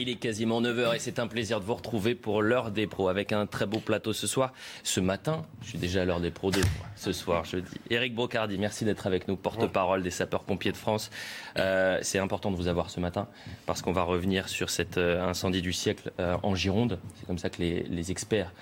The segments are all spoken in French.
Il est quasiment 9h et c'est un plaisir de vous retrouver pour l'heure des pros avec un très beau plateau ce soir. Ce matin, je suis déjà à l'heure des pros 2 ce soir, je dis. Éric Brocardi, merci d'être avec nous, porte-parole des sapeurs-pompiers de France. Euh, c'est important de vous avoir ce matin parce qu'on va revenir sur cet euh, incendie du siècle euh, en Gironde. C'est comme ça que les experts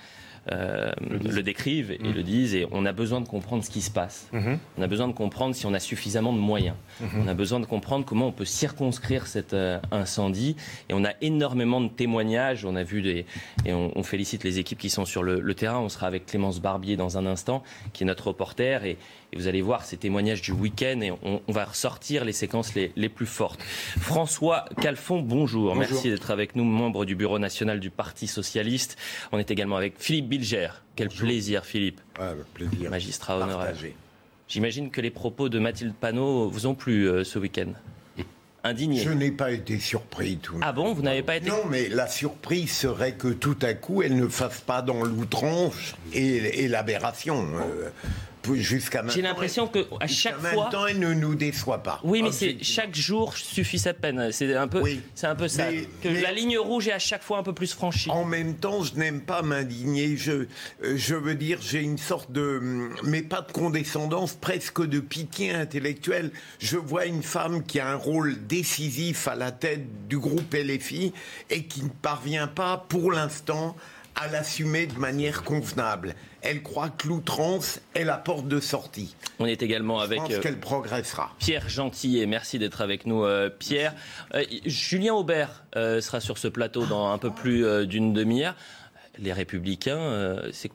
euh, le, décrivent et Mmh. le disent. Et on a besoin de comprendre ce qui se passe. On a besoin de comprendre si on a suffisamment de moyens. On a besoin de comprendre comment on peut circonscrire cet euh, incendie. Et on a énormément de témoignages. On a vu des et on, on félicite les équipes qui sont sur le, le terrain. On sera avec Clémence Barbier dans un instant, qui est notre reporter. Et, et vous allez voir ces témoignages du week-end et on, on va ressortir les séquences les, les plus fortes. François Calfon, bonjour. Bonjour. Merci d'être avec nous, membre du bureau national du Parti socialiste. On est également avec Philippe Bilger. Quel plaisir, Philippe. Avec plaisir. Magistrat honoraire. Partagé. J'imagine que les propos de Mathilde Panot vous ont plu euh, ce week-end. Indigné. Je n'ai pas été surpris. Tout. Ah bon, vous n'avez pas été Non, mais la surprise serait que tout à coup, elle ne fasse pas dans l'outrance et, et l'aberration. euh, jusqu'à maintenant. J'ai l'impression que à chaque fois. maintenant, elle ne nous déçoit pas. Oui, mais c'est chaque jour suffit sa peine. C'est un peu, Oui. c'est un peu ça. Mais- que mais- la ligne rouge est à chaque fois un peu plus franchie. En même temps, je n'aime pas m'indigner. Je, euh, je veux dire, j'ai une sorte de, hum, mais pas de condescendance, presque de pitié intellectuelle. Je vois une femme qui a un rôle décisif à la tête du groupe LFI et qui ne parvient pas, pour l'instant, à l'assumer de manière convenable. Elle croit que l'outrance est la porte de sortie. On est également Je avec pense euh, qu'elle progressera. Pierre Gentillet. Merci d'être avec nous, euh, Pierre. Euh, Julien Aubert euh, sera sur ce plateau dans un peu plus euh, d'une demi-heure. Les Républicains, c'est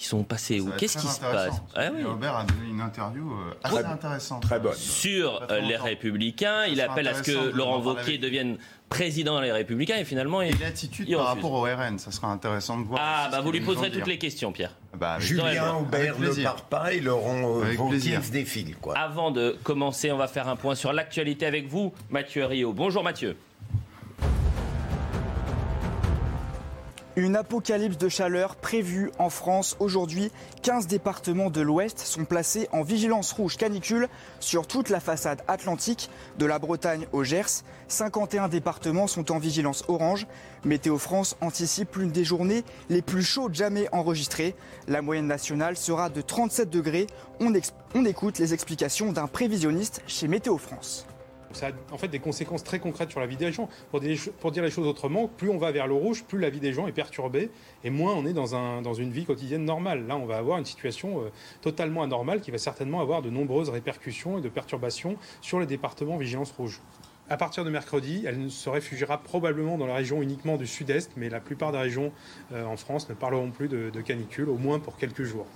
ils sont passés où Qu'est-ce qui se passe. Ah oui. Robert a donné une interview euh, assez Très- intéressante. très bonne. sur Pas euh, très les longtemps. Républicains. Ça Il appelle à ce que Laurent Wauquiez devienne président des Républicains et finalement il, Et l'attitude par refuse. rapport au RN, ça sera intéressant de voir. Ah bah vous lui poserez toutes les questions, Pierre. Bah, Julien Julien Aubert ne part pas et Laurent euh, Wauquiez se défile. Quoi. Avant de commencer, on va faire un point sur l'actualité avec vous, Mathieu Rio. Bonjour Mathieu. Une apocalypse de chaleur prévue en France aujourd'hui. 15 départements de l'Ouest sont placés en vigilance rouge canicule sur toute la façade atlantique, de la Bretagne au Gers. 51 départements sont en vigilance orange. Météo France anticipe l'une des journées les plus chaudes jamais enregistrées. La moyenne nationale sera de 37 degrés. On, on écoute les explications d'un prévisionniste chez Météo France. Ça a en fait des conséquences très concrètes sur la vie des gens. Pour, dire les choses autrement, plus on va vers le rouge, plus la vie des gens est perturbée et moins on est dans, un, dans une vie quotidienne normale. Là, on va avoir une situation euh, totalement anormale qui va certainement avoir de nombreuses répercussions et de perturbations sur les départements vigilance rouge. À partir de mercredi, elle se réfugiera probablement dans la région uniquement du sud-est, mais la plupart des régions euh, en France ne parleront plus de canicule, au moins pour quelques jours.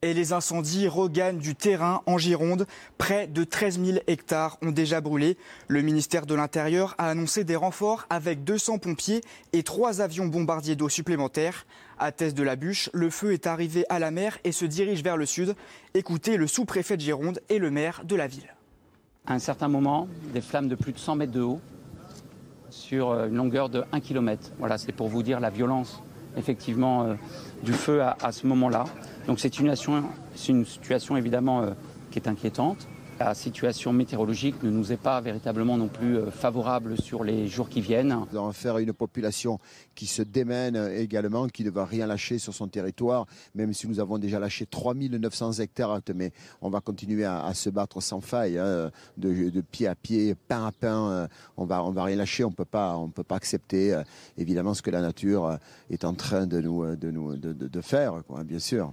Et les incendies regagnent du terrain en Gironde. Près de 13 000 hectares ont déjà brûlé. Le ministère de l'Intérieur a annoncé des renforts avec 200 pompiers et trois avions bombardiers d'eau supplémentaires. À Thèse de la Bûche, le feu est arrivé à la mer et se dirige vers le sud. Écoutez le sous-préfet de Gironde et le maire de la ville. À un certain moment, des flammes de plus de 100 mètres de haut sur euh, une longueur de 1 km. Voilà, c'est pour vous dire la violence, effectivement, euh, du feu à, ce moment-là. Donc c'est une, situation- c'est une situation évidemment euh, qui est inquiétante. La situation météorologique ne nous est pas véritablement non plus euh, favorable sur les jours qui viennent. Nous allons faire une population qui se démène également, qui ne va rien lâcher sur son territoire, même si nous avons déjà lâché 3900 hectares, mais on va continuer à, se battre sans faille, hein, de, pied à pied, pain à pain, euh, on va, on va rien lâcher, on peut pas, on peut pas accepter euh, évidemment ce que la nature est en train de nous, de nous, de, faire, bien sûr.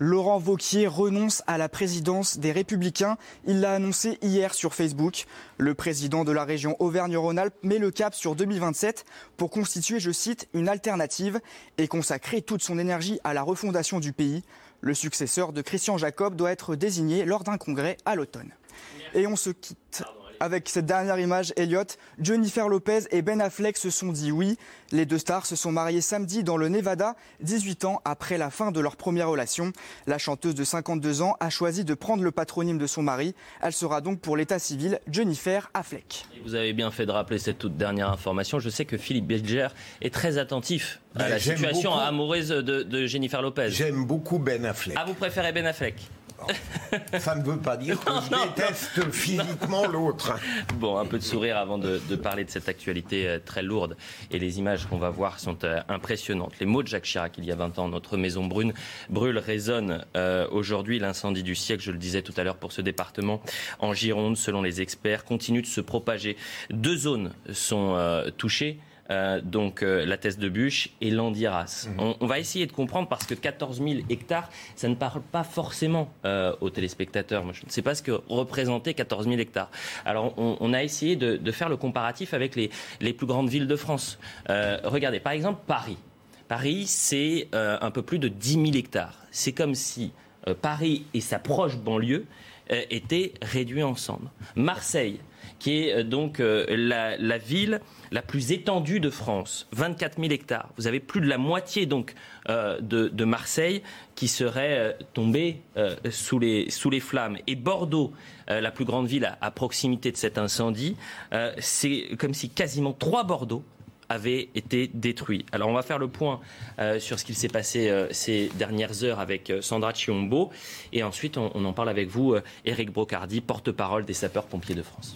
Laurent Vauquier renonce à la présidence des Républicains. Il l'a annoncé hier sur Facebook. Le président de la région Auvergne-Rhône-Alpes met le cap sur 2027 pour constituer, je cite, une alternative et consacrer toute son énergie à la refondation du pays. Le successeur de Christian Jacob doit être désigné lors d'un congrès à l'automne. Et on se quitte. Avec cette dernière image, Elliot, Jennifer Lopez et Ben Affleck se sont dit oui. Les deux stars se sont mariés samedi dans le Nevada, 18 ans après la fin de leur première relation. La chanteuse de 52 ans a choisi de prendre le patronyme de son mari. Elle sera donc pour l'état civil Jennifer Affleck. Vous avez bien fait de rappeler cette toute dernière information. Je sais que Philippe Bilger est très attentif à Ben, la situation beaucoup. amoureuse de, de Jennifer Lopez. J'aime beaucoup Ben Affleck. Ah, vous préférez Ben Affleck? Ça ne veut pas dire que Non, je non, déteste physiquement l'autre. Bon, un peu de sourire avant de, de parler de cette actualité euh, très lourde. Et les images qu'on va voir sont euh, impressionnantes. Les mots de Jacques Chirac, il y a 20 ans, notre maison brune brûle, résonne euh, aujourd'hui. L'incendie du siècle, je le disais tout à l'heure pour ce département, en Gironde, selon les experts, continue de se propager. Deux zones sont euh, touchées. Euh, donc euh, la Thèse de Bûche et l'Andiras. On, on va essayer de comprendre parce que 14 000 hectares, ça ne parle pas forcément euh, aux téléspectateurs. Moi, je ne sais pas ce que représentait 14 000 hectares. Alors on, on a essayé de, de faire le comparatif avec les, les plus grandes villes de France. Euh, regardez, par exemple Paris. Paris, c'est un peu plus de 10 000 hectares. C'est comme si Paris et sa proche banlieue étaient réduits ensemble. Marseille, qui est euh, donc euh, la, ville la plus étendue de France, 24 000 hectares. Vous avez plus de la moitié donc euh, de, Marseille qui serait tombée sous, les, sous les flammes. Et Bordeaux, la plus grande ville à, proximité de cet incendie, c'est comme si quasiment trois Bordeaux avaient été détruits. Alors on va faire le point sur ce qu'il s'est passé ces dernières heures avec Sandra Chiombo et ensuite on, en parle avec vous, Éric Brocardi, porte-parole des sapeurs-pompiers de France.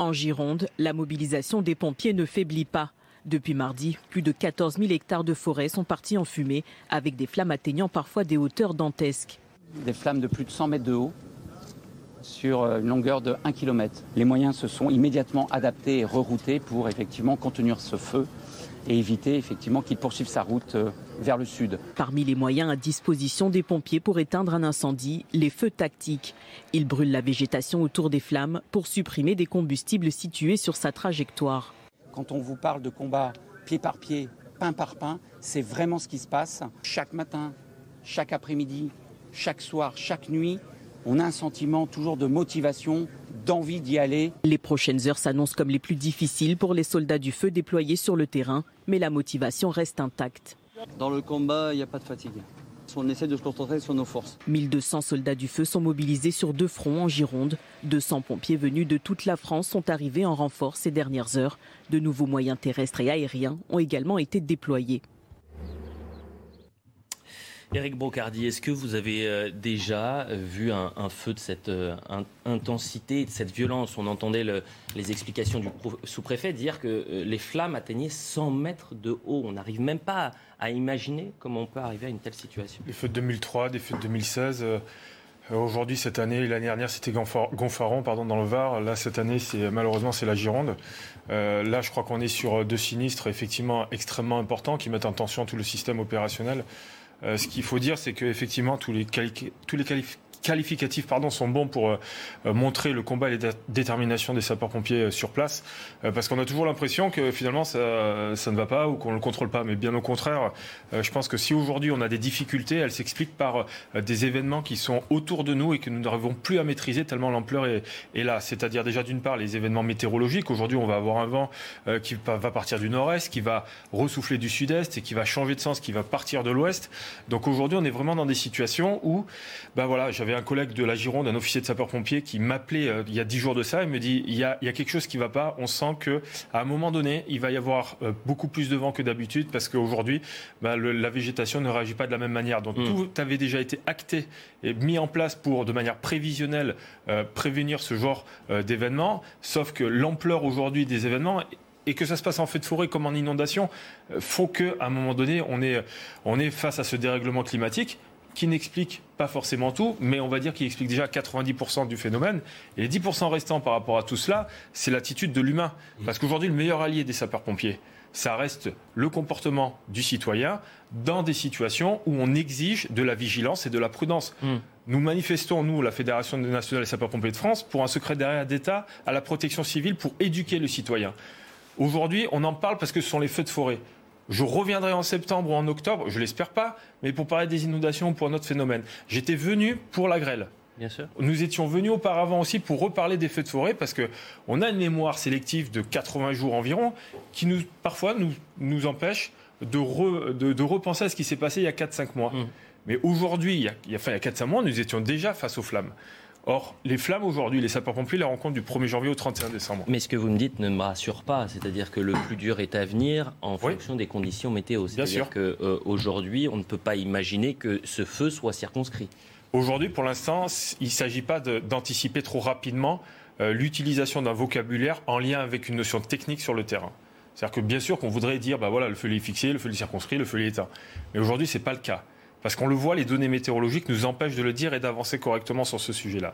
En Gironde, la mobilisation des pompiers ne faiblit pas. Depuis mardi, plus de 14 000 hectares de forêt sont partis en fumée, avec des flammes atteignant parfois des hauteurs dantesques. Des flammes de plus de 100 mètres de haut sur euh, une longueur de 1 km. Les moyens se sont immédiatement adaptés et reroutés pour effectivement contenir ce feu et éviter effectivement qu'il poursuive sa route euh, vers le sud. Parmi les moyens à disposition des pompiers pour éteindre un incendie, les feux tactiques. Ils brûlent la végétation autour des flammes pour supprimer des combustibles situés sur sa trajectoire. Quand on vous parle de combat pied par pied, pain par pain, c'est vraiment ce qui se passe. Chaque matin, chaque après-midi, chaque soir, chaque nuit, on a un sentiment toujours de motivation, d'envie d'y aller. Les prochaines heures s'annoncent comme les plus difficiles pour les soldats du feu déployés sur le terrain, mais la motivation reste intacte. Dans le combat, il n'y a pas de fatigue. On essaie de se concentrer sur nos forces. 1200 soldats du feu sont mobilisés sur deux fronts en Gironde. 200 pompiers venus de toute la France sont arrivés en renfort ces dernières heures. De nouveaux moyens terrestres et aériens ont également été déployés. Éric Brocardi, est-ce que vous avez euh, déjà vu un, feu de cette euh, in- intensité, de cette violence? On entendait le- les explications du sous-préfet dire que euh, les flammes atteignaient 100 mètres de haut. On n'arrive même pas à, imaginer comment on peut arriver à une telle situation. Des feux de 2003, des feux de 2016. euh, euh, Aujourd'hui, cette année, l'année dernière, c'était Gonfar- Gonfaron, pardon, dans le Var. Là, cette année, malheureusement, c'est la Gironde. Euh, là, je crois qu'on est sur deux sinistres effectivement extrêmement importants qui mettent en tension tout le système opérationnel. Euh, ce qu'il faut dire, c'est que effectivement, tous les, tous les qualificatifs pardon, sont bons pour euh, euh, montrer le combat et la dé- détermination des sapeurs-pompiers euh, sur place. Parce qu'on a toujours l'impression que finalement, ça, ça ne va pas ou qu'on ne le contrôle pas. Mais bien au contraire, je pense que si aujourd'hui on a des difficultés, elles s'expliquent par des événements qui sont autour de nous et que nous n'arrivons plus à maîtriser tellement l'ampleur est, est là. C'est-à-dire déjà d'une part les événements météorologiques. Aujourd'hui, on va avoir un vent qui va partir du nord-est, qui va ressouffler du sud-est et qui va changer de sens, qui va partir de l'ouest. Donc aujourd'hui, on est vraiment dans des situations où, ben voilà, j'avais un collègue de la Gironde, un officier de sapeur-pompier, qui m'appelait euh, il y a dix jours de ça et me dit il y a, il y a quelque chose qui va pas. On sent que à un moment donné, il va y avoir euh, beaucoup plus de vent que d'habitude parce qu'aujourd'hui, le- la végétation ne réagit pas de la même manière. Donc Mm. tout avait déjà été acté et mis en place pour, de manière prévisionnelle, euh, prévenir ce genre d'événements. Sauf que l'ampleur aujourd'hui des événements et que ça se passe en feu de forêt comme en inondation, faut que à un moment donné, on est, on est face à ce dérèglement climatique qui n'explique pas forcément tout, mais on va dire qu'il explique déjà 90% du phénomène. Et les 10% restants par rapport à tout cela, c'est l'attitude de l'humain. Parce qu'aujourd'hui, le meilleur allié des sapeurs-pompiers, ça reste le comportement du citoyen dans des situations où on exige de la vigilance et de la prudence. Mm. Nous manifestons, nous, la Fédération nationale des sapeurs-pompiers de France, pour un secrétariat d'État à la protection civile pour éduquer le citoyen. Aujourd'hui, on en parle parce que ce sont les feux de forêt. Je reviendrai en septembre ou en octobre, je l'espère pas, mais pour parler des inondations ou pour un autre phénomène. J'étais venu pour la grêle. Bien sûr. Nous étions venus auparavant aussi pour reparler des feux de forêt parce que on a une mémoire sélective de 80 jours environ qui nous parfois nous, nous empêche de, re- de, de repenser à ce qui s'est passé il y a 4-5 mois. Mm. Mais aujourd'hui, il y a, il y a, enfin, il y a 4-5 mois, nous étions déjà face aux flammes. Or, les flammes aujourd'hui, les sapeurs-pompiers les rencontrent du 1er janvier au 31 décembre. Mais ce que vous me dites ne me rassure pas, c'est-à-dire que le plus dur est à venir en Oui. fonction des conditions météo. C'est-à-dire qu'aujourd'hui, on ne peut pas imaginer que ce feu soit circonscrit. Aujourd'hui, pour l'instant, il ne s'agit pas d'anticiper trop rapidement euh, l'utilisation d'un vocabulaire en lien avec une notion technique sur le terrain. C'est-à-dire que bien sûr qu'on voudrait dire, bah voilà, le feu est fixé, le feu est circonscrit, le feu est éteint. Mais aujourd'hui, ce n'est pas le cas. Parce qu'on le voit, les données météorologiques nous empêchent de le dire et d'avancer correctement sur ce sujet-là.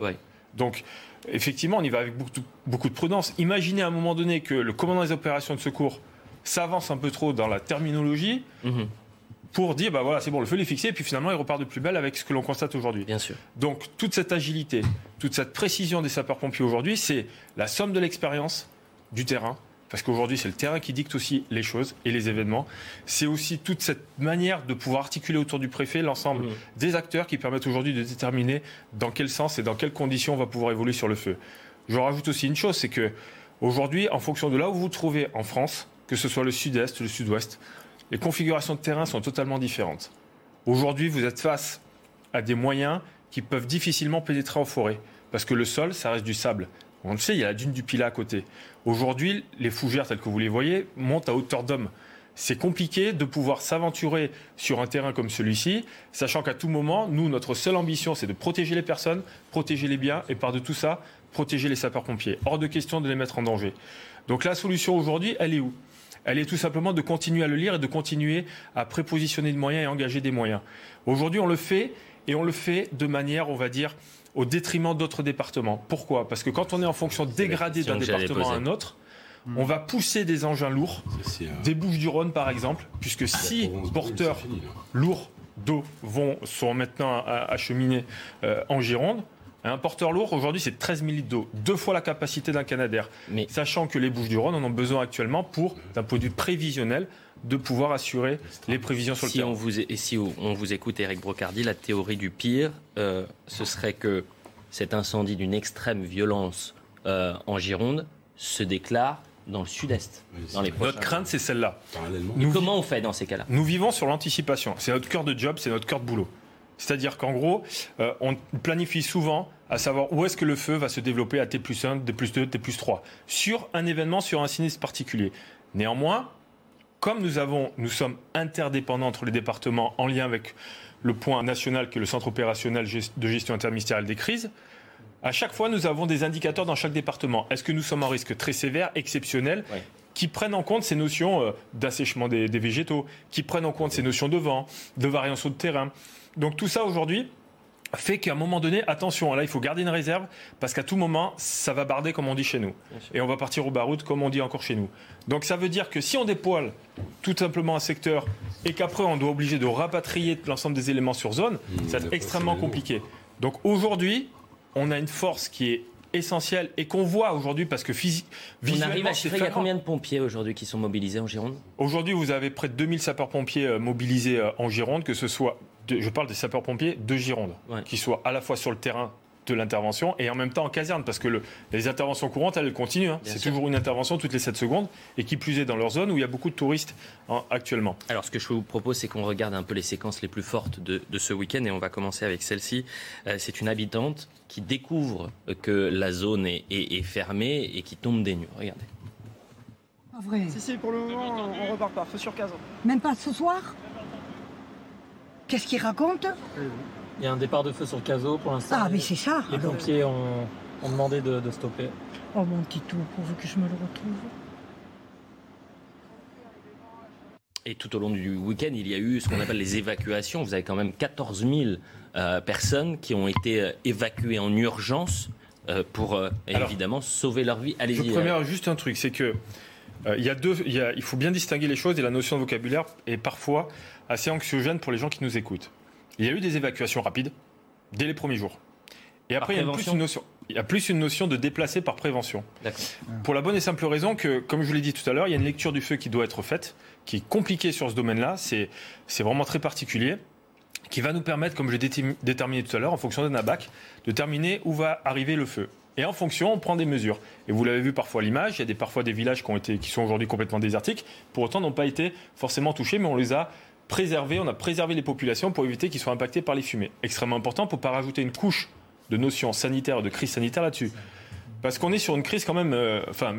Donc, effectivement, on y va avec beaucoup, beaucoup de prudence. Imaginez à un moment donné que le commandant des opérations de secours s'avance un peu trop dans la terminologie Mhm. pour dire, bah voilà, c'est bon, le feu est fixé, et puis finalement, il repart de plus belle avec ce que l'on constate aujourd'hui. Bien sûr. Donc toute cette agilité, toute cette précision des sapeurs-pompiers aujourd'hui, c'est la somme de l'expérience du terrain. Parce qu'aujourd'hui, c'est le terrain qui dicte aussi les choses et les événements. C'est aussi toute cette manière de pouvoir articuler autour du préfet l'ensemble Mhm. des acteurs qui permettent aujourd'hui de déterminer dans quel sens et dans quelles conditions on va pouvoir évoluer sur le feu. Je rajoute aussi une chose, c'est que aujourd'hui, en fonction de là où vous vous trouvez en France, que ce soit le sud-est, le sud-ouest, les configurations de terrain sont totalement différentes. Aujourd'hui, vous êtes face à des moyens qui peuvent difficilement pénétrer en forêt. Parce que le sol, ça reste du sable. On le sait, il y a la dune du Pilat à côté. Aujourd'hui, les fougères telles que vous les voyez montent à hauteur d'homme. C'est compliqué de pouvoir s'aventurer sur un terrain comme celui-ci, sachant qu'à tout moment, nous, notre seule ambition, c'est de protéger les personnes, protéger les biens et par de tout ça, protéger les sapeurs-pompiers. Hors de question de les mettre en danger. Donc la solution aujourd'hui, elle est où? Elle est tout simplement de continuer à le lire et de continuer à prépositionner des moyens et engager des moyens. Aujourd'hui, on le fait et on le fait de manière, on va dire, au détriment d'autres départements. Pourquoi? Parce que quand on est en fonction dégradée d'un département à un autre, on va pousser des engins lourds, des Bouches du Rhône par exemple, puisque si porteurs lourds d'eau vont, sont maintenant à- acheminés euh, en Gironde, un porteur lourd, aujourd'hui, c'est 13 000 litres d'eau, deux fois la capacité d'un Canadair. Mais- Sachant que les Bouches du Rhône en ont besoin actuellement pour, d'un point de vue prévisionnel, de pouvoir assurer les prévisions sur le Si terrain. on, vous, et si on vous écoute, Eric Brocardi, la théorie du pire, euh, ce serait que cet incendie d'une extrême violence euh, en Gironde se déclare dans le sud-est, dans les prochains Notre crainte, c'est celle-là. Nous, comment on fait dans ces cas-là? nous vivons sur l'anticipation. C'est notre cœur de job, c'est notre cœur de boulot. C'est-à-dire qu'en gros, euh, on planifie souvent à savoir où est-ce que le feu va se développer à T plus 1, T plus 2, T plus 3, sur un événement, sur un sinistre particulier. Néanmoins, comme nous, avons, nous sommes interdépendants entre les départements en lien avec le point national qui est le centre opérationnel de gestion interministérielle des crises, à chaque fois, nous avons des indicateurs dans chaque département. Est-ce que nous sommes en risque très sévère, exceptionnel, qui prennent en compte ces notions euh, d'assèchement des, des végétaux, qui prennent en compte ces notions de vent, de variation de terrain? Donc tout ça aujourd'hui fait qu'à un moment donné, attention, là il faut garder une réserve parce qu'à tout moment, ça va barder comme on dit chez nous. Et on va partir au baroud comme on dit encore chez nous. Donc ça veut dire que si on dépoile tout simplement un secteur et qu'après on doit obliger de rapatrier l'ensemble des éléments sur zone, ça va être extrêmement compliqué. Donc aujourd'hui, on a une force qui est essentielle et qu'on voit aujourd'hui parce que physique, On arrive à chiffrer, il y a combien de pompiers aujourd'hui qui sont mobilisés en Gironde? Aujourd'hui, vous avez près de 2000 sapeurs-pompiers euh, mobilisés euh, en Gironde, que ce soit, de- je parle des sapeurs-pompiers de Gironde, Ouais. qui soient à la fois sur le terrain de l'intervention et en même temps en caserne, parce que le- les interventions courantes, elles continuent. hein. C'est toujours une intervention toutes les 7 secondes, et qui plus est dans leur zone où il y a beaucoup de touristes hein, actuellement. Alors, ce que je vous propose, c'est qu'on regarde un peu les séquences les plus fortes de, de ce week-end et on va commencer avec celle-ci. Euh, c'est une habitante qui découvre que la zone est, est- est fermée et qui tombe des nues. Regardez. Pas vrai. Si, si, pour le moment, on repart pas. Feu sur caso. Même pas ce soir? Qu'est-ce qu'il raconte Il y a un départ de feu sur le caso pour l'instant. Ah, mais c'est ça. Les alors. pompiers ont, ont demandé de, de stopper. Oh mon petit tout, pourvu que je me le retrouve. Et tout au long du week-end, il y a eu ce qu'on appelle les évacuations. Vous avez quand même 14 000 euh, personnes qui ont été euh, évacuées en urgence euh, pour euh, Alors, évidemment sauver leur vie. Je Allez-y. euh, préviens juste un truc, c'est que euh, il y a deux, il, y a- il faut bien distinguer les choses et la notion de vocabulaire est parfois assez anxiogène pour les gens qui nous écoutent. Il y a eu des évacuations rapides dès les premiers jours. Et après, il y, a plus une notion, il y a plus une notion de déplacer par prévention. Pour la bonne et simple raison que, comme je vous l'ai dit tout à l'heure, il y a une lecture du feu qui doit être faite, qui est compliquée sur ce domaine-là. C'est, c'est vraiment très particulier. qui va nous permettre, comme je l'ai déterminé tout à l'heure, en fonction d'un abac, de terminer où va arriver le feu. Et en fonction, on prend des mesures. Et vous l'avez vu parfois à l'image, il y a des, parfois des villages qui, ont été, qui sont aujourd'hui complètement désertiques, pour autant n'ont pas été forcément touchés, mais on les a on a préservé les populations pour éviter qu'ils soient impactés par les fumées. Extrêmement important pour ne pas rajouter une couche de notions sanitaires, de crise sanitaire là-dessus. Parce qu'on est sur une crise quand même euh, enfin,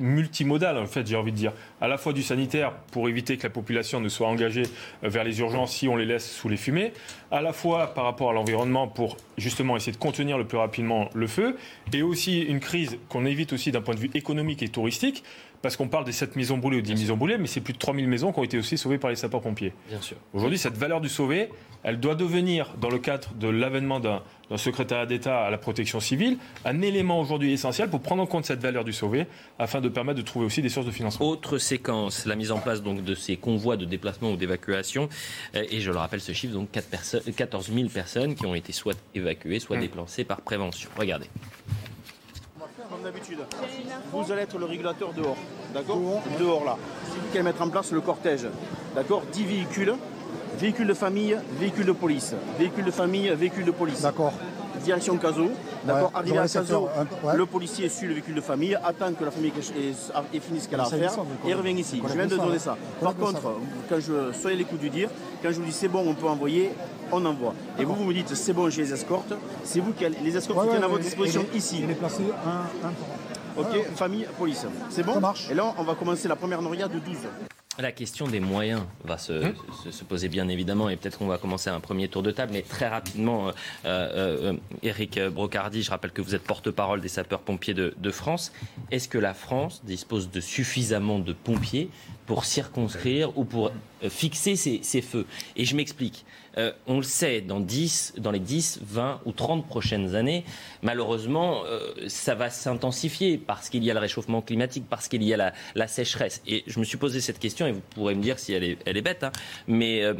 multimodale, en fait, j'ai envie de dire. À la fois du sanitaire, pour éviter que la population ne soit engagée euh, vers les urgences si on les laisse sous les fumées. À la fois par rapport à l'environnement, pour justement essayer de contenir le plus rapidement le feu. Et aussi une crise qu'on évite aussi d'un point de vue économique et touristique parce qu'on parle des 7 maisons brûlées ou 10 maisons brûlées, mais c'est plus de 3000 maisons qui ont été aussi sauvées par les sapeurs-pompiers. Bien sûr. Aujourd'hui, cette valeur du sauvé, elle doit devenir, dans le cadre de l'avènement d'un secrétariat d'État à la protection civile, un élément aujourd'hui essentiel pour prendre en compte cette valeur du sauvé, afin de permettre de trouver aussi des sources de financement. Autre séquence, la mise en place donc de ces convois de déplacement ou d'évacuation, euh, et je le rappelle ce chiffre, donc 14 000 personnes qui ont été soit évacuées, soit mmh. déplacées par prévention. Regardez comme d'habitude. Vous allez être le régulateur dehors. D'accord Dehors là. C'est vous qui allez mettre en place le cortège. D'accord 10 véhicules. Véhicule de famille, véhicule de police. Véhicule de famille, véhicule de police. D'accord. Direction Caso. D'accord Arrivé à Caso, le policier suit le véhicule de famille, attend que la famille ait fini ce qu'elle a à faire et revient ici. Je viens de donner ça. Par contre, quand je soyez l'écoute du dire, quand je vous dis c'est bon, on peut envoyer, on envoie. Et vous, vous me dites c'est bon, j'ai les escortes. C'est vous qui les escortes qui à votre disposition ici. Il est placé un, un Ok, famille, police. C'est bon Ça marche. Et là, on va commencer la première noria de 12. La question des moyens va se, se, poser bien évidemment et peut-être qu'on va commencer un premier tour de table, mais très rapidement, euh, euh, Eric Brocardi, je rappelle que vous êtes porte-parole des sapeurs-pompiers de, de, France. Est-ce que la France dispose de suffisamment de pompiers pour circonscrire ou pour euh, fixer ces, ces feux? Et je m'explique. Euh, on le sait, dans, 10, dans les 10, 20 ou 30 prochaines années, malheureusement, euh, ça va s'intensifier parce qu'il y a le réchauffement climatique, parce qu'il y a la, sécheresse. Et je me suis posé cette question, et vous pourrez me dire si elle est, bête, hein, mais euh,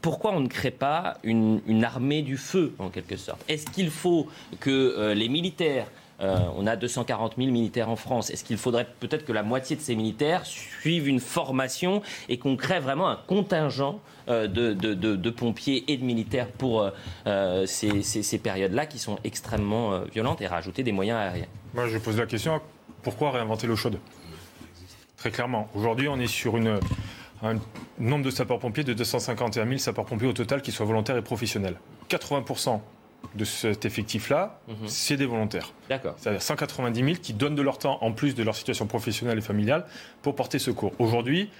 pourquoi on ne crée pas une, armée du feu, en quelque sorte? Est-ce qu'il faut que les militaires on a 240 000 militaires en France. Est-ce qu'il faudrait peut-être que la moitié de ces militaires suivent une formation et qu'on crée vraiment un contingent euh, de, pompiers et de militaires pour euh, euh, ces, périodes-là qui sont extrêmement violentes et rajouter des moyens aériens? Moi, je pose la question pourquoi réinventer l'eau chaude? Très clairement. Aujourd'hui, on est sur un nombre de sapeurs-pompiers de 251 000 sapeurs-pompiers au total qui soient volontaires et professionnels. 80 de cet effectif-là, mhm. c'est des volontaires. D'accord. C'est-à-dire 190 000 qui donnent de leur temps, en plus de leur situation professionnelle et familiale, pour porter secours. Aujourd'hui,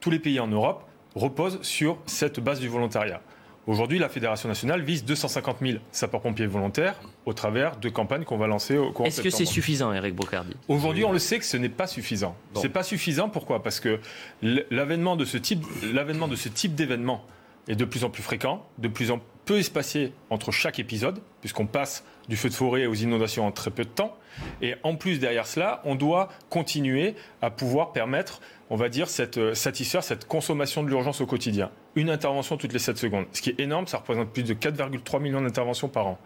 tous les pays en Europe repose sur cette base du volontariat. Aujourd'hui, la Fédération nationale vise 250 000 sapeurs-pompiers volontaires au travers de campagnes qu'on va lancer au cours Est-ce que c'est suffisant, Eric Brocardi? Aujourd'hui, on le sait que ce n'est pas suffisant. Ce C'est pas suffisant, pourquoi? Parce que l'avènement de ce type, l'avènement de ce type d'événement est de plus en plus fréquent, de plus en peu espacé entre chaque épisode, puisqu'on passe du feu de forêt aux inondations en très peu de temps. Et en plus, derrière cela, on doit continuer à pouvoir permettre on va dire, cette, euh, satisfaire cette consommation de l'urgence au quotidien. Une intervention toutes les 7 secondes. Ce qui est énorme, ça représente plus de 4,3 millions d'interventions par an.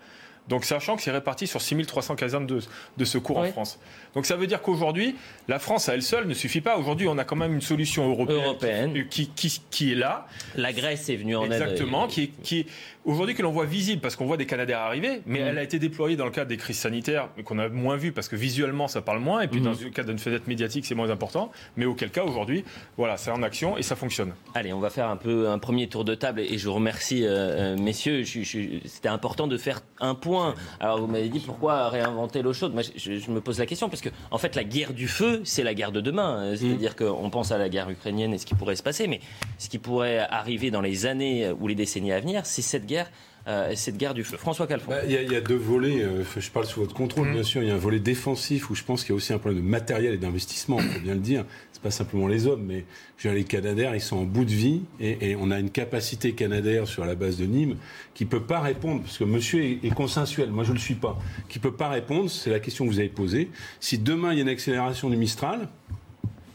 Donc sachant que c'est réparti sur 6300 casernes de, de secours en France. Donc ça veut dire qu'aujourd'hui, la France à elle seule ne suffit pas. Aujourd'hui, on a quand même une solution européenne, Qui, qui, est là. La Grèce est venue en aide. Exactement, qui, qui, aujourd'hui que l'on voit visible parce qu'on voit des Canadaires arriver, mais mm. elle a été déployée dans le cadre des crises sanitaires, qu'on a moins vu parce que visuellement ça parle moins, et puis mm. dans le cadre d'une fenêtre médiatique c'est moins important, mais auquel cas aujourd'hui, voilà, c'est en action et ça fonctionne. Allez, on va faire un peu un premier tour de table et je vous remercie euh, euh, messieurs, c'était important de faire un point. Alors vous m'avez dit pourquoi réinventer l'eau chaude? Moi je, me pose la question parce que en fait la guerre du feu c'est la guerre de demain, c'est-à-dire mm. qu'on pense à la guerre ukrainienne et ce qui pourrait se passer, mais ce qui pourrait arriver dans les années ou les décennies à venir, c'est cette guerre euh, cette guerre du feu. François Calfon. Bah, il y, a deux volets. Euh, je parle sous votre contrôle, mmh. bien sûr. Il y a un volet défensif où je pense qu'il y a aussi un problème de matériel et d'investissement. On peut bien le dire. C'est pas simplement les hommes, mais je les Canadaires, ils sont en bout de vie et, on a une capacité canadaire sur la base de Nîmes qui peut pas répondre parce que Monsieur est, consensuel. Moi, je le suis pas. Qui peut pas répondre. C'est la question que vous avez posée. Si demain il y a une accélération du Mistral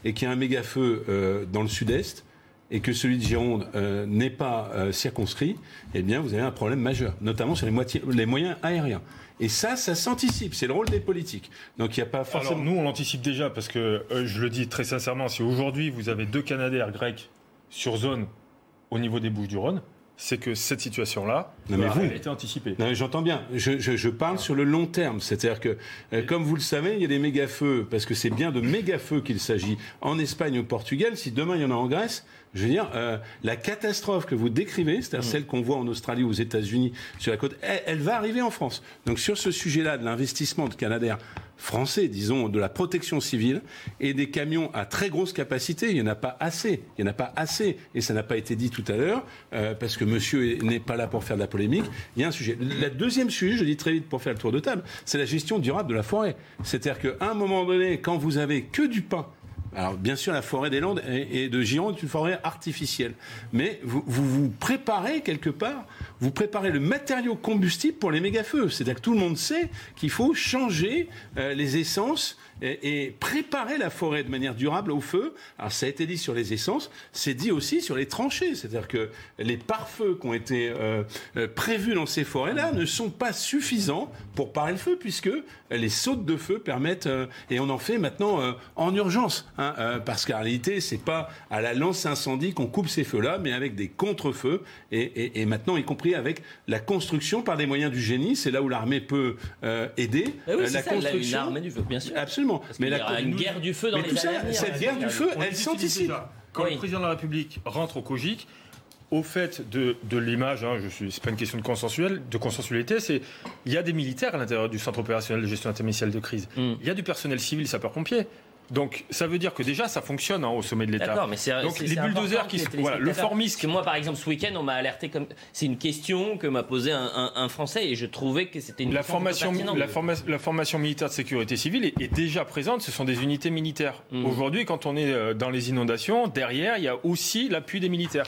et qu'il y a un méga feu euh, dans le sud-est et que celui de Gironde euh, n'est pas euh, circonscrit, eh bien, vous avez un problème majeur, notamment sur les, les moyens aériens. Et ça, ça s'anticipe. C'est le rôle des politiques. Donc il n'y a pas forcément. Alors nous, on l'anticipe déjà parce que euh, je le dis très sincèrement, si aujourd'hui vous avez deux Canadaires grecs sur zone au niveau des Bouches du Rhône, c'est que cette situation-là a été anticipée. J'entends bien. Je, je- je parle sur le long terme. C'est-à-dire que, euh, comme vous le savez, il y a des méga-feux, parce que c'est bien de méga-feux qu'il s'agit en Espagne ou au Portugal. Si demain il y en a en Grèce, je veux dire, euh, la catastrophe que vous décrivez, c'est-à-dire celle qu'on voit en Australie ou aux États-Unis sur la côte, elle, elle va arriver en France. Donc sur ce sujet-là de l'investissement de Canadair français, disons, de la protection civile et des camions à très grosse capacité, il n'y en a pas assez. Il n'y en a pas assez. Et ça n'a pas été dit tout à l'heure, euh, parce que monsieur est- n'est pas là pour faire de la polémique. Il y a un sujet. Le deuxième sujet, je dis très vite pour faire le tour de table, c'est la gestion durable de la forêt. C'est-à-dire qu'à un moment donné, quand vous avez que du pain, alors bien sûr la forêt des Landes et de Gironde est une forêt artificielle, mais vous vous, vous préparez quelque part, vous préparez le matériau combustible pour les méga-feux. C'est-à-dire que tout le monde sait qu'il faut changer euh, les essences et, et préparer la forêt de manière durable au feu. Alors ça a été dit sur les essences, c'est dit aussi sur les tranchées. C'est-à-dire que les pare-feux qui ont été euh, euh, prévus dans ces forêts-là ne sont pas suffisants pour parer le feu, puisque les sautes de feu permettent, euh, et on en fait maintenant euh, en urgence, hein, euh, parce qu'en réalité, c'est pas à la lance incendie qu'on coupe ces feux-là, mais avec des contre-feux, et, et- et maintenant, y compris avec la construction par des moyens du génie, c'est là où l'armée peut euh, aider. Eh oui, la ça, construction, armée du feu, bien sûr. Absolument. Parce qu'il y aura une guerre du feu dans mais les tout ça, années à venir. cette guerre du feu, elle s'anticipe. Quand Oui. le président de la République rentre au COGIC, au fait de, de l'image, hein, je suis, c'est pas une question de consensuel, de consensualité, c'est il y a des militaires à l'intérieur du centre opérationnel de gestion interministérielle de crise. Mm. Il y a du personnel civil, sapeurs-pompiers. Donc ça veut dire que déjà ça fonctionne hein, au sommet de l'État. D'accord, mais c'est Donc c'est- les bulldozers qui se- voilà, le moi, par exemple, ce week-end, on m'a alerté comme. C'est une question que m'a posée un, un- un Français et je trouvais que c'était une La question formation, la, forma- la formation militaire de sécurité civile est, est déjà présente. Ce sont des unités militaires. Mm. Aujourd'hui, quand on est euh, dans les inondations, derrière, il y a aussi l'appui des militaires.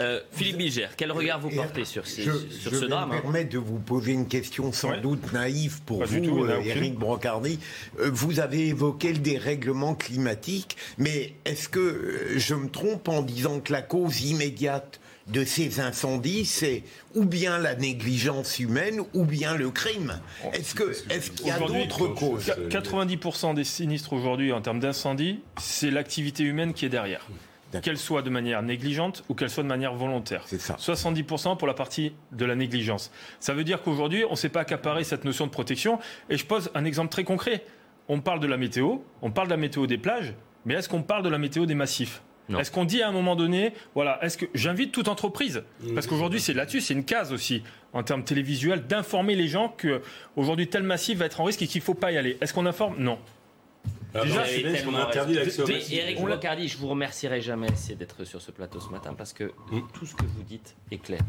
Euh, Philippe Bilger, quel regard vous portez sur, ces- Je, sur je ce vais drame me hein permettre de vous poser une question sans Ouais. doute naïve pour Pas vous, tout, euh. Éric Brocardi. Euh, Vous avez évoqué le dérèglement climatique, mais est-ce que euh, je me trompe en disant que la cause immédiate de ces incendies, c'est ou bien la négligence humaine ou bien le crime Est-ce que est-ce qu'il y a d'autres causes Qu- 90% des sinistres aujourd'hui en termes d'incendie, c'est l'activité humaine qui est derrière. Qu'elle soit de manière négligente ou qu'elle soit de manière volontaire. C'est ça. 70% pour la partie de la négligence. Ça veut dire qu'aujourd'hui, on ne s'est pas accaparé cette notion de protection. Et je pose un exemple très concret. On parle de la météo, on parle de la météo des plages, mais est-ce qu'on parle de la météo des massifs? Non. Est-ce qu'on dit à un moment donné, voilà, est-ce que j'invite toute entreprise, parce qu'aujourd'hui c'est là-dessus, c'est une case aussi en termes télévisuels, d'informer les gens que aujourd'hui tel massif va être en risque et qu'il ne faut pas y aller. Est-ce qu'on informe? Non. Alors, Déjà, on interdit l'accès. Eric je vous remercierai jamais assez d'être sur ce plateau ce matin parce que Mm. tout ce que vous dites est clair.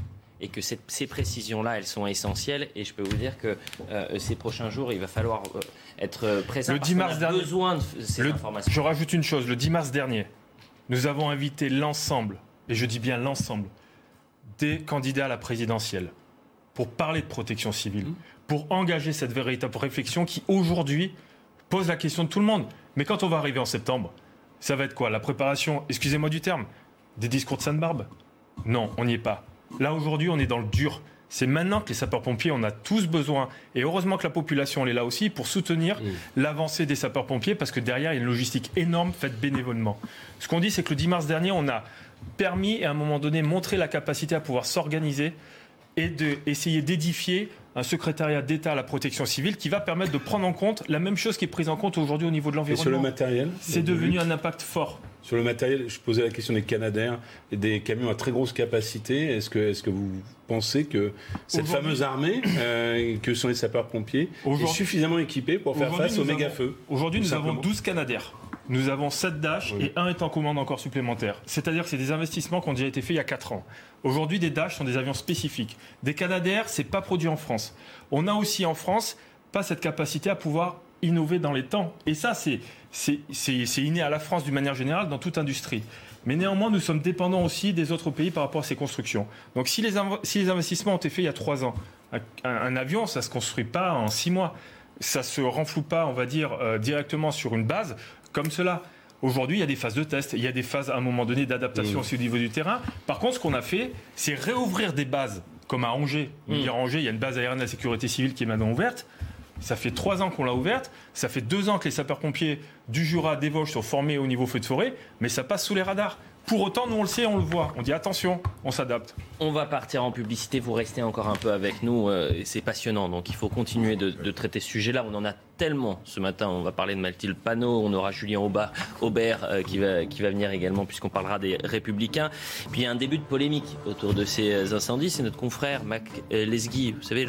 Et que cette- ces précisions-là, elles sont essentielles. Et je peux vous dire que euh, ces prochains jours, il va falloir euh, être présent. Le parce 10 qu'on mars dernier- besoin de ces Le- informations. je rajoute une chose, le 10 mars dernier, nous avons invité l'ensemble, et je dis bien l'ensemble, des candidats à la présidentielle pour parler de protection civile, pour engager cette véritable réflexion qui aujourd'hui pose la question de tout le monde. Mais quand on va arriver en septembre, ça va être quoi? La préparation, excusez-moi du terme, des discours de Sainte-Barbe? Non, on n'y est pas. Là aujourd'hui, on est dans le dur. C'est maintenant que les sapeurs-pompiers, on a tous besoin, et heureusement que la population elle est là aussi, pour soutenir l'avancée des sapeurs-pompiers, parce que derrière, il y a une logistique énorme faite bénévolement. Ce qu'on dit, c'est que le 10 mars dernier, on a permis, et à un moment donné, montré la capacité à pouvoir s'organiser et d'essayer d'édifier un secrétariat d'État à la protection civile qui va permettre de prendre en compte la même chose qui est prise en compte aujourd'hui au niveau de Et sur le l'environnement. matériel C'est devenu un impact fort. Sur le matériel, je posais la question des Canadair et des camions à très grosse capacité. Est-ce que, est-ce que vous pensez que cette fameuse armée, euh, que sont les sapeurs-pompiers, est suffisamment équipée pour faire face aux méga-feux Aujourd'hui, nous avons simplement 12 Canadair. Nous avons 7 Dash Oui. et un est en commande encore supplémentaire. C'est-à-dire que c'est des investissements qui ont déjà été faits il y a 4 ans. Aujourd'hui, des Dash sont des avions spécifiques. Des Canadair, c'est pas produit en France. On a aussi en France pas cette capacité à pouvoir innover dans les temps. Et ça, c'est c'est- c'est- c'est inné à la France d'une manière générale dans toute industrie. Mais néanmoins, nous sommes dépendants aussi des autres pays par rapport à ces constructions. Donc si les, inv- si les investissements ont été faits il y a 3 ans, un, un avion, ça se construit pas en 6 mois. Ça se renfloue pas, on va dire, euh, directement sur une base comme cela. Aujourd'hui, il y a des phases de test, il y a des phases à un moment donné d'adaptation Mmh. aussi au niveau du terrain. Par contre, ce qu'on a fait, c'est réouvrir des bases, comme à Angers. Mmh. à Angers, il y a une base aérienne de la sécurité civile qui est maintenant ouverte. Ça fait trois ans qu'on l'a ouverte. Ça fait deux ans que les sapeurs-pompiers du Jura, des Vosges sont formés au niveau feu de forêt, mais ça passe sous les radars. Pour autant, nous on le sait, on le voit. On dit attention, on s'adapte. On va partir en publicité, vous restez encore un peu avec nous, euh, c'est passionnant, donc il faut continuer de, traiter ce sujet-là. On en a tellement ce matin, on va parler de Mathilde Panot, on aura Julien Aubert euh, qui, va, qui va venir également puisqu'on parlera des Républicains. Puis il y a un début de polémique autour de ces incendies, c'est notre confrère Mac euh, Lesgui, vous savez,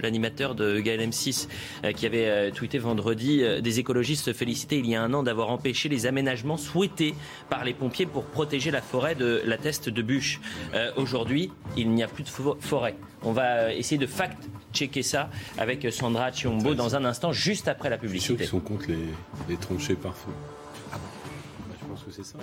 l'animateur de Gaël M6, qui avait tweeté vendredi, des écologistes se félicitaient il y a un an d'avoir empêché les aménagements souhaités par les pompiers pour protéger la forêt de la teste de bûche. Aujourd'hui, il n'y a plus de forêt. On va essayer de fact-checker ça avec Sandra Chiombo dans un instant, juste après la publicité. Je suis sûr sont contre les, les tranchées par feu. Ah bon Je pense que c'est ça.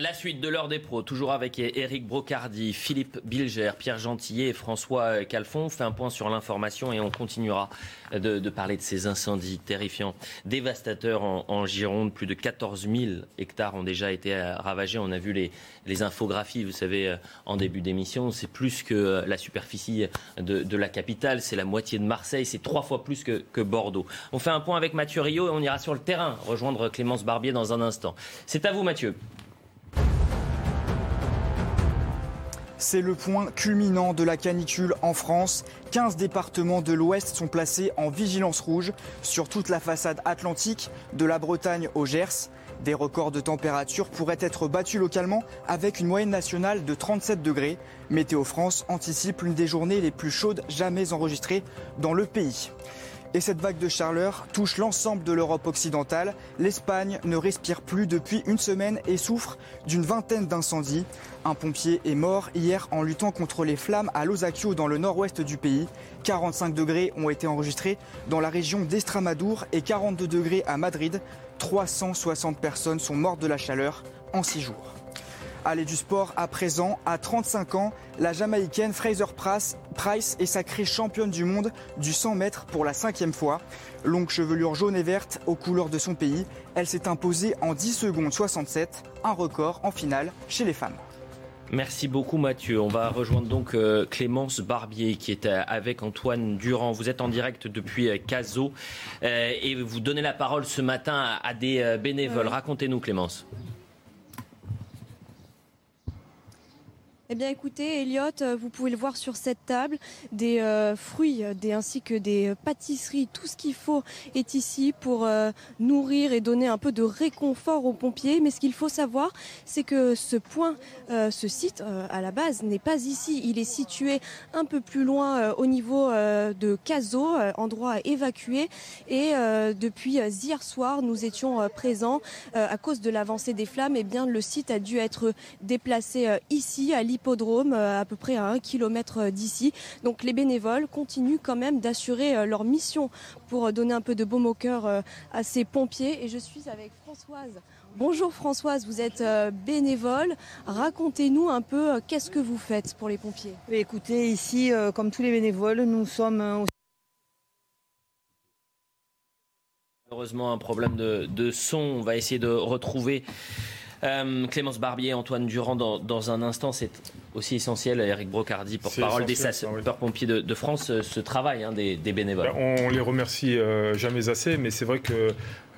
La suite de l'heure des pros, toujours avec Eric Brocardi, Philippe Bilger, Pierre Gentillet et François Calfon. On fait un point sur l'information et on continuera de, parler de ces incendies terrifiants, dévastateurs en, Gironde. Plus de 14 000 hectares ont déjà été ravagés. On a vu les, infographies, vous savez, euh, en début d'émission. C'est plus que euh, la superficie de, la capitale, c'est la moitié de Marseille, c'est trois fois plus que, que Bordeaux. On fait un point avec Mathieu Rio et on ira sur le terrain rejoindre Clémence Barbier dans un instant. C'est à vous Mathieu. C'est le point culminant de la canicule en France. 15 départements de l'Ouest sont placés en vigilance rouge sur toute la façade atlantique, de la Bretagne au Gers. Des records de température pourraient être battus localement avec une moyenne nationale de 37 degrés. Météo France anticipe l'une des journées les plus chaudes jamais enregistrées dans le pays. Et cette vague de chaleur touche l'ensemble de l'Europe occidentale. L'Espagne ne respire plus depuis une semaine et souffre d'une vingtaine d'incendies. Un pompier est mort hier en luttant contre les flammes à Losacchio dans le nord-ouest du pays. 45 degrés ont été enregistrés dans la région d'Estramadour et 42 degrés à Madrid. 360 personnes sont mortes de la chaleur en 6 jours. Allez du sport à présent, à 35 ans, la Jamaïcaine Fraser Price est sacrée championne du monde du 100 mètres pour la cinquième fois. Longue chevelure jaune et verte aux couleurs de son pays, elle s'est imposée en 10 secondes 67, un record en finale chez les femmes. Merci beaucoup Mathieu. On va rejoindre donc euh, Clémence Barbier qui est euh, avec Antoine Durand. Vous êtes en direct depuis euh, Cazaux et vous donnez la parole ce matin à des bénévoles. Racontez-nous Clémence. Eh bien écoutez, Elliot, euh, vous pouvez le voir sur cette table, des euh, fruits des, ainsi que des pâtisseries, tout ce qu'il faut est ici pour euh, nourrir et donner un peu de réconfort aux pompiers. Mais ce qu'il faut savoir, c'est que ce point, ce site à la base n'est pas ici. Il est situé un peu plus loin au niveau de Cazaux, endroit à évacuer. Et depuis hier soir, nous étions présents à cause de l'avancée des flammes. Eh bien le site a dû être déplacé ici à hippodrome euh, à peu près à un kilomètre euh, d'ici. Donc les bénévoles continuent quand même d'assurer euh, leur mission pour donner un peu de baume au cœur à ces pompiers. Et je suis avec Françoise. Bonjour Françoise, vous êtes bénévole. Racontez-nous un peu qu'est-ce que vous faites pour les pompiers? Écoutez, ici, comme tous les bénévoles, nous sommes Malheureusement, un problème de, de, son. On va essayer de retrouver euh, Clémence Barbier, Antoine Durand, dans, un instant, c'est aussi essentiel. Eric Brocardi, porte-parole des sapeurs-pompiers de, France, euh, ce travail hein, des, bénévoles. Ben, on les remercie euh, jamais assez, mais c'est vrai que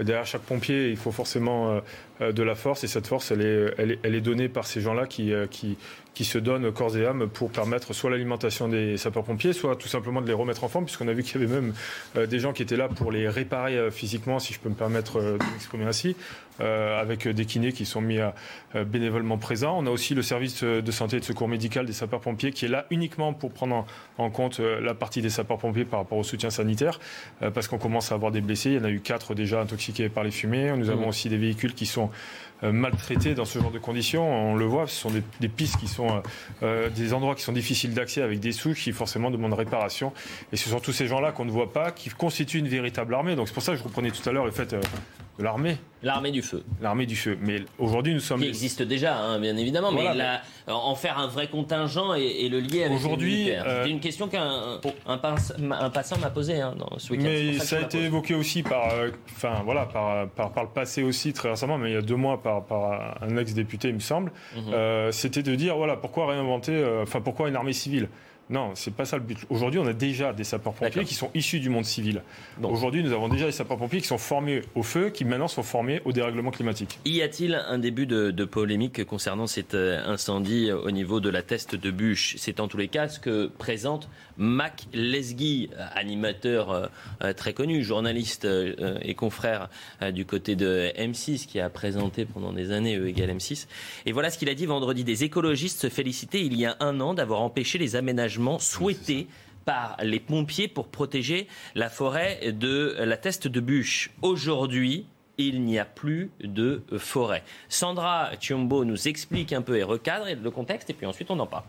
derrière chaque pompier, il faut forcément de la force, et cette force, elle est, donnée par ces gens-là qui, qui, se donnent corps et âme pour permettre soit l'alimentation des sapeurs-pompiers, soit tout simplement de les remettre en forme, puisqu'on a vu qu'il y avait même euh, des gens qui étaient là pour les réparer euh, physiquement, si je peux me permettre euh, de m'exprimer ainsi, avec des kinés qui sont mis bénévolement présents. On a aussi le service de santé et de secours médical des sapeurs-pompiers qui est là uniquement pour prendre en, compte la partie des sapeurs-pompiers par rapport au soutien sanitaire, parce qu'on commence à avoir des blessés. Il y en a eu quatre déjà intoxiqués par les fumées. Nous avons mmh. aussi des véhicules qui sont euh, maltraités dans ce genre de conditions. On le voit, ce sont des, pistes qui sont euh, euh, des endroits qui sont difficiles d'accès avec des souches qui forcément demandent réparation. Et ce sont tous ces gens-là qu'on ne voit pas qui constituent une véritable armée. Donc c'est pour ça que je reprenais tout à l'heure le fait de l'armée. L'armée du feu. L'armée du feu. Mais aujourd'hui, nous sommes. Qui existe déjà, hein, bien évidemment, mais en faire un vrai contingent et, le lier avec Aujourd'hui, c'est une question qu'un un, passant m'a posée hein, ce week-end. Mais ça, a été évoqué aussi par, enfin voilà, par, par, par, le passé aussi très récemment, mais il y a deux mois par, un ex-député, il me semble, mhm. euh, c'était de dire voilà pourquoi réinventer, euh, enfin pourquoi une armée civile? Non, c'est pas ça le but. Aujourd'hui, on a déjà des sapeurs-pompiers qui sont issus du monde civil. Aujourd'hui, nous avons déjà des sapeurs-pompiers qui sont formés au feu, qui maintenant sont formés au dérèglement climatique. Y a-t-il un début de, polémique concernant cet euh, incendie au niveau de la teste de bûche? C'est en tous les cas ce que présente Mac Lesguy, animateur euh, très connu, journaliste et confrère du côté de M6, qui a présenté pendant des années E égale M6. Et voilà ce qu'il a dit vendredi. Des écologistes se félicitaient il y a un an d'avoir empêché les aménagements souhaités par les pompiers pour protéger la forêt de la teste de bûche. Aujourd'hui, il n'y a plus de forêt. Sandra Chiombo nous explique un peu et recadre le contexte et puis ensuite on en parle.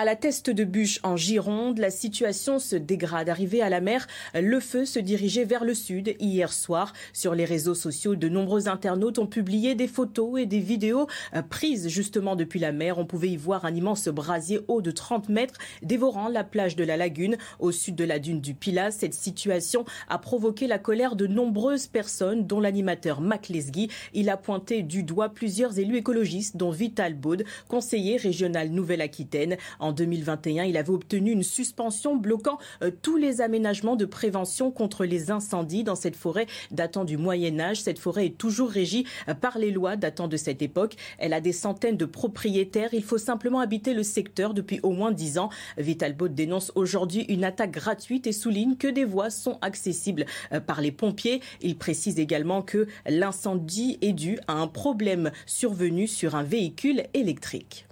À la teste de bûche en Gironde, la situation se dégrade. Arrivé à la mer, le feu se dirigeait vers le sud hier soir. Sur les réseaux sociaux, de nombreux internautes ont publié des photos et des vidéos euh, prises justement depuis la mer. On pouvait y voir un immense brasier haut de 30 mètres dévorant la plage de la lagune au sud de la dune du Pilat. Cette situation a provoqué la colère de nombreuses personnes, dont l'animateur Mac Lesguy. Il a pointé du doigt plusieurs élus écologistes, dont Vital Baud, conseiller régional Nouvelle-Aquitaine. 2021, il avait obtenu une suspension bloquant euh, tous les aménagements de prévention contre les incendies dans cette forêt datant du Moyen Âge. Cette forêt est toujours régie euh, par les lois datant de cette époque. Elle a des centaines de propriétaires. Il faut simplement habiter le secteur depuis au moins dix ans. Vitalbot dénonce aujourd'hui une attaque gratuite et souligne que des voies sont accessibles euh, par les pompiers. Il précise également que l'incendie est dû à un problème survenu sur un véhicule électrique.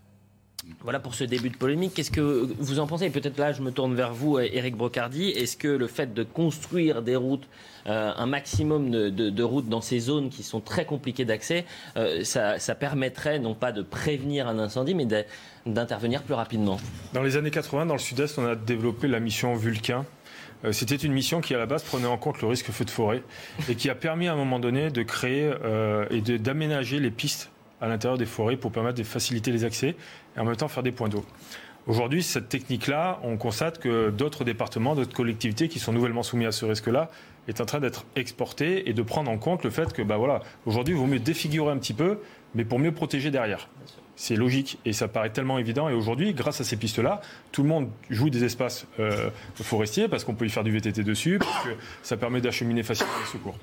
Voilà pour ce début de polémique. Qu'est-ce que vous en pensez? Peut-être là, je me tourne vers vous, Eric Brocardi. Est-ce que le fait de construire des routes, euh, un maximum de, routes dans ces zones qui sont très compliquées d'accès, euh, ça, permettrait non pas de prévenir un incendie, mais d'intervenir plus rapidement? Dans les années 80, dans le sud-est, on a développé la mission Vulcain. Euh, c'était une mission qui, à la base, prenait en compte le risque feu de forêt et qui a permis à un moment donné de créer et d'aménager les pistes à l'intérieur des forêts pour permettre de faciliter les accès et en même temps faire des points d'eau. Aujourd'hui, cette technique-là, on constate que d'autres départements, d'autres collectivités qui sont nouvellement soumis à ce risque-là, est en train d'être exportées et de prendre en compte le fait que, bah voilà, aujourd'hui, il vaut mieux défigurer un petit peu, mais pour mieux protéger derrière. C'est logique et ça paraît tellement évident. Et aujourd'hui, grâce à ces pistes-là, tout le monde joue des espaces euh, forestiers parce qu'on peut y faire du VTT dessus, parce que ça permet d'acheminer facilement les secours.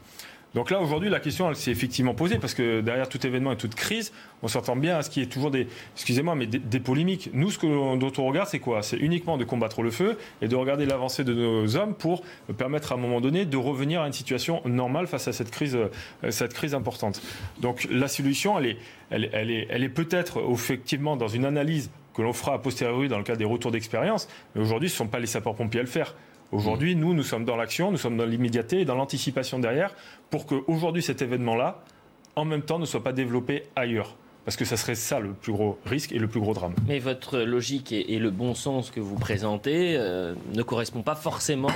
Donc là, aujourd'hui, la question, elle s'est effectivement posée, parce que derrière tout événement et toute crise, on s'entend bien à ce qui est toujours des, excusez-moi, mais des, polémiques. Nous, ce que, dont on regarde, c'est quoi? C'est uniquement de combattre le feu et de regarder l'avancée de nos hommes pour permettre à un moment donné de revenir à une situation normale face à cette crise, euh, cette crise importante. Donc la solution, elle est, elle, est, elle est peut-être effectivement dans une analyse que l'on fera a posteriori dans le cadre des retours d'expérience, mais aujourd'hui, ce ne sont pas les sapeurs-pompiers à le faire. Aujourd'hui, nous, nous sommes dans l'action, nous sommes dans l'immédiateté et dans l'anticipation derrière pour qu'aujourd'hui, cet événement-là, en même temps, ne soit pas développé ailleurs. Parce que ça serait ça le plus gros risque et le plus gros drame. Mais votre logique et, le bon sens que vous présentez euh, ne correspond pas forcément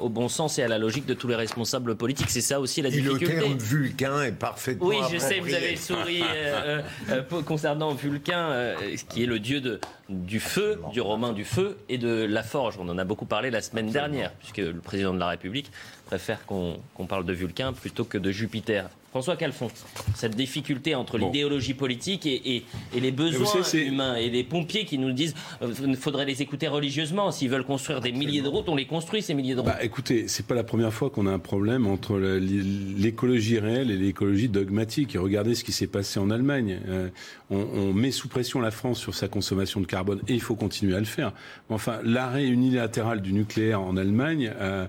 au bon sens et à la logique de tous les responsables politiques. C'est ça aussi la difficulté. le terme vulcain est parfaitement Oui, je sais, vous avez souri euh, euh, concernant Vulcain, qui est le dieu de, du feu, du romain du feu et de la forge. On en a beaucoup parlé la semaine dernière, puisque le président de la République préfère qu'on parle de Vulcain plutôt que de Jupiter. François Calfon, cette difficulté entre l'idéologie politique et, les besoins humains et les pompiers qui nous disent qu'il euh, faudrait les écouter religieusement. S'ils veulent construire des milliers de routes, on les construit ces milliers de routes. Bah, écoutez, c'est pas la première fois qu'on a un problème entre l'écologie réelle et l'écologie dogmatique. regardez ce qui s'est passé en Allemagne. Euh, on, met sous pression la France sur sa consommation de carbone et il faut continuer à le faire. Enfin, l'arrêt unilatéral du nucléaire en Allemagne euh,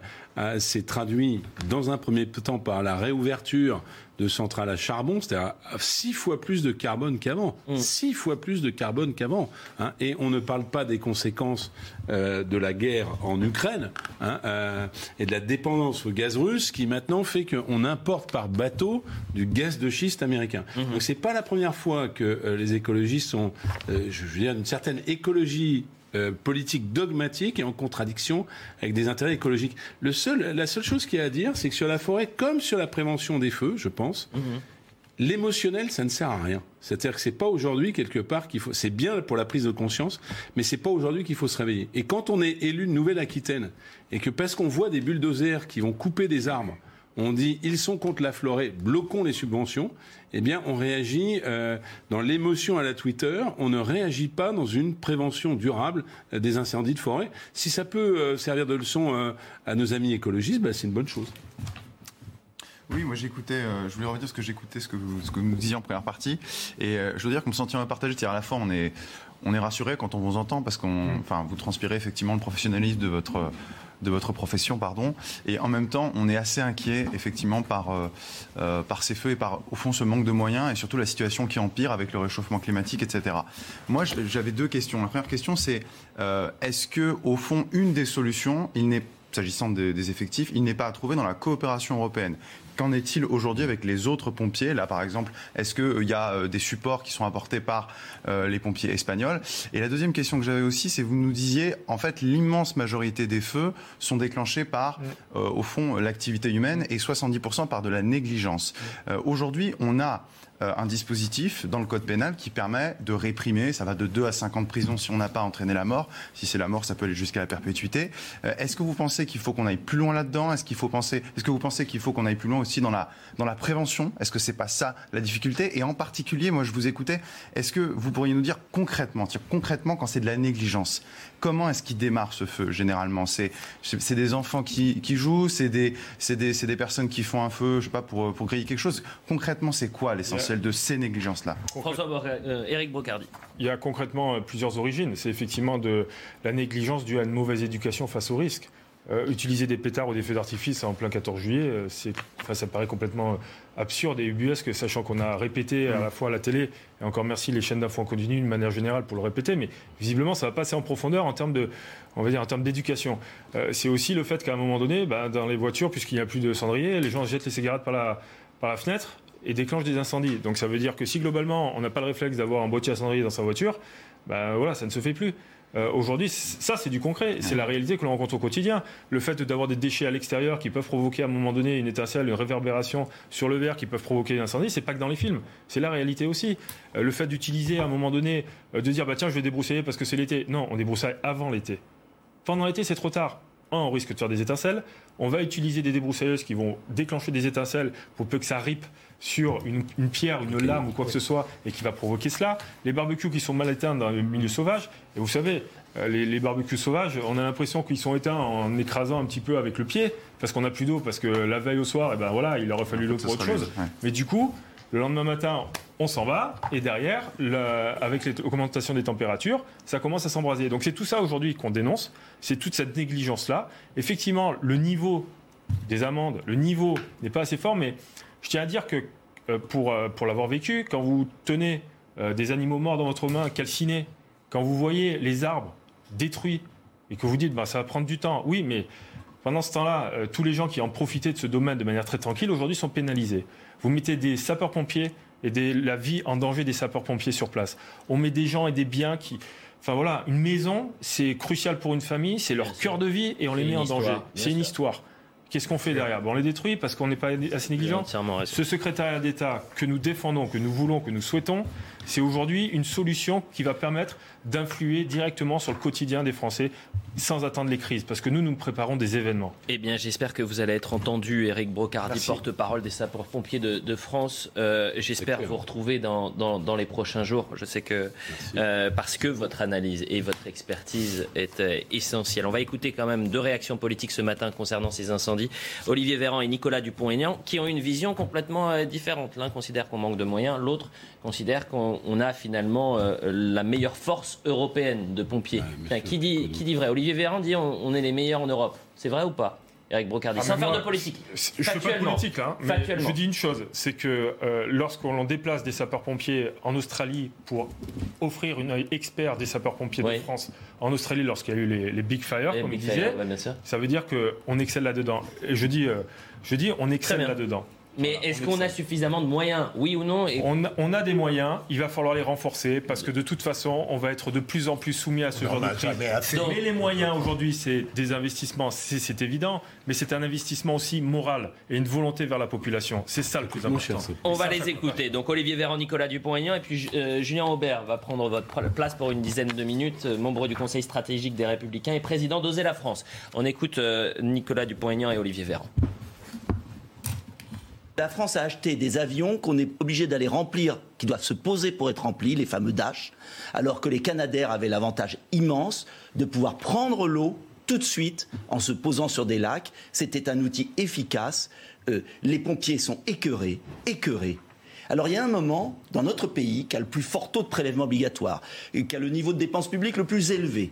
s'est traduit dans un premier temps par la réouverture de centrales à charbon, c'est-à-dire six fois plus de carbone qu'avant. Mm. Six fois plus de carbone qu'avant. Hein. Et on ne parle pas des conséquences euh, de la guerre en Ukraine hein, euh, et de la dépendance au gaz russe qui maintenant fait qu'on importe par bateau du gaz de schiste américain. Mm-hmm. Donc c'est pas la première fois que euh, les écologistes sont, je veux dire, une certaine écologie euh, politique dogmatique et en contradiction avec des intérêts écologiques. Le seul, la seule chose qu'il y a à dire, c'est que sur la forêt, comme sur la prévention des feux, je pense, mhm. l'émotionnel, ça ne sert à rien. C'est-à-dire que c'est pas aujourd'hui quelque part qu'il faut. C'est bien pour la prise de conscience, mais c'est pas aujourd'hui qu'il faut se réveiller. Et quand on est élu de Nouvelle-Aquitaine et que parce qu'on voit des bulldozers qui vont couper des arbres on dit ils sont contre la forêt, bloquons les subventions, eh bien on réagit euh, dans l'émotion à la Twitter, on ne réagit pas dans une prévention durable euh, des incendies de forêt. Si ça peut euh, servir de leçon à nos amis écologistes, bah, c'est une bonne chose. Oui, moi j'écoutais, je voulais redire ce que j'écoutais, ce que vous, ce que nous disiez en première partie, et je veux dire qu'on me sentit partagé, c'est-à-dire à la fois on est, on est rassuré quand on vous entend parce qu'on, enfin, vous transpirez effectivement le professionnalisme de votre de votre profession, pardon. Et en même temps, on est assez inquiet, effectivement, par, euh, euh, par ces feux et par, au fond, ce manque de moyens et surtout la situation qui empire avec le réchauffement climatique, etc. Moi, j'avais deux questions. La première question, c'est euh, est-ce que, au fond, une des solutions, il n'est s'agissant des, effectifs, il n'est pas à trouver dans la coopération européenne? Qu'en est-il aujourd'hui avec les autres pompiers Là, par exemple, est-ce qu'il euh, y a euh, des supports qui sont apportés par euh, les pompiers espagnols Et la deuxième question que j'avais aussi, c'est vous nous disiez, en fait, l'immense majorité des feux sont déclenchés par, au fond, l'activité humaine et 70% par de la négligence. aujourd'hui, on a un dispositif dans le code pénal qui permet de réprimer, ça va de 2 à 5 ans de prison si on n'a pas entraîné la mort, si c'est la mort ça peut aller jusqu'à la perpétuité. Euh, est-ce que vous pensez qu'il faut qu'on aille plus loin là-dedans? Est-ce qu'il faut penser est-ce que vous pensez qu'il faut qu'on aille plus loin aussi dans la dans la prévention? Est-ce que c'est pas ça la difficulté? Et en particulier, moi je vous écoutais, est-ce que vous pourriez nous dire concrètement, concrètement quand c'est de la négligence, comment est-ce qu'il démarre ce feu généralement? C'est c'est des enfants qui, qui jouent, c'est des c'est des c'est des personnes qui font un feu, je sais pas pour pour griller quelque chose. Concrètement, c'est quoi l'essentiel de ces négligences-là? François euh, Éric Brocardi. Il y a concrètement euh, plusieurs origines. C'est effectivement de la négligence due à une mauvaise éducation face au risque. Euh, utiliser des pétards ou des feux d'artifice en plein 14 juillet, c'est, enfin, ça paraît complètement absurde et ubuesque, sachant qu'on a répété à la fois à la télé, et encore merci les chaînes d'infos en continu d'une manière générale pour le répéter, mais visiblement ça va passer en profondeur en termes de, on va dire en termes d'éducation. c'est aussi le fait qu'à un moment donné, bah, dans les voitures, puisqu'il n'y a plus de cendrier, les gens jettent les cigarettes par la, par la fenêtre et déclenche des incendies. Donc ça veut dire que si globalement on n'a pas le réflexe d'avoir un boîtier à cendrier dans sa voiture, ben voilà, ça ne se fait plus. Euh, aujourd'hui, ça c'est du concret, c'est la réalité que l'on rencontre au quotidien. Le fait d'avoir des déchets à l'extérieur qui peuvent provoquer à un moment donné une étincelle, une réverbération sur le verre qui peuvent provoquer un incendie, c'est pas que dans les films, c'est la réalité aussi. Euh, le fait d'utiliser à un moment donné, euh, de dire bah tiens je vais débroussailler parce que c'est l'été, non, on débroussaille avant l'été. Pendant l'été c'est trop tard un, on risque de faire des étincelles. On va utiliser des débroussailleuses qui vont déclencher des étincelles pour peu que ça ripe sur une, pierre, une lame ou quoi que ce soit et qui va provoquer cela. Les barbecues qui sont mal éteints dans le milieu sauvage, et vous savez, euh, les, barbecues sauvages, on a l'impression qu'ils sont éteints en écrasant un petit peu avec le pied parce qu'on n'a plus d'eau, parce que la veille au soir, et eh ben voilà, il aurait fallu l'eau pour autre chose. Mais du coup, le lendemain matin, on s'en va, et derrière, avec l'augmentation des températures, ça commence à s'embraser. Donc c'est tout ça aujourd'hui qu'on dénonce, c'est toute cette négligence-là. Effectivement, le niveau des amendes, le niveau n'est pas assez fort, mais je tiens à dire que euh, pour, euh, pour l'avoir vécu, quand vous tenez euh, des animaux morts dans votre main, calcinés, quand vous voyez les arbres détruits, et que vous dites, bah, ça va prendre du temps, oui, mais pendant ce temps-là, tous les gens qui ont profité de ce domaine de manière très tranquille, aujourd'hui sont pénalisés. Vous mettez des sapeurs-pompiers et la vie en danger des sapeurs-pompiers sur place. On met des gens et des biens qui... Enfin voilà, une maison, c'est crucial pour une famille, c'est leur cœur de vie et on les met en danger. C'est une histoire. Qu'est-ce qu'on fait derrière? On les détruit parce qu'on n'est pas assez négligent. Ce secrétariat d'État que nous défendons, que nous voulons, que nous souhaitons, c'est aujourd'hui une solution qui va permettre d'influer directement sur le quotidien des Français sans attendre les crises, parce que nous, nous préparons des événements. Eh bien, j'espère que vous allez être entendu, Eric Brocardi, porte-parole des sapeurs-pompiers de, France. Euh, j'espère vous retrouver dans, dans, les prochains jours. Je sais que euh, parce que votre analyse et votre expertise est euh, essentielle. On va écouter quand même deux réactions politiques ce matin concernant ces incendies. Olivier Véran et Nicolas Dupont-Aignan, qui ont une vision complètement différente. L'un considère qu'on manque de moyens, l'autre considère qu'on a finalement la meilleure force européenne de pompiers. qui, dit, qui dit vrai? Olivier Véran dit on, on est les meilleurs en Europe. C'est vrai ou pas Eric Brocardi, ah, sans faire de politique. Je ne fais pas de politique, hein, mais je dis une chose, c'est que euh, lorsqu'on déplace des sapeurs-pompiers en Australie pour offrir une œil expert des sapeurs-pompiers de France en Australie lorsqu'il y a eu les, Big Fire, comme il disait, ça veut dire qu'on excelle là-dedans. Et je dis, euh, je dis on excelle là-dedans. Mais est-ce qu'on a suffisamment de moyens, oui ou non on, a, des moyens, il va falloir les renforcer parce que de toute façon, on va être de plus en plus soumis à ce genre de crise. Mais les moyens aujourd'hui, c'est des investissements, c'est évident, mais c'est un investissement aussi moral et une volonté vers la population. C'est ça le plus important. On va les écouter. Donc Olivier Véran, Nicolas Dupont-Aignan et puis euh, Julien Aubert va prendre votre place pour une dizaine de minutes, euh, membre du Conseil stratégique des Républicains et président d'Oser la France. On écoute euh, Nicolas Dupont-Aignan et Olivier Véran. La France a acheté des avions qu'on est obligé d'aller remplir, qui doivent se poser pour être remplis, les fameux Dash, alors que les Canadaires avaient l'avantage immense de pouvoir prendre l'eau tout de suite en se posant sur des lacs. C'était un outil efficace. Euh, les pompiers sont écœurés, écœurés. Alors il y a un moment dans notre pays qui a le plus fort taux de prélèvement obligatoire et qui a le niveau de dépenses publiques le plus élevé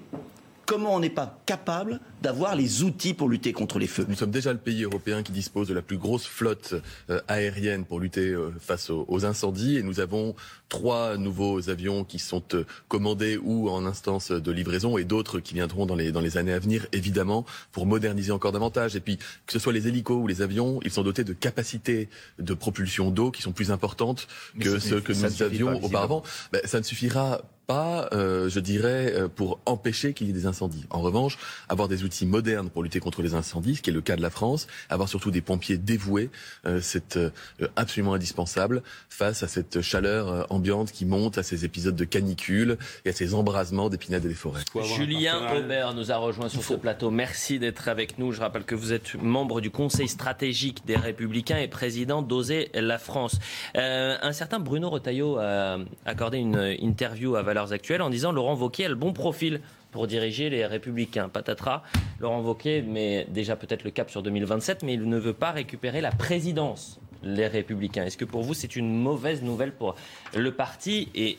comment on n'est pas capable d'avoir les outils pour lutter contre les feux Nous sommes déjà le pays européen qui dispose de la plus grosse flotte euh, aérienne pour lutter euh, face aux, incendies et nous avons trois nouveaux avions qui sont euh, commandés ou en instance de livraison et d'autres qui viendront dans les, dans les années à venir, évidemment, pour moderniser encore davantage. Et puis, que ce soit les hélicos ou les avions, ils sont dotés de capacités de propulsion d'eau qui sont plus importantes que ce que nous avions auparavant. Ben, ça ne suffira pas, euh, je dirais, euh, pour empêcher qu'il y ait des incendies. En revanche, avoir des outils modernes pour lutter contre les incendies, ce qui est le cas de la France, avoir surtout des pompiers dévoués, euh, c'est absolument indispensable face à cette chaleur ambiante qui monte, à ces épisodes de canicule et à ces embrasements d'épinades et des forêts. Julien Aubert nous a rejoint sur ce plateau. Merci d'être avec nous. Je rappelle que vous êtes membre du Conseil stratégique des Républicains et président d'Oser la France. un certain Bruno Retailleau a accordé une interview à Valérie actuelles en disant Laurent Wauquiez a le bon profil pour diriger les Républicains. Patatras, Laurent Wauquiez met déjà peut-être le cap sur 2027, mais il ne veut pas récupérer la présidence, les Républicains. Est-ce que pour vous, c'est une mauvaise nouvelle pour le parti Et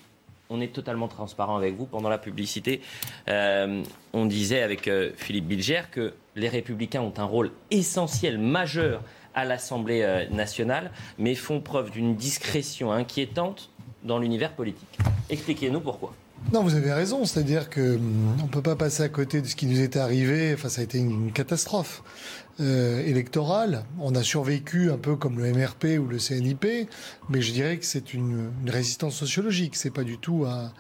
on est totalement transparent avec vous. Pendant la publicité, euh, on disait avec euh, Philippe Bilger que les Républicains ont un rôle essentiel, majeur à l'Assemblée euh, nationale, mais font preuve d'une discrétion inquiétante dans l'univers politique. Expliquez-nous pourquoi. Non, vous avez raison. C'est-à-dire que hum, on peut pas passer à côté de ce qui nous était arrivé. Enfin, ça a été une catastrophe euh, électorale. On a survécu un peu comme le MRP ou le CNIP, mais je dirais que c'est une, résistance sociologique. C'est pas du tout un,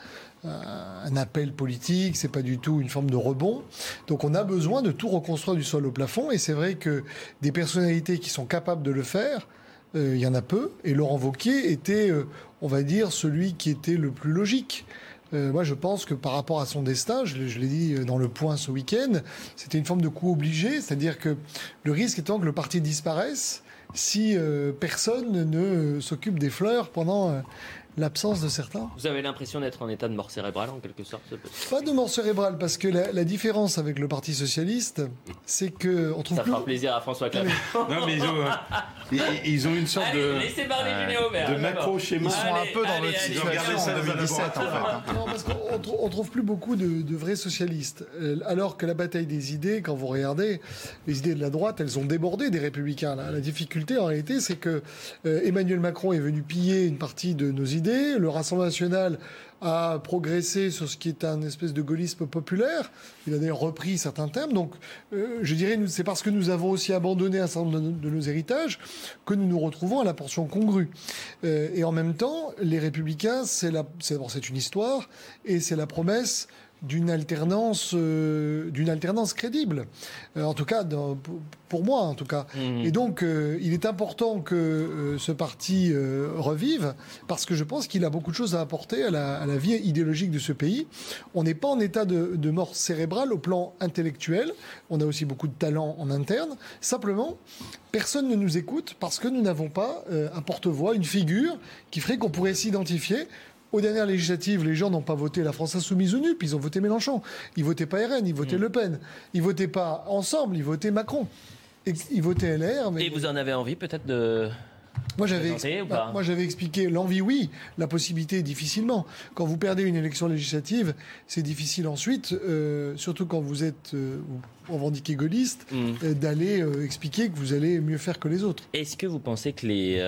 un appel politique, c'est pas du tout une forme de rebond. Donc on a besoin de tout reconstruire du sol au plafond, et c'est vrai que des personnalités qui sont capables de le faire, euh, il y en a peu, et Laurent Vauquier était, euh, on va dire, celui qui était le plus logique. Euh, moi, je pense que par rapport à son destin, je, l'ai dit dans le point ce week-end, c'était une forme de coup obligé, c'est-à-dire que le risque étant que le parti disparaisse si personne ne s'occupe des fleurs pendant l'absence de certains. Vous avez l'impression d'être en état de mort cérébrale en quelque sorte Pas de mort cérébrale, parce que la, différence avec le Parti Socialiste, c'est que on trouve Ça fera plaisir à François Clavier. non, mais ils ont, une sorte de, de macro-schéma. Ils sont un peu dans le situation 2017 en fait. Hein. Non, parce qu'on ne trouve plus beaucoup de, vrais socialistes. Euh, alors que la bataille des idées, quand vous regardez, les idées de la droite, elles ont débordé des républicains. La difficulté en réalité, c'est que euh, Emmanuel Macron est venu piller une partie de nos idées le Rassemblement national a progressé sur ce qui est un espèce de gaullisme populaire. Il a d'ailleurs repris certains thèmes. Donc, euh, je dirais, c'est parce que nous avons aussi abandonné un certain nombre de, nos héritages que nous nous retrouvons à la portion congrue. Euh, et en même temps, les Républicains, c'est c'est une histoire et c'est la promesse d'une alternance, euh, d'une alternance crédible. Euh, en tout cas, pour moi, en tout cas. Mmh. Et donc, euh, il est important que ce parti revive parce que je pense qu'il a beaucoup de choses à apporter à la, vie idéologique de ce pays. On n'est pas en état de, de, mort cérébrale au plan intellectuel. On a aussi beaucoup de talent en interne. Simplement, personne ne nous écoute parce que nous n'avons pas un porte-voix, une figure qui ferait qu'on pourrait s'identifier aux dernières législatives, les gens n'ont pas voté la France insoumise ou NUP, ils ont voté Mélenchon. Ils votaient pas RN, ils votaient mm. Le Pen. Ils votaient pas Ensemble, ils votaient Macron. Et, ils votaient LR. Et vous en avez envie peut-être de... Moi j'avais, bah, moi j'avais expliqué l'envie oui, la possibilité difficilement. Quand vous perdez une élection législative, c'est difficile ensuite, euh, surtout quand vous êtes euh, revendiqué gaulliste, mm. euh, d'aller euh, expliquer que vous allez mieux faire que les autres. Est-ce que vous pensez que les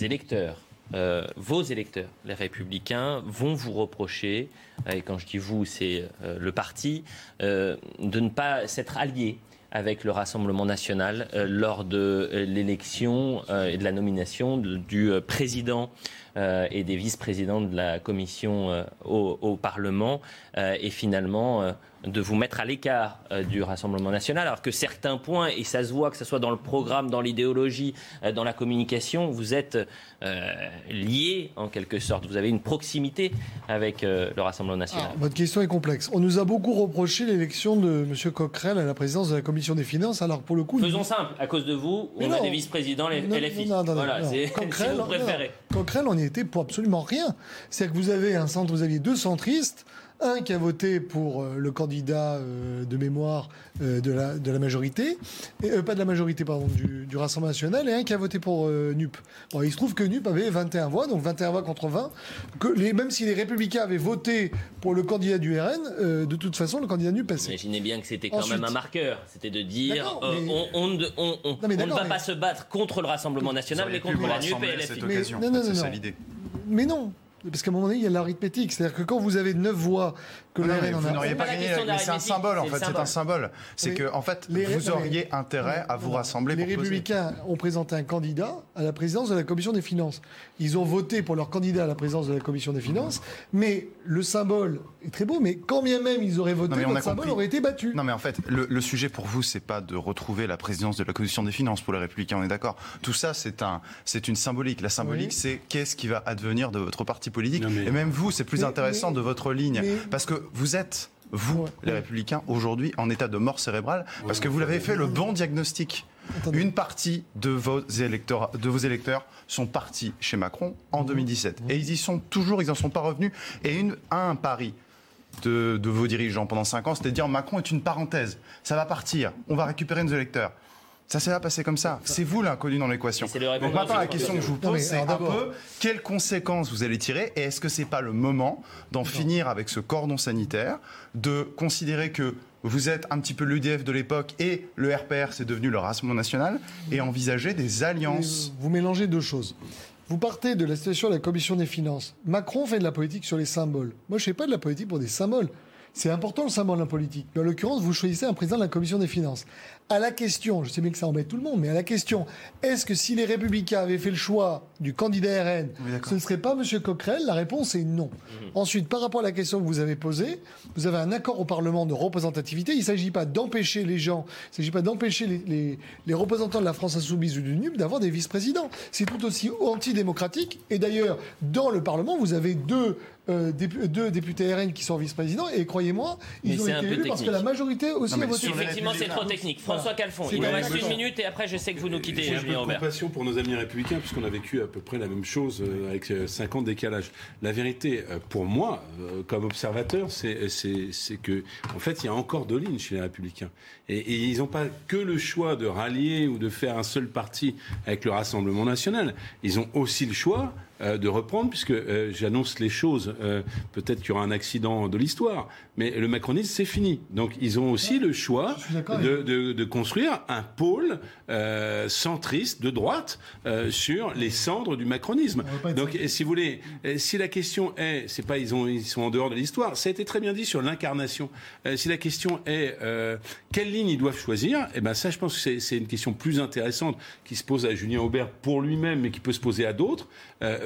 électeurs euh, vos électeurs, les républicains, vont vous reprocher, et quand je dis vous, c'est euh, le parti, euh, de ne pas s'être allié avec le Rassemblement national lors de l'élection et de la nomination du président et des vice-présidents de la commission au, au, Parlement. et finalement de vous mettre à l'écart euh, du Rassemblement national, alors que certains points, et ça se voit que ce soit dans le programme, dans l'idéologie, euh, dans la communication, vous êtes euh, liés en quelque sorte. Vous avez une proximité avec le Rassemblement national. votre question est complexe. On nous a beaucoup reproché l'élection de M. Coquerel à la présidence de la Commission des finances, alors pour le coup... Faisons simple, à cause de vous, on a des vice-présidents les LFI. Non, non, voilà, c'est Coquerel, vous préférez. Coquerel, on n'y pour absolument rien. C'est-à-dire que vous avez un centre, vous aviez deux centristes, un qui a voté pour euh, le candidat euh, de mémoire euh, de, la, de la majorité, et, pas de la majorité, pardon, du, du, Rassemblement national, et un qui a voté pour NUP. Bon, il se trouve que NUP avait 21 voix, donc 21 voix contre 20, que les, même si les Républicains avaient voté pour le candidat du RN, de toute façon, le candidat NUP passait. Imaginez bien que c'était quand même un marqueur, c'était de dire on, on, on, on ne va pas se battre contre le Rassemblement national, mais contre la NUP et LFI. non, non, non, non. Mais non, parce qu'à un moment donné, il y a l'arithmétique. C'est-à-dire que quand vous avez 9 voix, que ah non, Vous n'auriez pas gagné, mais c'est un symbole, en fait. C'est un symbole. C'est que, en fait, vous auriez intérêt à vous rassembler Les Républicains ont présenté un candidat à la présidence de la Commission des Finances. Ils ont voté pour leur candidat à la présidence de la Commission des Finances, mais le symbole est très beau, mais quand bien même ils auraient voté, le symbole aurait été battu. Non, mais en fait, le, sujet pour vous, c'est pas de retrouver la présidence de la Commission des Finances pour les Républicains, on est d'accord. Tout ça, c'est un, c'est une symbolique. La symbolique, c'est qu'est-ce qui va advenir de votre parti politique. Et même vous, c'est plus intéressant de votre ligne. Parce que vous êtes vous, les républicains, aujourd'hui en état de mort cérébrale, parce que vous l'avez fait le bon diagnostic. Une partie de vos, électeurs, de vos électeurs sont partis chez Macron en 2017. Et ils y sont toujours, ils n'en sont pas revenus. Et une, un pari de, de vos dirigeants pendant 5 ans, c'était de dire Macron est une parenthèse. Ça va partir. On va récupérer nos électeurs. Ça s'est pas passé comme ça. C'est vous l'inconnu dans l'équation. Donc maintenant, la question que je vous pose, c'est un peu quelles conséquences vous allez tirer et est-ce que c'est pas le moment d'en finir avec ce cordon sanitaire, de considérer que vous êtes un petit peu l'UDF de l'époque et le RPR, c'est devenu le Rassemblement national, et envisager des alliances. Vous mélangez deux choses. Vous partez de la situation de la Commission des finances. Macron fait de la politique sur les symboles. Moi, je ne fais pas de la politique pour des symboles. C'est important le symbole de la politique. Mais en l'occurrence, vous choisissez un président de la Commission des finances à la question, je sais bien que ça embête tout le monde, mais à la question, est-ce que si les Républicains avaient fait le choix du candidat RN, ce ne serait pas M. Coquerel La réponse est non. Mhm. Ensuite, par rapport à la question que vous avez posée, vous avez un accord au Parlement de représentativité. Il ne s'agit pas d'empêcher les gens, il ne s'agit pas d'empêcher les, les, représentants de la France insoumise ou du NUP d'avoir des vice-présidents. C'est tout aussi antidémocratique. Et d'ailleurs, dans le Parlement, vous avez deux euh, deux députés RN qui sont vice-présidents et croyez-moi, ils ont été élus parce que la majorité aussi a voté. Effectivement, c'est trop technique. François Calfon, il nous reste une minute et après je sais que vous nous quittez. J'ai de compassion pour nos amis républicains puisqu'on a vécu à peu près la même chose euh, avec 5 euh, ans de décalage. La vérité, euh, pour moi, comme observateur, c'est que en fait, il y a encore deux lignes chez les républicains. Et, ils n'ont pas que le choix de rallier ou de faire un seul parti avec le Rassemblement national. Ils ont aussi le choix de reprendre, puisque j'annonce les choses, peut-être qu'il y aura un accident de l'histoire, mais le macronisme, c'est fini. Donc ils ont aussi le choix de, de, de, construire un pôle euh, centriste de droite euh, sur les cendres du macronisme. Donc si vous voulez, euh, si la question est, c'est pas ils, ont, ils sont en dehors de l'histoire, ça a été très bien dit sur l'incarnation. Euh, si la question est euh, quelle ligne ils doivent choisir, et eh ben ça je pense que c'est une question plus intéressante qui se pose à Julien Aubert pour lui-même, mais qui peut se poser à d'autres.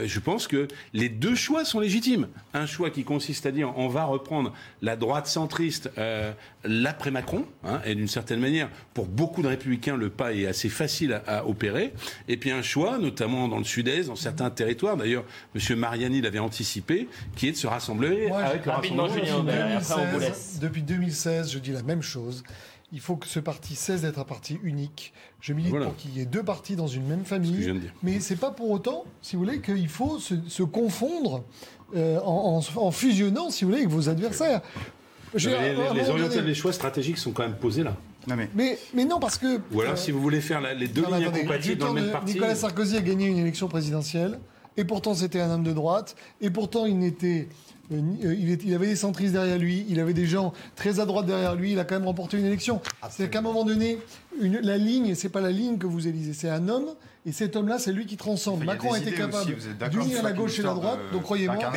Je pense que les deux choix sont légitimes. Un choix qui consiste à dire on va reprendre la droite centriste euh, l'après Macron, hein, et d'une certaine manière, pour beaucoup de républicains, le pas est assez facile à, opérer. Et puis un choix, notamment dans le sud-est, dans certains territoires, d'ailleurs, M. Mariani l'avait anticipé, qui est de se rassembler avec le Rassemblement. Depuis 2016, je dis la même chose. Il faut que ce parti cesse d'être un parti unique. Je milite pour qu'il y ait deux partis dans une même famille. Ce mais c'est pas pour autant, si vous voulez, qu'il faut se, confondre euh, en, en, fusionnant, si vous voulez, avec vos adversaires. Les, les, les choix stratégiques sont quand même posés là. Non mais... mais... non, parce que. Ou alors, si vous voulez faire les deux lignes incompatibles dans le même parti. Nicolas Sarkozy a gagné une élection présidentielle, et pourtant c'était un homme de droite, et pourtant il n'était. Euh, euh, il, avait des centristes derrière lui, il avait des gens très à droite derrière lui, il a quand même remporté une élection. C'est qu'à un moment donné, la ligne, c'est pas la ligne que vous élisez, c'est un homme et cet homme-là, c'est lui qui transcende. Macron a été capable d'unir la gauche et la droite. Donc croyez-moi.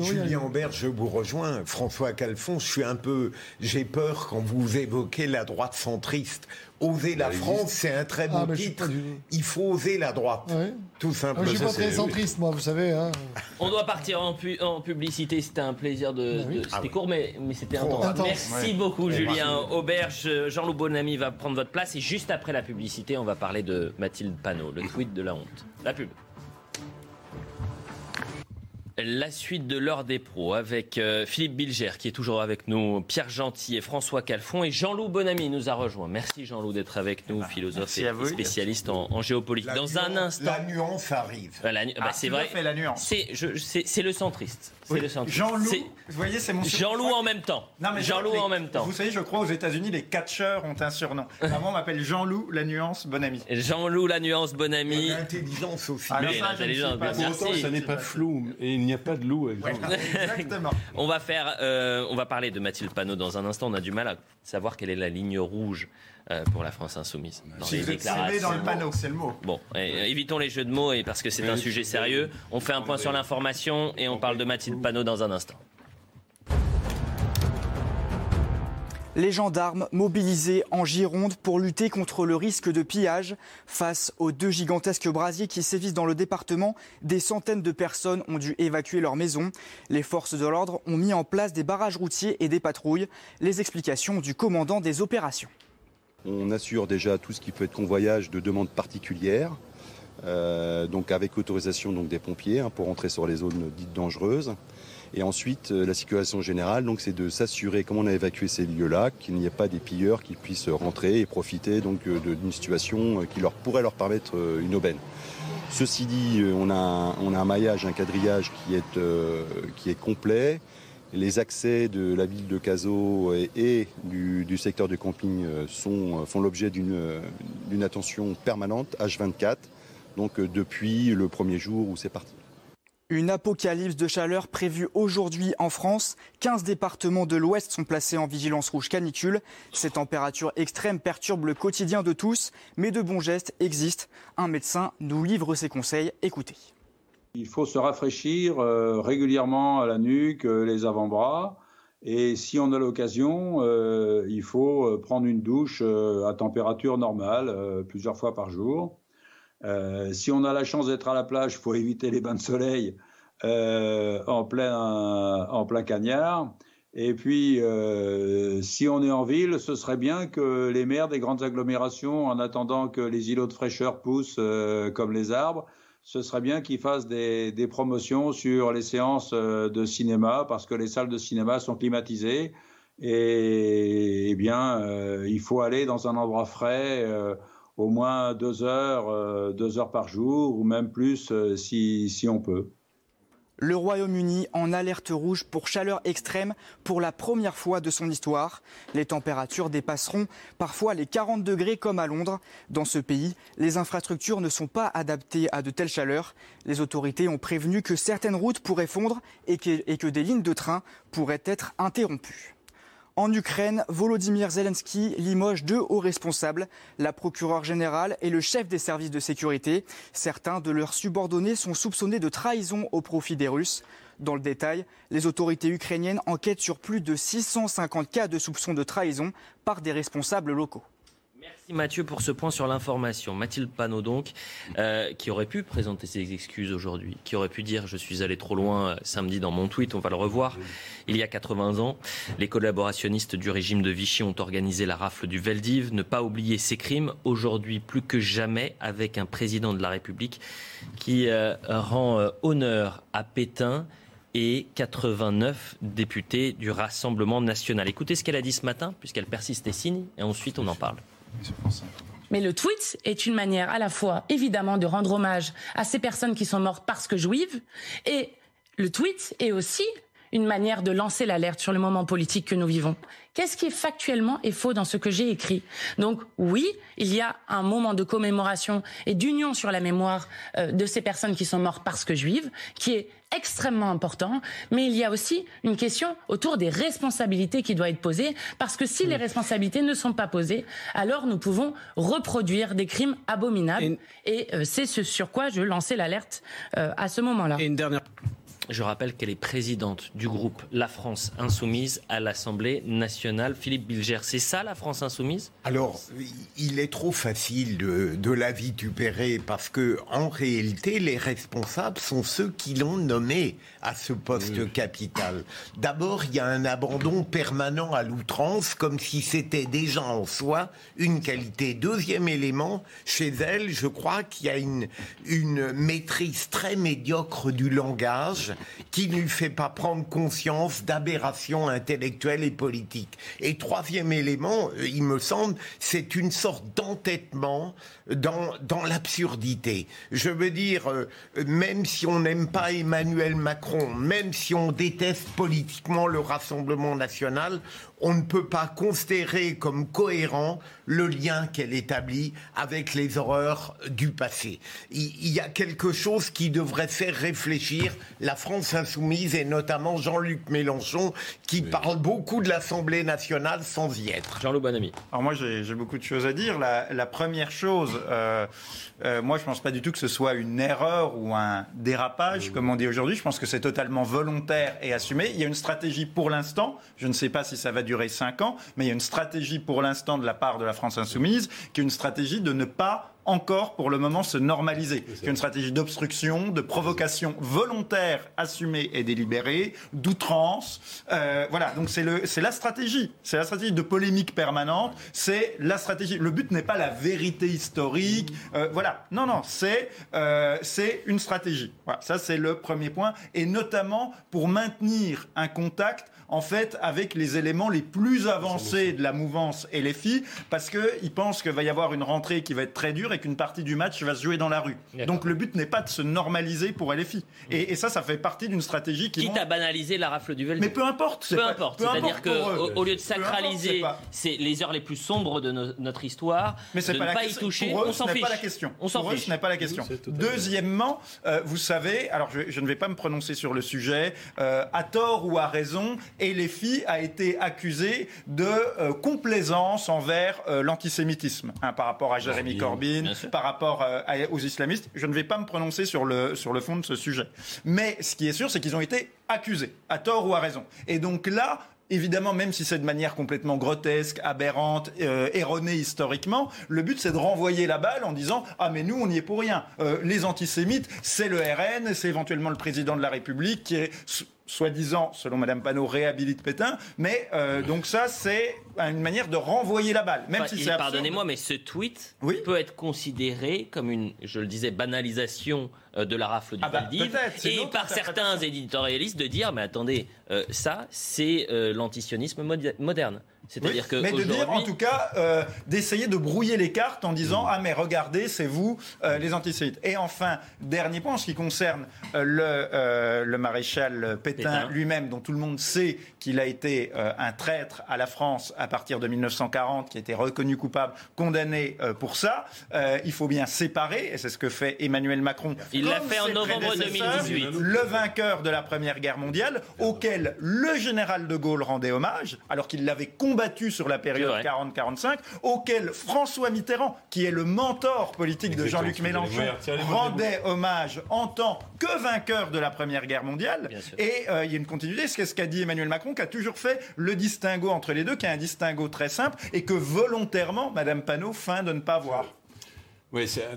Julien Aubert, je vous rejoins. François Calfon, je suis un peu. J'ai peur quand vous évoquez la droite centriste. Oser la France, c'est un très beau ah, titre. Il faut oser la droite. Tout simplement. je suis pas très centriste, moi, vous savez. Hein. On doit partir en, publicité. C'était un plaisir de. Ah c'était court, mais, mais c'était intense. Merci beaucoup, Julien Auberge. Jean-Loup Bonamy va prendre votre place. Et juste après la publicité, on va parler de Mathilde Panot, le tweet de la honte. La pub. La suite de l'heure des pros avec euh, Philippe Bilger qui est toujours avec nous, Pierre Gentil et François Calfon et Jean-Loup Bonamy nous a rejoint. Merci Jean-Loup d'être avec nous, philosophe et, spécialiste en, géopolitique. Dans un instant, la nuance arrive. Bah, bah, ah, c'est vrai. la nuance. C'est le centriste. Jean-Loup, vous voyez, c'est mon Jean-Loup en même temps. Jean-Loup en même temps. Vous savez, je crois aux États-Unis, les catcheurs ont un surnom. Avant, on m'appelle Jean-Loup la nuance Bonamy. Jean-Loup la nuance Bonamy. L'intelligence aussi. Ah, l'intelligence, bien ça n'est pas flou et il n'y a pas de loup. Exactement. on va faire, euh, on va parler de Mathilde Panot dans un instant. On a du mal à savoir quelle est la ligne rouge euh, pour la France insoumise. Dans les déclarations. dans le panneau, c'est le mot. Bon, évitons les jeux de mots et parce que c'est un sujet sérieux. On fait un point sur l'information et on parle de Mathilde Panot dans un instant. Les gendarmes mobilisés en Gironde pour lutter contre le risque de pillage. Face aux deux gigantesques brasiers qui sévissent dans le département, des centaines de personnes ont dû évacuer leur maison. Les forces de l'ordre ont mis en place des barrages routiers et des patrouilles. Les explications du commandant des opérations. On assure déjà tout ce qui peut être convoyage de demandes particulières, euh, donc avec autorisation des pompiers hein, pour entrer sur les zones dites dangereuses. Et ensuite, euh, la situation générale, c'est de s'assurer, comme on a évacué ces lieux-là, qu'il n'y ait pas des pilleurs qui puissent rentrer et profiter donc euh, d'une situation qui pourrait leur permettre une aubaine. Ceci dit, on a, un maillage, un quadrillage qui est complet. Les accès de la ville de Cazaux et, du, secteur de camping euh, sont, euh, font l'objet euh, d'une attention permanente, H24, donc depuis le premier jour où c'est parti. Une apocalypse de chaleur prévue aujourd'hui en France. 15 départements de l'Ouest sont placés en vigilance rouge canicule. Ces températures extrêmes perturbent le quotidien de tous, mais de bons gestes existent. Un médecin nous livre ses conseils. Écoutez. Il faut se rafraîchir euh, régulièrement à la nuque, euh, les avant-bras. Et si on a l'occasion, euh, il faut prendre une douche à température normale plusieurs fois par jour. si on a la chance d'être à la plage, il faut éviter les bains de soleil en, plein, en plein cagnard. Et puis, si on est en ville, ce serait bien que les maires des grandes agglomérations, en attendant que les îlots de fraîcheur poussent comme les arbres, ce serait bien qu'ils fassent des, promotions sur les séances euh, de cinéma parce que les salles de cinéma sont climatisées et, eh bien euh, il faut aller dans un endroit frais euh, au moins deux heures, deux heures par jour ou même plus si, si on peut. Le Royaume-Uni en alerte rouge pour chaleur extrême pour la première fois de son histoire. Les températures dépasseront parfois les 40 degrés comme à Londres. Dans ce pays, les infrastructures ne sont pas adaptées à de telles chaleurs. Les autorités ont prévenu que certaines routes pourraient fondre et que, des lignes de train pourraient être interrompues. En Ukraine, Volodymyr Zelensky limoge deux hauts responsables, la procureure générale et le chef des services de sécurité. Certains de leurs subordonnés sont soupçonnés de trahison au profit des Russes. Dans le détail, les autorités ukrainiennes enquêtent sur plus de 650 cas de soupçons de trahison par des responsables locaux. Merci Mathieu pour ce point sur l'information. Mathilde Panot donc, euh, qui aurait pu présenter ses excuses aujourd'hui, qui aurait pu dire je suis allé trop loin euh, samedi dans mon tweet, on va le revoir. Il y a 80 ans, les collaborationnistes du régime de Vichy ont organisé la rafle du Veldiv. Ne pas oublier ces crimes aujourd'hui plus que jamais avec un président de la République qui euh, rend honneur à Pétain et 89 députés du Rassemblement national. Écoutez ce qu'elle a dit ce matin, puisqu'elle persiste et signe, et ensuite on en parle. Mais le tweet est une manière à la fois, évidemment, de rendre hommage à ces personnes qui sont mortes parce que juives, et le tweet est aussi une manière de lancer l'alerte sur le moment politique que nous vivons. Qu'est-ce qui est factuellement et faux dans ce que j'ai écrit? Donc oui, il y a un moment de commémoration et d'union sur la mémoire euh, de ces personnes qui sont mortes parce que juives, qui est extrêmement important, mais il y a aussi une question autour des responsabilités qui doit être posée, parce que si les responsabilités ne sont pas posées, alors nous pouvons reproduire des crimes abominables, et, euh, c'est ce sur quoi je lançais l'alerte euh, à ce moment-là. Et une dernière. Je rappelle qu'elle est présidente du groupe La France Insoumise à l'Assemblée nationale. Philippe Bilger, c'est ça la France Insoumise? Alors, il est trop facile de, la vitupérer parce que, en réalité, les responsables sont ceux qui l'ont nommé à ce poste capital. D'abord, il y a un abandon permanent à l'outrance, comme si c'était déjà en soi une qualité. Deuxième élément, chez elle, je crois qu'il y a une, une maîtrise très médiocre du langage qui ne lui fait pas prendre conscience d'aberrations intellectuelles et politiques. Et troisième élément, euh, il me semble, c'est une sorte d'entêtement dans, dans l'absurdité. Je veux dire, euh, même si on n'aime pas Emmanuel Macron, même si on déteste politiquement le Rassemblement national, on ne peut pas considérer comme cohérent le lien qu'elle établit avec les horreurs du passé. Il y a quelque chose qui devrait faire réfléchir la France insoumise et notamment Jean-Luc Mélenchon qui parle beaucoup de l'Assemblée nationale sans y être. Jean-Loup Bonamy. Alors moi j'ai beaucoup de choses à dire. La, première chose, euh, euh, moi je ne pense pas du tout que ce soit une erreur ou un dérapage comme on dit aujourd'hui. Je pense que c'est totalement volontaire et assumé. Il y a une stratégie pour l'instant. Je ne sais pas si ça va durer cinq ans, mais il y a une stratégie pour l'instant de la part de la France insoumise qui est une stratégie de ne pas encore pour le moment se normaliser. C'est une stratégie d'obstruction, de provocation volontaire, assumée et délibérée, d'outrance. Euh, voilà, donc c'est la stratégie. C'est la stratégie de polémique permanente. C'est la stratégie. Le but n'est pas la vérité historique. Euh, voilà, non, non, c'est euh, c'est une stratégie. Voilà, ça c'est le premier point, et notamment pour maintenir un contact en fait, avec les éléments les plus avancés de la mouvance et les filles, parce qu'ils pensent qu'il va y avoir une rentrée qui va être très dure et qu'une partie du match va se jouer dans la rue. Donc le but n'est pas de se normaliser pour LFI. Et, et ça, ça fait partie d'une stratégie qui. Quitte à banaliser la rafle du Veldiv. Mais peu importe. Peu importe. C'est-à-dire qu'au lieu de sacraliser c'est les heures les plus sombres de notre histoire, mais de pas ne pas y toucher, eux, on s'en fiche. pas la question. On s'en fiche. ce n'est pas la question. Deuxièmement, euh, vous savez, alors je, je, ne vais pas me prononcer sur le sujet, euh, à tort ou à raison, et les filles a été accusé de euh, complaisance envers euh, l'antisémitisme hein, par rapport à Jérémy Corbyn, par rapport euh, aux islamistes. Je ne vais pas me prononcer sur le, sur le fond de ce sujet. Mais ce qui est sûr, c'est qu'ils ont été accusés, à tort ou à raison. Et donc là, Évidemment, même si c'est de manière complètement grotesque, aberrante, erronée historiquement, le but c'est de renvoyer la balle en disant ah mais nous on n'y est pour rien. les antisémites, c'est le RN, c'est éventuellement le président de la République qui est soi-disant, selon Madame Panot, réhabilite Pétain. Mais euh, donc ça, c'est une manière de renvoyer la balle, même si c'est Pardonnez-moi, mais ce tweet peut être considéré comme une, je le disais, banalisation euh, de la rafle du ah bah, et par certains éditorialistes de dire, mais attendez, euh, ça, c'est l'antisionisme moderne. C'est-à-dire que mais de dire en tout cas euh, d'essayer de brouiller les cartes en disant mm. ah mais regardez c'est vous euh, les antisémites. Et enfin dernier point en ce qui concerne euh, le, le maréchal Pétain, lui-même dont tout le monde sait qu'il a été un traître à la France à partir de 1940, qui a été reconnu coupable, condamné pour ça. il faut bien séparer et c'est ce que fait Emmanuel Macron. Il l'a fait en novembre 2018. Le vainqueur de la Première Guerre mondiale auquel le général de Gaulle rendait hommage alors qu'il l'avait combattu battu sur la période 40-45, auquel François Mitterrand, qui est le mentor politique de Jean-Luc Mélenchon, rendait hommage en tant que vainqueur de la Première Guerre mondiale. Et euh, il y a une continuité, c'est ce qu'a dit Emmanuel Macron, qui a toujours fait le distinguo entre les deux, qui est un distinguo très simple, et que volontairement, Madame Panot feint de ne pas voir.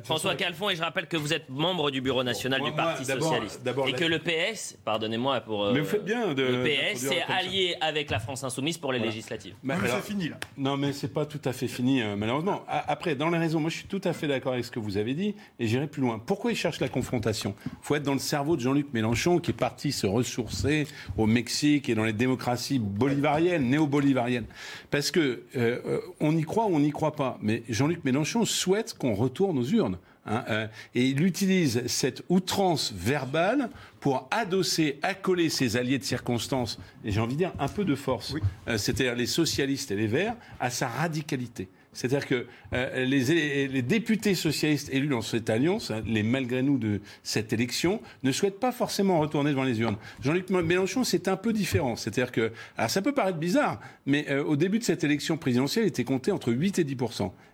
François Calfon, et je rappelle que vous êtes membre du bureau national du Parti Socialiste. Et que le PS, pardonnez-moi pour. Euh, mais vous faites bien de. Le PS est allié avec la France Insoumise pour les législatives. Mais, c'est fini là. Non, mais c'est pas tout à fait fini, euh, malheureusement. Après, dans les raisons, moi je suis tout à fait d'accord avec ce que vous avez dit, et j'irai plus loin. Pourquoi ils cherchent la confrontation? Il faut être dans le cerveau de Jean-Luc Mélenchon, qui est parti se ressourcer au Mexique et dans les démocraties bolivariennes, néo-bolivariennes. Parce que euh, on y croit ou on n'y croit pas. Mais Jean-Luc Mélenchon souhaite qu'on retourne nos urnes. Hein, euh, et il utilise cette outrance verbale pour adosser, accoler ses alliés de circonstance, et j'ai envie de dire un peu de force, euh, c'est-à-dire les socialistes et les verts, à sa radicalité. C'est-à-dire que euh, les, députés socialistes élus dans cette alliance, hein, les malgré nous de cette élection, ne souhaitent pas forcément retourner devant les urnes. Jean-Luc Mélenchon, c'est un peu différent. C'est-à-dire que, alors ça peut paraître bizarre, mais euh, au début de cette élection présidentielle, il était compté entre 8 et 10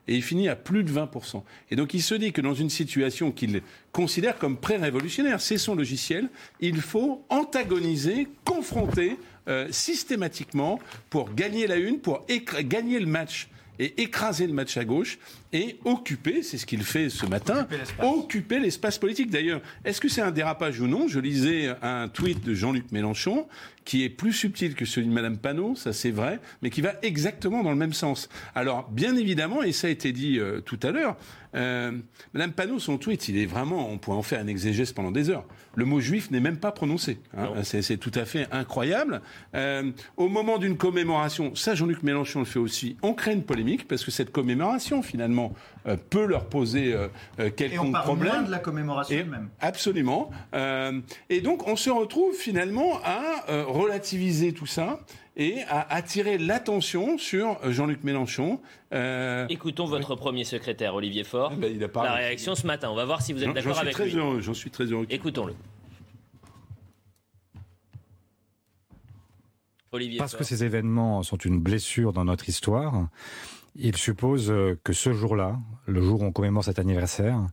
et il finit à plus de 20% Et donc il se dit que dans une situation qu'il considère comme pré-révolutionnaire, c'est son logiciel, il faut antagoniser, confronter euh, systématiquement pour gagner la une, pour gagner le match et écraser le match à gauche et occuper, c'est ce qu'il fait ce matin, occuper l'espace politique. D'ailleurs, est-ce que c'est un dérapage ou non? Je lisais un tweet de Jean-Luc Mélenchon qui est plus subtil que celui de Madame Panot, ça c'est vrai, mais qui va exactement dans le même sens. Alors, bien évidemment, et ça a été dit euh, tout à l'heure, euh, Madame Panot, son tweet, il est vraiment, on pourrait en faire un exégèse pendant des heures. Le mot juif n'est même pas prononcé. Hein. C'est tout à fait incroyable. Euh, au moment d'une commémoration, ça Jean-Luc Mélenchon le fait aussi, on crée une polémique parce que cette commémoration, finalement, euh, peut leur poser euh, euh, et on parle Moins de la commémoration même. Absolument. et donc on se retrouve finalement à relativiser tout ça et à attirer l'attention sur Jean-Luc Mélenchon. Écoutons votre premier secrétaire, Olivier Faure. Eh ben, il a la réaction ce matin. On va voir si vous êtes d'accord avec lui. J'en suis très heureux. Écoutons-le. Olivier Parce que ces événements sont une blessure dans notre histoire, il suppose euh, que ce jour-là, le jour où on commémore cet anniversaire,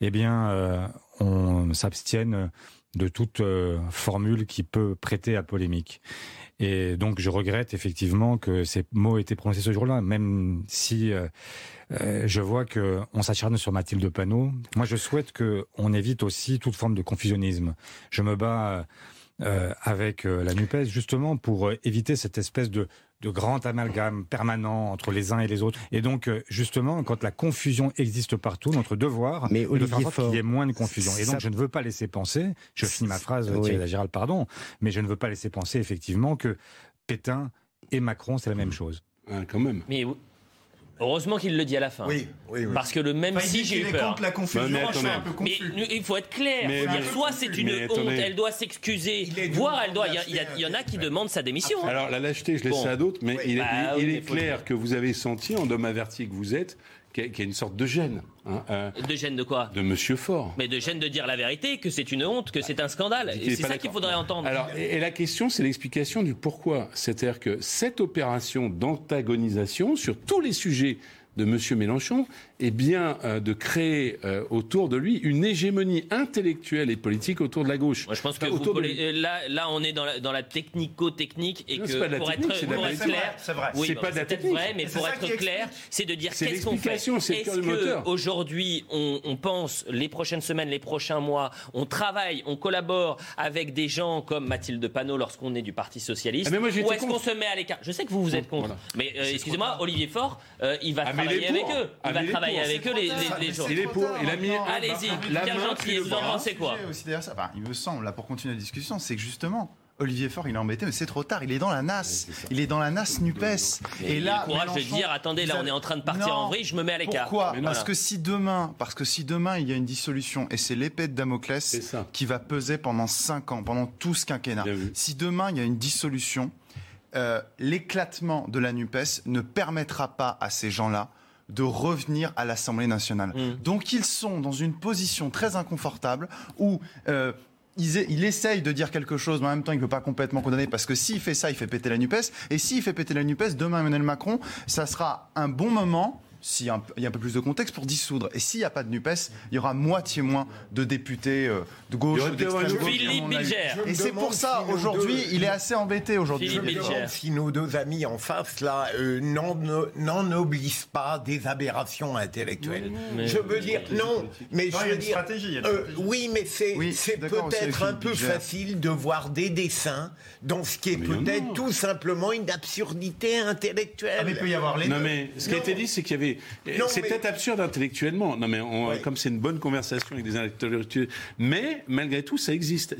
eh bien, euh, on s'abstienne de toute euh, formule qui peut prêter à polémique. Et donc, je regrette effectivement que ces mots aient été prononcés ce jour-là, même si je vois que on s'acharne sur Mathilde Panot. Moi, je souhaite que on évite aussi toute forme de confusionnisme. Je me bats avec la Nupes justement pour éviter cette espèce de de grand amalgame permanent entre les uns et les autres. Et donc, euh, justement, quand la confusion existe partout, notre devoir Mais est de faire en qu'il y ait moins de confusion. Et donc, je ne veux pas laisser penser, je finis ma phrase, oui. Thierry Gérald, pardon, mais je ne veux pas laisser penser effectivement que Pétain et Macron, c'est la même chose. Ah, quand même. Mais Heureusement qu'il le dit à la fin. Oui, oui, Parce que le même si j'ai eu peur. la confusion, mais, un peu mais, il faut être clair. Mais, soit c'est une honte, elle doit s'excuser, voire elle doit. Il y, en a qui demandent sa démission. Hein. Alors la lâcheté, je laisse ça à d'autres, mais il, bah est clair que vous avez senti, en homme averti que vous êtes, qu'il y a une sorte de gêne. Hein, euh, de gêne de quoi De Monsieur Fort. Mais de gêne de dire la vérité, que c'est une honte, que c'est un scandale. C'est ça qu'il faudrait entendre. Alors, et, la question, c'est l'explication du pourquoi. C'est-à-dire que cette opération d'antagonisation sur tous les sujets de M. Mélenchon est bien euh, de créer euh, autour de lui une hégémonie intellectuelle et politique autour de la gauche. Moi, je pense que euh, là, là, on est dans la, dans la technico-technique et que pour, être, clair, c'est vrai, oui, c'est pas peut-être vrai, mais pour être clair, c'est de dire qu'est-ce qu'on fait? Est-ce qu'aujourd'hui, on, on pense les prochaines semaines, les prochains mois, on travaille, on collabore avec des gens comme Mathilde Panot lorsqu'on est du Parti socialiste, ah, ou est-ce qu'on se met à l'écart? Je sais que vous vous êtes contre, mais excusez-moi, Olivier Faure, il va ah, travailler avec eux. Il va travailler avec eux les, les, jours. Il est pour. Il a mis. Allez-y. Bien gentil. Vous en pensez quoi Il me semble, là, pour continuer la discussion, c'est que justement, Olivier Faure, il est embêté, mais c'est trop tard. Il est dans la NAS. il est dans la NAS Nupes. Et, là, le courage de dire, attendez, là, on est en train de partir en vrille, je me mets à l'écart. Pourquoi Parce que si demain, parce que si demain il y a une dissolution et c'est l'épée de Damoclès qui va peser pendant 5 ans, pendant tout ce quinquennat. Si demain il y a une dissolution, euh, l'éclatement de la Nupes ne permettra pas à ces gens-là de revenir à l'Assemblée nationale. Mm. Donc ils sont dans une position très inconfortable où euh, il, essaye de dire quelque chose, mais en même temps, il ne peut pas complètement condamner parce que s'il fait ça, il fait péter la NUPES. Et s'il fait péter la NUPES, demain, Emmanuel Macron, ça sera un bon moment s'il y, a un peu plus de contexte, pour dissoudre. Et s'il n'y a pas de NUPES, il y aura moitié moins de députés euh, de gauche ou d'extrême gauche. Philippe Bilger. Et c'est pour ça, aujourd'hui, il est assez embêté aujourd'hui. Je me demande si nos deux amis en face, là, euh, n'en obligent pas des aberrations intellectuelles. je veux dire, non, mais je veux dire... Stratégie, euh, oui, mais c'est peut-être un peu facile de voir des dessins dans ce qui est peut-être tout simplement une absurdité intellectuelle. Ah, mais il peut y avoir les Non, mais ce qui a été dit, c'est qu'il y avait attendez, c'est peut-être absurde intellectuellement. Non, mais comme c'est une bonne conversation avec des intellectuels, mais malgré tout, ça existe.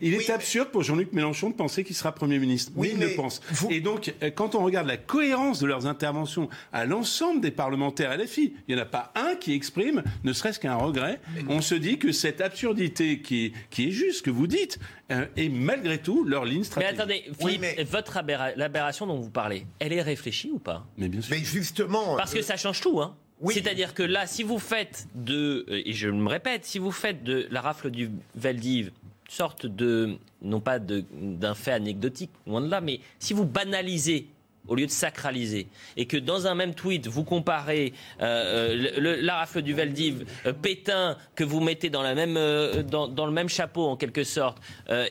il est absurde pour Jean-Luc Mélenchon de penser qu'il sera Premier ministre. Oui, il le pense. Et donc, euh, quand on regarde la cohérence de leurs interventions à l'ensemble des parlementaires LFI, il n'y en a pas un qui exprime ne serait-ce qu'un regret. On se dit que cette absurdité qui, qui est juste, que vous dites, euh, est malgré tout leur ligne stratégique. Mais attendez, Philippe, votre l'aberration dont vous parlez, elle est réfléchie ou pas? Mais bien sûr. Mais justement. Parce que euh, ça change tout, hein. C'est-à-dire que là, si vous faites de, et je me répète, si vous faites de la rafle du Veldiv sorte de, non pas d'un fait anecdotique, loin de là, mais si vous banalisez au lieu de sacraliser, et que dans un même tweet, vous comparez euh, euh la rafle du Veldiv, euh, Pétain, que vous mettez dans, la même, euh, dans, dans, le même chapeau en quelque sorte,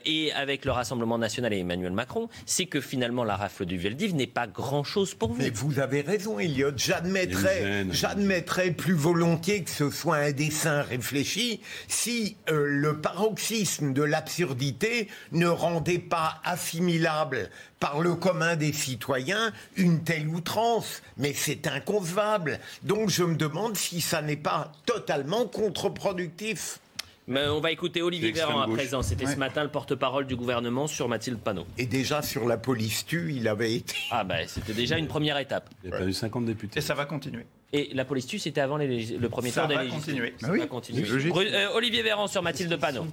et avec le Rassemblement national et Emmanuel Macron, c'est que finalement la rafle du Veldiv n'est pas grand-chose pour vous. Mais vous avez raison, Elliot. J'admettrais, j'admettrais plus volontiers que ce soit un dessin réfléchi si le paroxysme de l'absurdité ne rendait pas assimilable par le commun des citoyens une telle outrance. Mais c'est inconcevable. Donc je me demande si ça n'est pas totalement contre-productif. Mais on va écouter Olivier Véran à présent. C'était ce matin le porte-parole du gouvernement sur Mathilde Panot. Et déjà sur la police tue, il avait été. Ah ben c'était déjà une première étape. Il a perdu 50 députés. Et ça va continuer. Et la police tue, c'était avant le premier tour des législatives. Ça va continuer. Euh, Olivier Véran sur Mathilde Panot.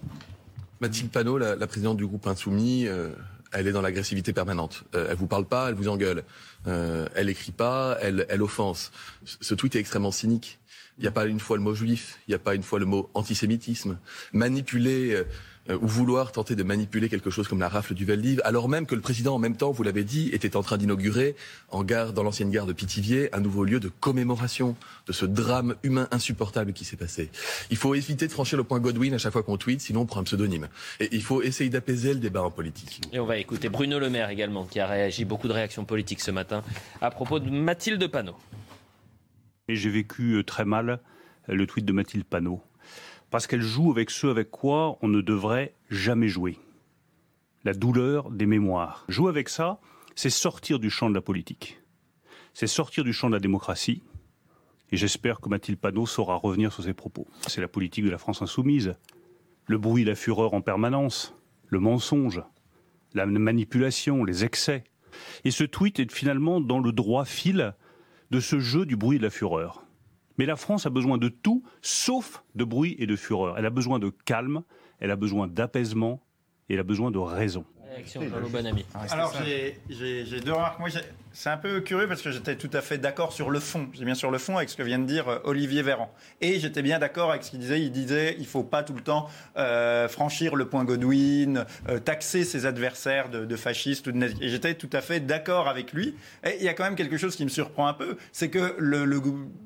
Mathilde Panot, la, présidente du groupe Insoumis, euh, elle est dans l'agressivité permanente. Euh, elle vous parle pas, elle vous engueule. Euh, elle écrit pas, elle, elle offense. Ce tweet est extrêmement cynique. Il n'y a pas une fois le mot juif, il n'y a pas une fois le mot antisémitisme. Manipuler euh, ou vouloir tenter de manipuler quelque chose comme la rafle du Veldiv, alors même que le président, en même temps, vous l'avez dit, était en train d'inaugurer, en gare, dans l'ancienne gare de Pithiviers, un nouveau lieu de commémoration de ce drame humain insupportable qui s'est passé. Il faut éviter de franchir le point Godwin à chaque fois qu'on tweet, sinon on prend un pseudonyme. Et il faut essayer d'apaiser le débat en politique. Et on va écouter Bruno Le Maire également, qui a réagi, beaucoup de réactions politiques ce matin, à propos de Mathilde Panot. Et j'ai vécu euh, très mal euh, le tweet de Mathilde Panot parce qu'elle joue avec ce avec quoi on ne devrait jamais jouer. La douleur des mémoires. Jouer avec ça, c'est sortir du champ de la politique. C'est sortir du champ de la démocratie. Et j'espère que Mathilde Panot saura revenir sur ses propos. C'est la politique de la France insoumise. Le bruit, la fureur en permanence, le mensonge, la manipulation, les excès. Et ce tweet est finalement dans le droit fil de ce jeu du bruit et de la fureur. Mais la France a besoin de tout, sauf de bruit et de fureur. Elle a besoin de calme, elle a besoin d'apaisement et elle a besoin de raison. Alors j'ai deux remarques. Moi, c'est un peu curieux parce que j'étais tout à fait d'accord sur le fond. J'ai bien sur le fond avec ce que vient de dire euh, Olivier Véran. Et j'étais bien d'accord avec ce qu'il disait. Il disait il faut pas tout le temps euh, franchir le point Godwin, euh, taxer ses adversaires de, fascistes. Et j'étais tout à fait d'accord avec lui. Et il y a quand même quelque chose qui me surprend un peu, c'est que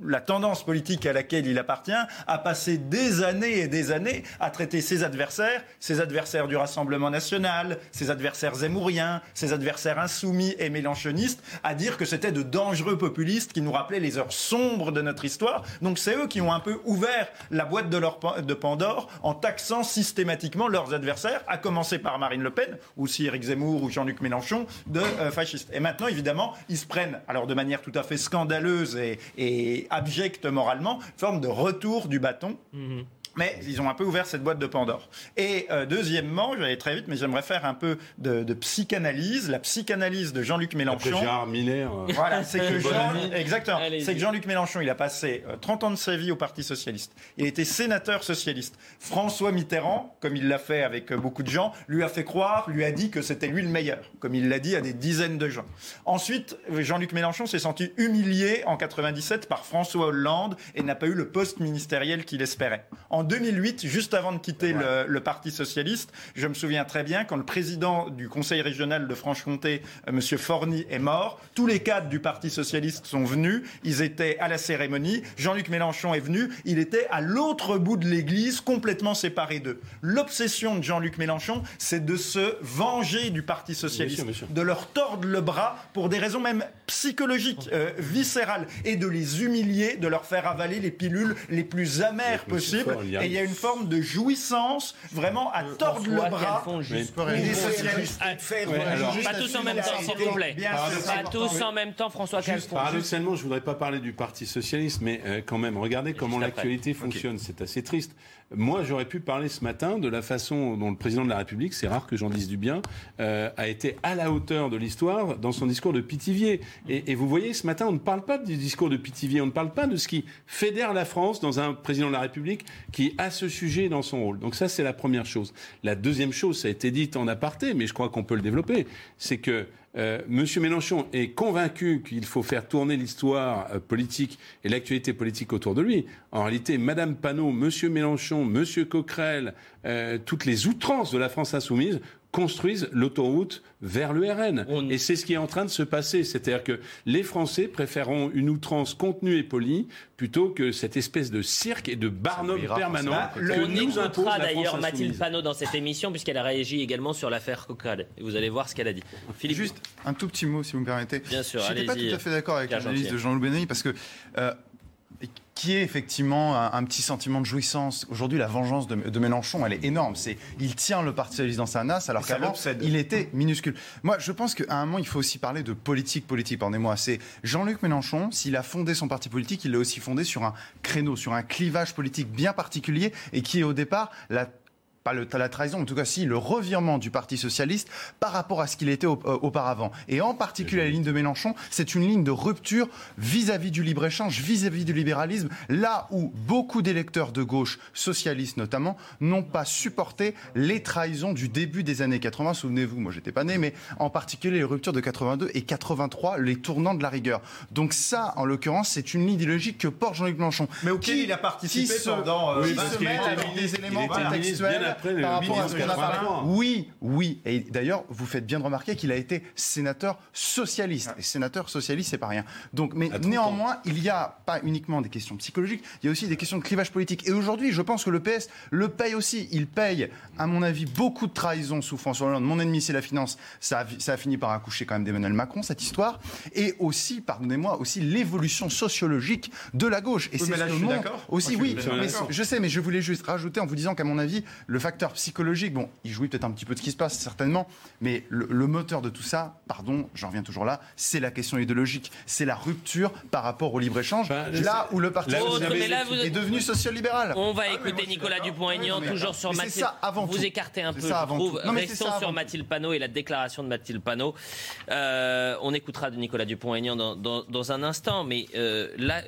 la tendance politique à laquelle il appartient a passé des années et des années à traiter ses adversaires, ses adversaires du Rassemblement national, ses adversaires zémouriens, ses adversaires insoumis et mélanchonistes à dire que c'était de dangereux populistes qui nous rappelaient les heures sombres de notre histoire. Donc c'est eux qui ont un peu ouvert la boîte de, leur, de Pandore en taxant systématiquement leurs adversaires, à commencer par Marine Le Pen, ou aussi Éric Zemmour ou Jean-Luc Mélenchon, de euh, fascistes. Et maintenant, évidemment, ils se prennent, alors de manière tout à fait scandaleuse et, abjecte moralement, forme de retour du bâton. Mhm. Mais ils ont un peu ouvert cette boîte de Pandore. Et euh, deuxièmement, je vais aller très vite, mais j'aimerais faire un peu de, de psychanalyse, la psychanalyse de Jean-Luc Mélenchon. Après Gérard Miller. Euh, voilà, c'est que Jean, exactement, c'est que Jean-Luc Mélenchon, il a passé 30 euh, ans de sa vie au Parti socialiste. Il a été sénateur socialiste. François Mitterrand, comme il l'a fait avec beaucoup de gens, lui a fait croire, lui a dit que c'était lui le meilleur, comme il l'a dit à des dizaines de gens. Ensuite, Jean-Luc Mélenchon s'est senti humilié en 97 par François Hollande et n'a pas eu le poste ministériel qu'il espérait. En 2008, juste avant de quitter le, Parti socialiste, je me souviens très bien quand le président du Conseil régional de Franche-Comté, euh, M. Forny, est mort. Tous les cadres du Parti socialiste sont venus. Ils étaient à la cérémonie. Jean-Luc Mélenchon est venu. Il était à l'autre bout de l'église, complètement séparé d'eux. L'obsession de Jean-Luc Mélenchon, c'est de se venger du Parti socialiste, de leur tordre le bras pour des raisons même psychologiques, euh, viscérales, et de les humilier, de leur faire avaler les pilules les plus amères possibles Et il y a une forme de jouissance, vraiment à tordre le bras des socialistes. Pas tous en même temps, s'il vous plaît. Pas tous en même temps, François Calfon. Paradoxalement, je voudrais pas parler du Parti socialiste, mais euh, quand même, regardez comment l'actualité fonctionne. C'est assez triste. Moi, j'aurais pu parler ce matin de la façon dont le président de la République, c'est rare que j'en dise du bien, euh, a été à la hauteur de l'histoire dans son discours de Pithiviers. Et, et, vous voyez, ce matin, on ne parle pas du discours de Pithiviers, on ne parle pas de ce qui fédère la France dans un président de la République qui a ce sujet dans son rôle. Donc ça, c'est la première chose. La deuxième chose, ça a été dit en aparté, mais je crois qu'on peut le développer, c'est que euh, Monsieur Mélenchon est convaincu qu'il faut faire tourner l'histoire euh, politique et l'actualité politique autour de lui. En réalité, Madame Panot, Monsieur Mélenchon, Monsieur Coquerel, euh, toutes les outrances de la France insoumise construisent l'autoroute vers le RN. Et c'est ce qui est en train de se passer. C'est-à-dire que les Français préféreront une outrance contenue et polie plutôt que cette espèce de cirque et de barnum permanent. Bah, on écoutera d'ailleurs Mathilde Panot dans cette émission puisqu'elle a réagi également sur l'affaire Coquerel. Vous allez voir ce qu'elle a dit. Philippe. Juste un tout petit mot, si vous me permettez. Bien sûr, Je n'étais pas tout à fait d'accord avec l'analyse de Jean-Loup Benny parce que euh, qui est effectivement un, petit sentiment de jouissance. Aujourd'hui, la vengeance de, Mélenchon, elle est énorme. C'est, il tient le Parti socialiste dans sa nasse, alors qu'avant, il était minuscule. Moi, je pense qu'à un moment, il faut aussi parler de politique politique. Pardonnez-moi. C'est Jean-Luc Mélenchon, s'il a fondé son parti politique, il l'a aussi fondé sur un créneau, sur un clivage politique bien particulier et qui est au départ la pas le, la trahison, en tout cas si, le revirement du Parti socialiste par rapport à ce qu'il était euh, auparavant. Et en particulier la ligne de Mélenchon, c'est une ligne de rupture vis-à-vis du libre-échange, vis-à-vis du libéralisme, là où beaucoup d'électeurs de gauche, socialistes notamment, n'ont pas supporté les trahisons du début des années 80. Souvenez-vous, moi j'étais pas né, mais en particulier les ruptures de 82 et 83, les tournants de la rigueur. Donc ça, en l'occurrence, c'est une ligne idéologique que porte Jean-Luc Mélenchon. Mais auquel il a participé pendant euh, oui, avec des par rapport à ce qu'on a parlé. Oui, oui. Et d'ailleurs, vous faites bien de remarquer qu'il a été sénateur socialiste. Et sénateur socialiste, c'est pas rien. Donc, mais néanmoins, il n'y a pas uniquement des questions psychologiques, il y a aussi des questions de clivage politique. Et aujourd'hui, je pense que le PS le paye aussi. Il paye, à mon avis, beaucoup de trahison sous François Hollande. Mon ennemi, c'est la finance. Ça a, ça a fini par accoucher quand même d'Emmanuel Macron, cette histoire. Et aussi, pardonnez-moi, aussi l'évolution sociologique de la gauche. Et c'est ce que aussi, oui. Mais, je sais, mais je voulais juste rajouter en vous disant qu'à mon avis, le facteur psychologique, bon, il jouit peut-être un petit peu de ce qui se passe, certainement, mais le, moteur de tout ça, pardon, j'en reviens toujours là, c'est la question idéologique. C'est la rupture par rapport au libre-échange, là où le Parti est devenu social-libéral. On va ah écouter Nicolas Dupont-Aignan, toujours sur Mathilde. Avant vous écartez un peu, je trouve. Restons sur Mathilde Panot et la déclaration de Mathilde Panot. Euh, on écoutera de Nicolas Dupont-Aignan dans, dans, un instant, mais euh, là,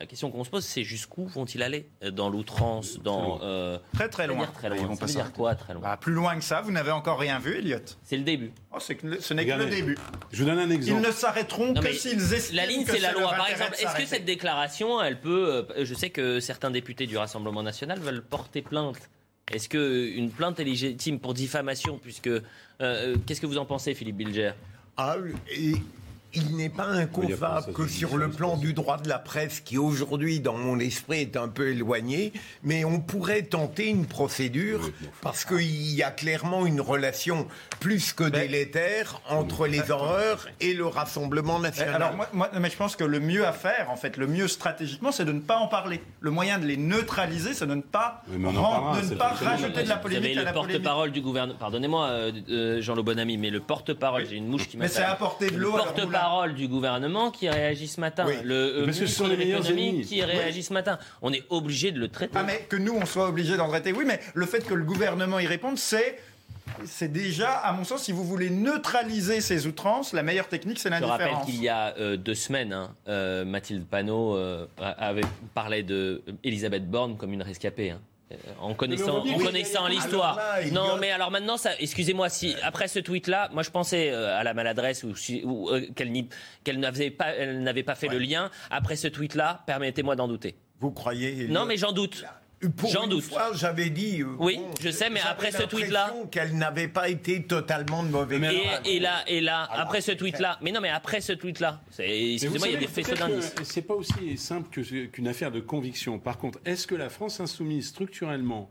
la question qu'on se pose, c'est jusqu'où vont-ils aller euh, dans l'outrance, dans euh, très très loin. Très loin. Ils vont ça dire quoi très loin? Bah, Plus loin que ça, vous n'avez encore rien vu, Elliot. C'est le début. Oh, que, ce n'est que le début. Je vous donne un exemple. Ils ne s'arrêteront que s'ils estiment La ligne, c'est la loi. Par exemple, est-ce que cette déclaration, elle peut euh, Je sais que certains députés du Rassemblement national veulent porter plainte. Est-ce que une plainte est légitime pour diffamation Puisque qu'est-ce que vous en pensez, Philippe Bilger? Ah, et il n'est pas inconcevable que sur le plan du droit de la presse, qui aujourd'hui, dans mon esprit, est un peu éloigné, mais on pourrait tenter une procédure parce qu'il y a clairement une relation plus que délétère entre les horreurs et le Rassemblement national. Alors, moi, mais je pense que le mieux à faire, en fait, le mieux stratégiquement, c'est de ne pas en parler. Le moyen de les neutraliser, c'est de ne pas, de ne pas rajouter de la polémique à la le porte-parole du gouvernement. Pardonnez-moi, euh, euh, Jean-Lo Bonamy, mais le porte-parole, j'ai une mouche qui m'a. Mais c'est apporter de l'eau parole du gouvernement qui réagit ce matin. Le euh, Parce que ce sont les meilleurs ennemis. qui réagit ce matin. On est obligé de le traiter. Ah mais que nous on soit obligé d'en traiter, oui, mais le fait que le gouvernement y réponde, c'est c'est déjà, à mon sens, si vous voulez neutraliser ces outrances, la meilleure technique, c'est l'indifférence. Je rappelle qu'il y a euh, deux semaines, hein, euh, Mathilde Panot avait parlé de Elisabeth Borne comme une rescapée. Hein. Euh, en connaissant, en connaissant l'histoire. Non, mais alors maintenant, ça, excusez-moi, si après ce tweet-là, moi je pensais euh, à la maladresse ou, ou euh, qu'elle n'avait pas, elle n'avait pas fait le lien. Après ce tweet-là, permettez-moi d'en douter. Vous croyez Non, mais j'en doute. J'en doute. j'avais dit. Euh, oui, je sais, mais après ce tweet-là. Qu'elle n'avait pas été totalement de mauvais et, et, là, et là, après ce tweet-là. Mais non, mais après ce tweet-là. Excusez-moi, il y a des faisceaux d'indices. C'est pas aussi simple qu'une affaire de conviction. Par contre, est-ce que la France insoumise, structurellement,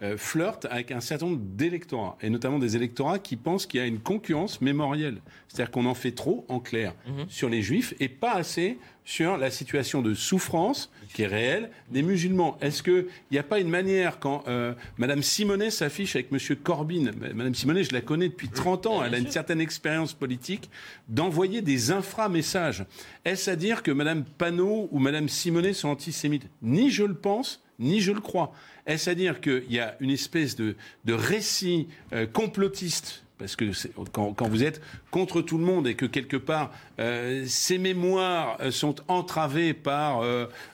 euh, flirte avec un certain nombre d'électorats, et notamment des électorats qui pensent qu'il y a une concurrence mémorielle. C'est-à-dire qu'on en fait trop, en clair, mhm. sur les juifs, et pas assez sur la situation de souffrance qui est réelle des musulmans. Est-ce qu'il n'y a pas une manière, quand euh, Madame Simonet s'affiche avec Monsieur Corbyn, Madame Simonet, je la connais depuis 30 ans, elle a une certaine expérience politique, d'envoyer des infra-messages Est-ce à dire que Madame Panot ou Madame Simonet sont antisémites? Ni je le pense, ni je le crois. Est-ce à dire qu'il y a une espèce de, récit euh, complotiste parce que quand, vous êtes contre tout le monde et que quelque part euh, ces mémoires euh, sont entravées par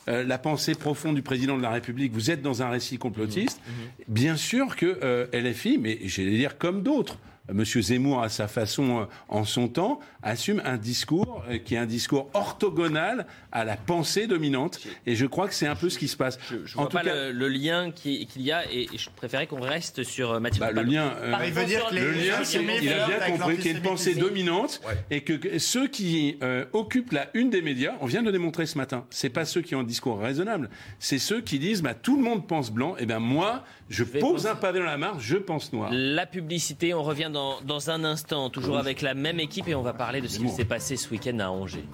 la pensée profonde du président de la République, vous êtes dans un récit complotiste. Mmh, mmh. Bien sûr que LFI, mais j'allais dire comme d'autres, Monsieur Zemmour, à sa façon, euh, en son temps, assume un discours euh, qui est un discours orthogonal à la pensée dominante. Et je crois que c'est un peu ce qui se passe. Je, ne vois pas le, lien qu'il y a, et, je préférais qu'on reste sur euh, Mathieu. Bah, le lien, il veut dire que le lien, il a bien compris qu'il y a une pensée dominante et que ceux qui occupent la une des médias, on vient de le démontrer ce matin, c'est pas ceux qui ont un discours raisonnable, c'est ceux qui disent bah, tout le monde pense blanc, et eh bien moi, je, pose un pavé dans la mare, je pense noir. La publicité, on revient dans, un instant, toujours avec la même équipe, et on va parler de ce qui s'est passé ce week-end à Angers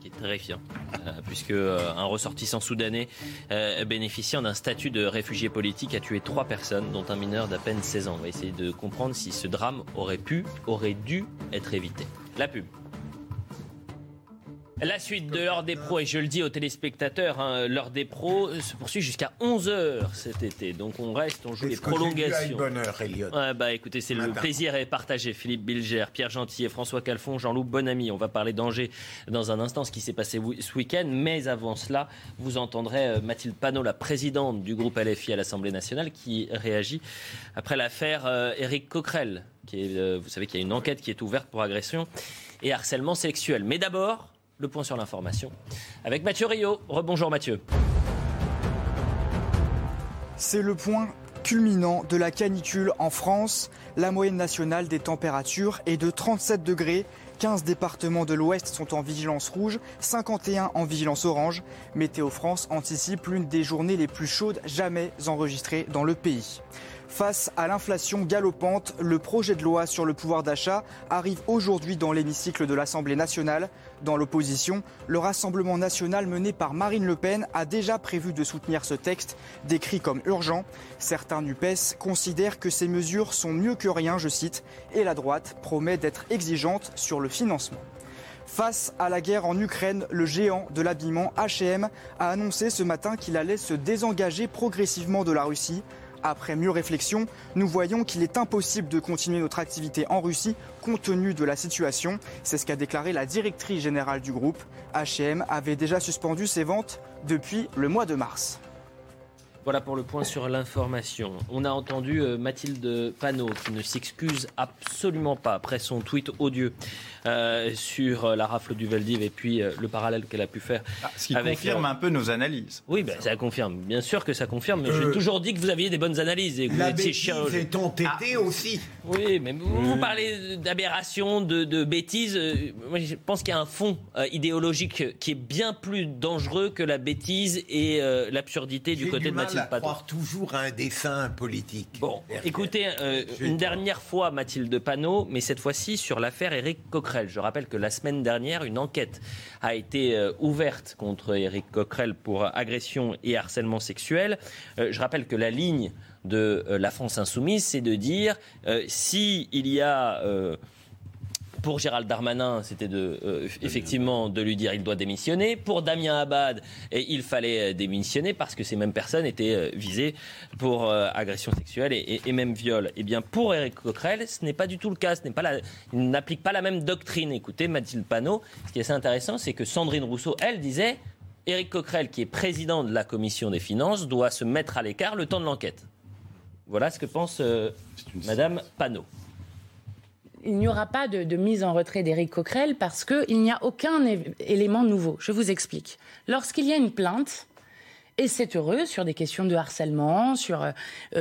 qui est terrifiant, euh, puisque euh, un ressortissant soudanais euh, bénéficiant d'un statut de réfugié politique a tué trois personnes, dont un mineur d'à peine 16 ans. On va essayer de comprendre si ce drame aurait pu, aurait dû être évité. La pub. La suite de l'heure des pros, et je le dis aux téléspectateurs, hein, l'heure des pros se poursuit jusqu'à 11h cet été. Donc on reste, on joue les prolongations. Bonheur, Elliot. Ouais, bah écoutez, c'est le plaisir est partagé. Philippe Bilger, Pierre Gentil François Calfon, Jean-Loup Bonamy. On va parler d'Angers dans un instant, ce qui s'est passé ce week-end. Mais avant cela, vous entendrez euh, Mathilde Panot, la présidente du groupe LFI à l'Assemblée nationale, qui réagit après l'affaire euh, Éric Coquerel. Qui est, euh, vous savez qu'il y a une enquête qui est ouverte pour agression et harcèlement sexuel. Mais d'abord, le point sur l'information avec Mathieu Rio. Rebonjour Mathieu. C'est le point culminant de la canicule en France. La moyenne nationale des températures est de 37 degrés. 15 départements de l'Ouest sont en vigilance rouge, 51 en vigilance orange. Météo France anticipe l'une des journées les plus chaudes jamais enregistrées dans le pays. Face à l'inflation galopante, le projet de loi sur le pouvoir d'achat arrive aujourd'hui dans l'hémicycle de l'Assemblée nationale. Dans l'opposition, le Rassemblement national mené par Marine Le Pen a déjà prévu de soutenir ce texte, décrit comme urgent. Certains NUPES considèrent que ces mesures sont mieux que rien, je cite, et la droite promet d'être exigeante sur le financement. Face à la guerre en Ukraine, le géant de l'habillement HM a annoncé ce matin qu'il allait se désengager progressivement de la Russie. Après mieux réflexion, nous voyons qu'il est impossible de continuer notre activité en Russie compte tenu de la situation. C'est ce qu'a déclaré la directrice générale du groupe. HM avait déjà suspendu ses ventes depuis le mois de mars. Voilà pour le point sur l'information. On a entendu euh, Mathilde Panot qui ne s'excuse absolument pas après son tweet odieux euh, sur euh, la rafle du Valdiv et puis le parallèle qu'elle a pu faire. Ah, ce qui confirme un peu nos analyses. Oui, ben, ça confirme. Bien sûr que ça confirme, mais j'ai toujours dit que vous aviez des bonnes analyses. Et que la vous étiez bêtise est entêtée ah. aussi. Oui, mais vous, parlez d'aberration, de, de bêtises. Moi, je pense qu'il y a un fond idéologique qui est bien plus dangereux que la bêtise et l'absurdité du côté de Mathilde à croire toujours à un dessin politique. Bon, écoutez, euh, une dernière fois Mathilde Panot, mais cette fois-ci sur l'affaire Éric Coquerel. Je rappelle que la semaine dernière, une enquête a été euh, ouverte contre Éric Coquerel pour agression et harcèlement sexuel. Euh, je rappelle que la ligne de la France insoumise, c'est de dire si il y a pour Gérald Darmanin, c'était de, euh, effectivement de lui dire il doit démissionner. Pour Damien Abad, il fallait euh, démissionner parce que ces mêmes personnes étaient euh, visées pour agression sexuelle et, même viol. Et eh bien pour Éric Coquerel, ce n'est pas du tout le cas. Ce n'est pas la, il n'applique pas la même doctrine. Écoutez, Mathilde Panot, ce qui est assez intéressant, c'est que Sandrine Rousseau, elle, disait Éric Coquerel, qui est président de la commission des finances, doit se mettre à l'écart le temps de l'enquête. Voilà ce que pense Madame Panot il n'y aura pas de, mise en retrait d'Éric Coquerel parce qu'il n'y a aucun élément nouveau. Je vous explique. Lorsqu'il y a une plainte Et c'est heureux sur des questions de harcèlement, sur euh,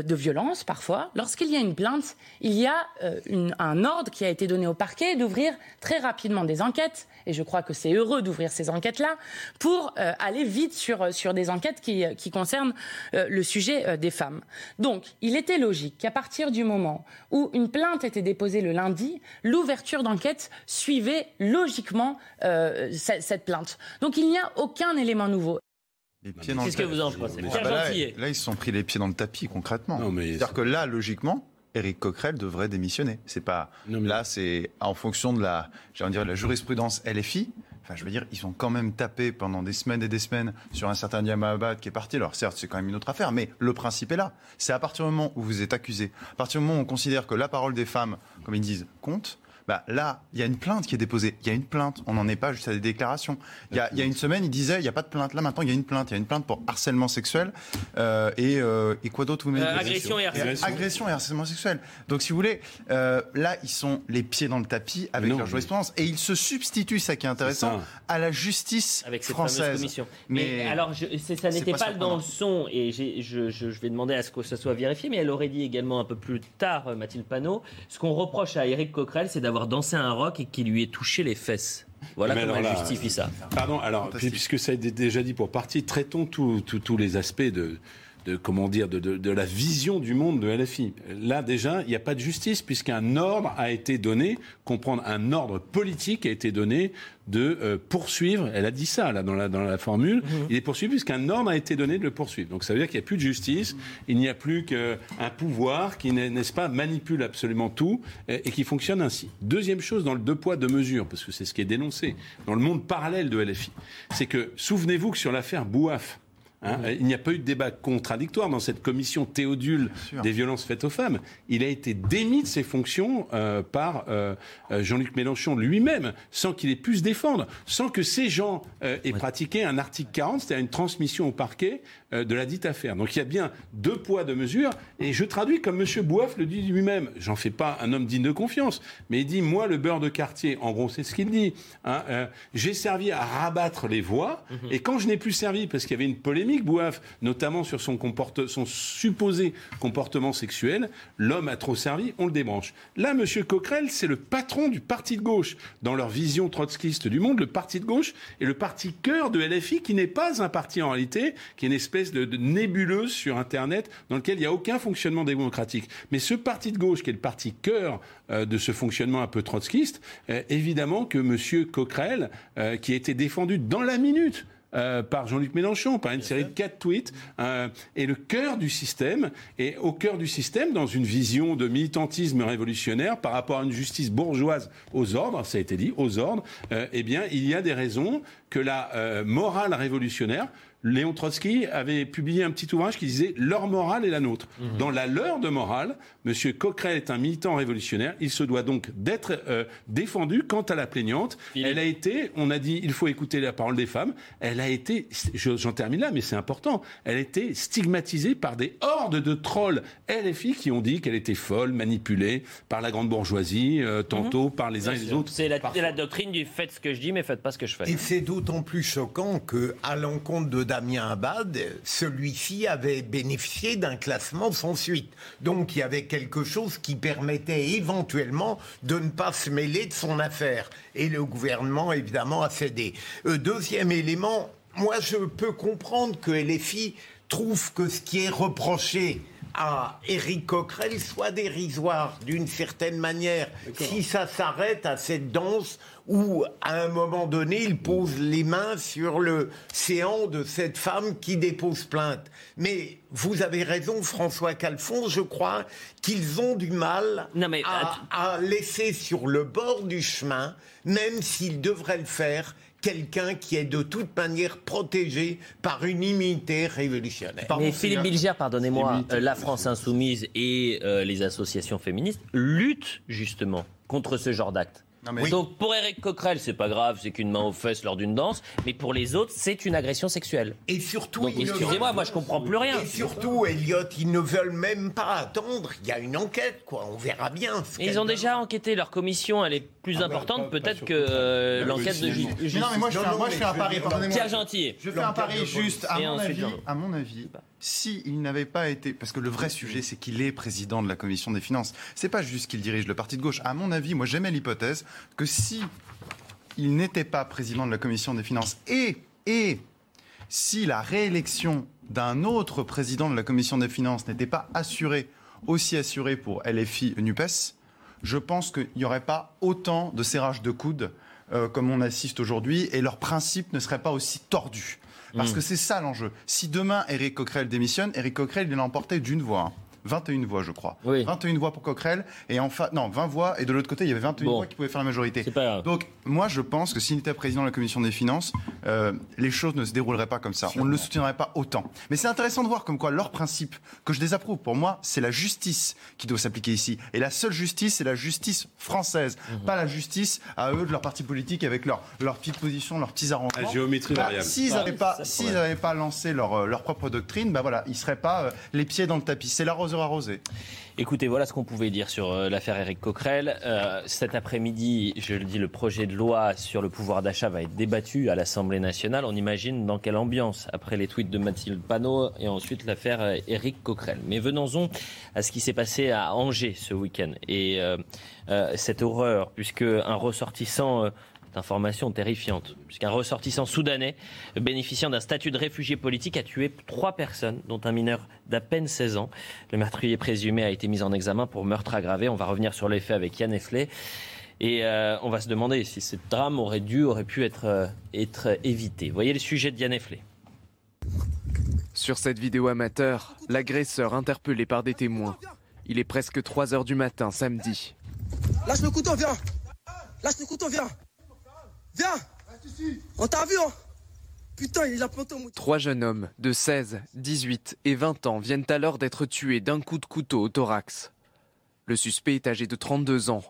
de violence parfois. Lorsqu'il y a une plainte, il y a euh, une, un ordre qui a été donné au parquet d'ouvrir très rapidement des enquêtes. Et je crois que c'est heureux d'ouvrir ces enquêtes-là pour euh, aller vite sur, sur des enquêtes qui, qui concernent le sujet des femmes. Donc, il était logique qu'à partir du moment où une plainte était déposée le lundi, l'ouverture d'enquête suivait logiquement cette plainte. Donc, il n'y a aucun élément nouveau. Qu'est-ce que vous en pensez ah bah là, là, ils se sont pris les pieds dans le tapis concrètement. C'est-à-dire que là, logiquement, Éric Coquerel devrait démissionner. C'est pas là, c'est en fonction de la, dire, la jurisprudence LFI. Enfin, je veux dire, ils ont quand même tapé pendant des semaines et des semaines sur un certain Diamabad qui est parti. Alors certes, c'est quand même une autre affaire, mais le principe est là. C'est à partir du moment où vous êtes accusé, à partir du moment où on considère que la parole des femmes, comme ils disent, compte, bah, là, il y a une plainte qui est déposée. Il y a une plainte. On n'en est pas juste à des déclarations. Il y a, une semaine, il disait il n'y a pas de plainte. Là, maintenant, il y a une plainte. Il y a une plainte pour harcèlement sexuel. Euh, et, euh, et, quoi d'autre vous m'avez euh, Agression et harcèlement. Agression et harcèlement sexuel. Donc, si vous voulez, là, ils sont les pieds dans le tapis avec leur jurisprudence. Et ils se substituent, ça qui est intéressant, à la justice avec cette française. commission. Mais, alors, ça n'était pas, dans le son. Et je, je, vais demander à ce que ça soit vérifié. Mais elle aurait dit également un peu plus tard, Mathilde Panot, ce qu'on reproche à Éric Coquerel, c'est d'avoir dansé un rock et qui lui ait touché les fesses. Voilà comment elle justifie ça. Pardon, alors, puisque ça a été déjà dit pour partie, traitons tous les aspects de, de comment dire de, de, la vision du monde de LFI. Là déjà, il n'y a pas de justice puisqu'un ordre a été donné, comprendre un ordre politique a été donné de euh, poursuivre. Elle a dit ça là dans la dans la formule. Mhm. Il est poursuivi puisqu'un ordre a été donné de le poursuivre. Donc ça veut dire qu'il n'y a plus de justice. Il n'y a plus qu'un pouvoir qui n'est-ce pas manipule absolument tout et, et, qui fonctionne ainsi. Deuxième chose dans le deux poids deux mesures parce que c'est ce qui est dénoncé dans le monde parallèle de LFI, c'est que souvenez-vous que sur l'affaire Bouaf Hein, il n'y a pas eu de débat contradictoire dans cette commission théodule des violences faites aux femmes. Il a été démis de ses fonctions euh, par euh, euh, Jean-Luc Mélenchon lui-même, sans qu'il ait pu se défendre, sans que ces gens aient pratiqué un article 40, c'est-à-dire une transmission au parquet de la dite affaire. Donc il y a bien deux poids, deux mesures. Et je traduis comme M. Bouaf le dit lui-même. J'en fais pas un homme digne de confiance, mais il dit moi le beurre de quartier. En gros, c'est ce qu'il dit. Hein, j'ai servi à rabattre les voix, mhm. et quand je n'ai plus servi parce qu'il y avait une polémique Bouaf, notamment sur son, supposé comportement sexuel, l'homme a trop servi, on le débranche. Là, M. Coquerel, c'est le patron du parti de gauche. Dans leur vision trotskiste du monde, le parti de gauche est le parti cœur de LFI, qui n'est pas un parti en réalité, qui est une espèce de, nébuleuse sur Internet dans lequel il n'y a aucun fonctionnement démocratique. Mais ce parti de gauche, qui est le parti cœur euh, de ce fonctionnement un peu trotskiste, euh, évidemment que M. Coquerel, euh, qui a été défendu dans la minute, euh, par Jean-Luc Mélenchon, par une série de quatre tweets, euh, est le cœur du système, et au cœur du système, dans une vision de militantisme révolutionnaire par rapport à une justice bourgeoise aux ordres, ça a été dit, aux ordres, euh, eh bien, il y a des raisons que la morale révolutionnaire Léon Trotsky avait publié un petit ouvrage qui disait Leur morale est la nôtre. Mhm. Dans la leur de morale, M. Coquerel est un militant révolutionnaire. Il se doit donc d'être euh, défendu quant à la plaignante. Elle a été, on a dit, il faut écouter la parole des femmes. Elle a été, j'en termine là, mais c'est important, elle a été stigmatisée par des hordes de trolls LFI qui ont dit qu'elle était folle, manipulée par la grande bourgeoisie, euh, tantôt mhm. par les uns et les autres. C'est la, la, doctrine du faites ce que je dis, mais faites pas ce que je fais. Et c'est d'autant plus choquant que, à l'encontre de Damien Abad, celui-ci avait bénéficié d'un classement sans suite. Donc il y avait quelque chose qui permettait éventuellement de ne pas se mêler de son affaire. Et le gouvernement, évidemment, a cédé. Euh, deuxième élément, moi je peux comprendre que LFI trouve que ce qui est reproché à Éric Coquerel soit dérisoire d'une certaine manière. Si ça s'arrête à cette danse où, à un moment donné, il pose les mains sur le séant de cette femme qui dépose plainte. Mais vous avez raison, François Calfon, je crois qu'ils ont du mal à laisser sur le bord du chemin, même s'ils devraient le faire, quelqu'un qui est de toute manière protégé par une immunité révolutionnaire. Mais Philippe Bilger, pardonnez-moi, euh, la France insoumise et euh, les associations féministes luttent justement contre ce genre d'acte. Donc pour Eric Coquerel, c'est pas grave, c'est qu'une main aux fesses lors d'une danse, mais pour les autres, c'est une agression sexuelle. Et surtout, excusez-moi, moi je comprends plus rien. Et surtout, Elliot, ils ne veulent même pas attendre. Il y a une enquête, quoi. On verra bien. ils ont déjà enquêté. Leur commission, elle est plus importante peut-être que euh, l'enquête de justice. non, mais moi je fais, un, moi, je fais un pari, pardonnez-moi. Pierre Gentil. Je fais un pari juste, à mon, avis, à mon avis, si il n'avait pas été, parce que le vrai sujet c'est qu'il est président de la commission des finances, c'est pas juste qu'il dirige le parti de gauche. À mon avis, moi j'aimais l'hypothèse que si il n'était pas président de la commission des finances et, et si la réélection d'un autre président de la commission des finances n'était pas assurée, aussi assurée pour LFI NUPES, je pense qu'il n'y aurait pas autant de serrage de coudes euh, comme on assiste aujourd'hui et leur principe ne serait pas aussi tordu. Parce Mm. que c'est ça l'enjeu. Si demain Éric Coquerel démissionne, Éric Coquerel, il l'a emporté d'une voix. Hein. 21 voix, je crois. 21 voix pour Coquerel et enfin non 20 voix et de l'autre côté il y avait 21 Bon. voix qui pouvaient faire la majorité. Donc moi je pense que s'il était président de la commission des finances, euh, les choses ne se dérouleraient pas comme ça. On ne le soutiendrait pas autant. Mais c'est intéressant de voir comme quoi leur principe que je désapprouve pour moi c'est la justice qui doit s'appliquer ici et la seule justice c'est la justice française, Mhm. pas la justice à eux de leur parti politique avec leur leur petite position, leurs petits arrangements. La géométrie Bah, variable. S'ils n'avaient pas s'ils problème. n'avaient pas lancé leur euh, leur propre doctrine, bah voilà, ils seraient pas euh, les pieds dans le tapis. C'est l'arroseur Écoutez, voilà ce qu'on pouvait dire sur euh, l'affaire Éric Coquerel. Euh, cet après-midi, je le dis, le projet de loi sur le pouvoir d'achat va être débattu à l'Assemblée nationale. On imagine dans quelle ambiance après les tweets de Mathilde Panot et ensuite l'affaire euh, Éric Coquerel. Mais venons-en à ce qui s'est passé à Angers ce week-end et cette horreur, puisque un ressortissant euh, Information terrifiante, puisqu'un ressortissant soudanais bénéficiant d'un statut de réfugié politique a tué trois personnes, dont un mineur d'à peine 16 ans. Le meurtrier présumé a été mis en examen pour meurtre aggravé. On va revenir sur les faits avec Yann Effley. Et euh, on va se demander si ce drame aurait dû, aurait pu être, euh, être évité. Voyez le sujet de Yann Effley. Sur cette vidéo amateur, l'agresseur interpellé par des témoins. Il est presque 3 heures du matin samedi. Lâche le couteau, viens Lâche le couteau, viens Viens hein Putain, il planté au. Trois jeunes hommes de 16, 18 et 20 ans viennent alors d'être tués d'un coup de couteau au thorax. Le suspect est âgé de 32 ans.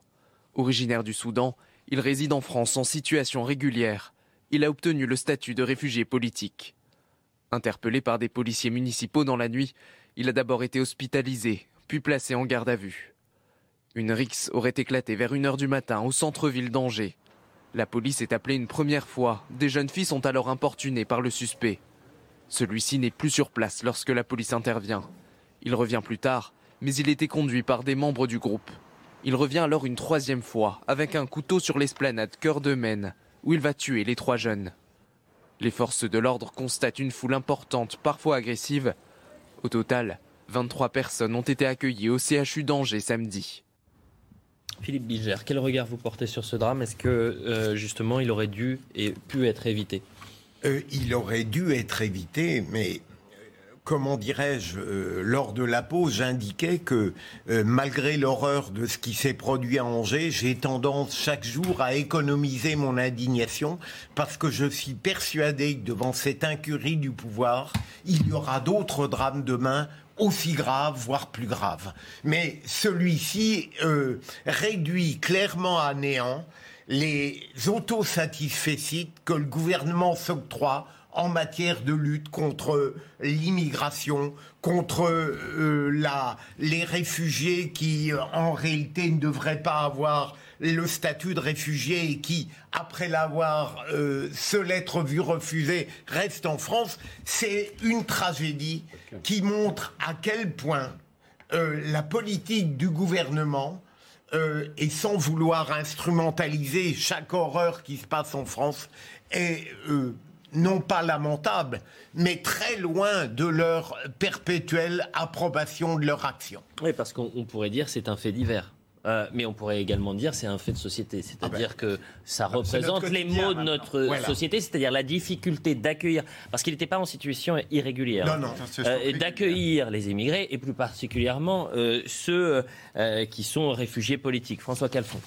Originaire du Soudan, il réside en France en situation régulière. Il a obtenu le statut de réfugié politique. Interpellé par des policiers municipaux dans la nuit, il a d'abord été hospitalisé, puis placé en garde à vue. Une rixe aurait éclaté vers 1h du matin au centre-ville d'Angers. La police est appelée une première fois. Des jeunes filles sont alors importunées par le suspect. Celui-ci n'est plus sur place lorsque la police intervient. Il revient plus tard, mais il était conduit par des membres du groupe. Il revient alors une troisième fois, avec un couteau sur l'esplanade Cœur de Maine, où il va tuer les trois jeunes. Les forces de l'ordre constatent une foule importante, parfois agressive. Au total, 23 personnes ont été accueillies au CHU d'Angers samedi. Philippe Bilger, quel regard vous portez sur ce drame? Est-ce que euh, justement il aurait dû et pu être évité? Euh, il aurait dû être évité, mais euh, comment dirais-je, lors de la pause, j'indiquais que malgré l'horreur de ce qui s'est produit à Angers, j'ai tendance chaque jour à économiser mon indignation parce que je suis persuadé que devant cette incurie du pouvoir, il y aura d'autres drames demain aussi graves, voire plus graves. Mais celui-ci euh, réduit clairement à néant les autosatisfecit que le gouvernement s'octroie en matière de lutte contre l'immigration, contre euh, la, les réfugiés qui, euh, en réalité, ne devraient pas avoir le statut de réfugié et qui, après l'avoir euh, se l'être vu refuser, restent en France. C'est une tragédie qui montre à quel point euh, la politique du gouvernement euh, et sans vouloir instrumentaliser chaque horreur qui se passe en France, est euh, non pas lamentable, mais très loin de leur perpétuelle approbation de leur action. Oui, parce qu'on on pourrait dire c'est un fait divers. Euh, mais on pourrait également dire c'est un fait de société, c'est-à-dire que ça représente les maux de notre Voilà. société, c'est-à-dire la difficulté d'accueillir, parce qu'il n'était pas en situation irrégulière, Non, non. euh, d'accueillir les immigrés et plus particulièrement euh, ceux euh, qui sont réfugiés politiques. François Calfon.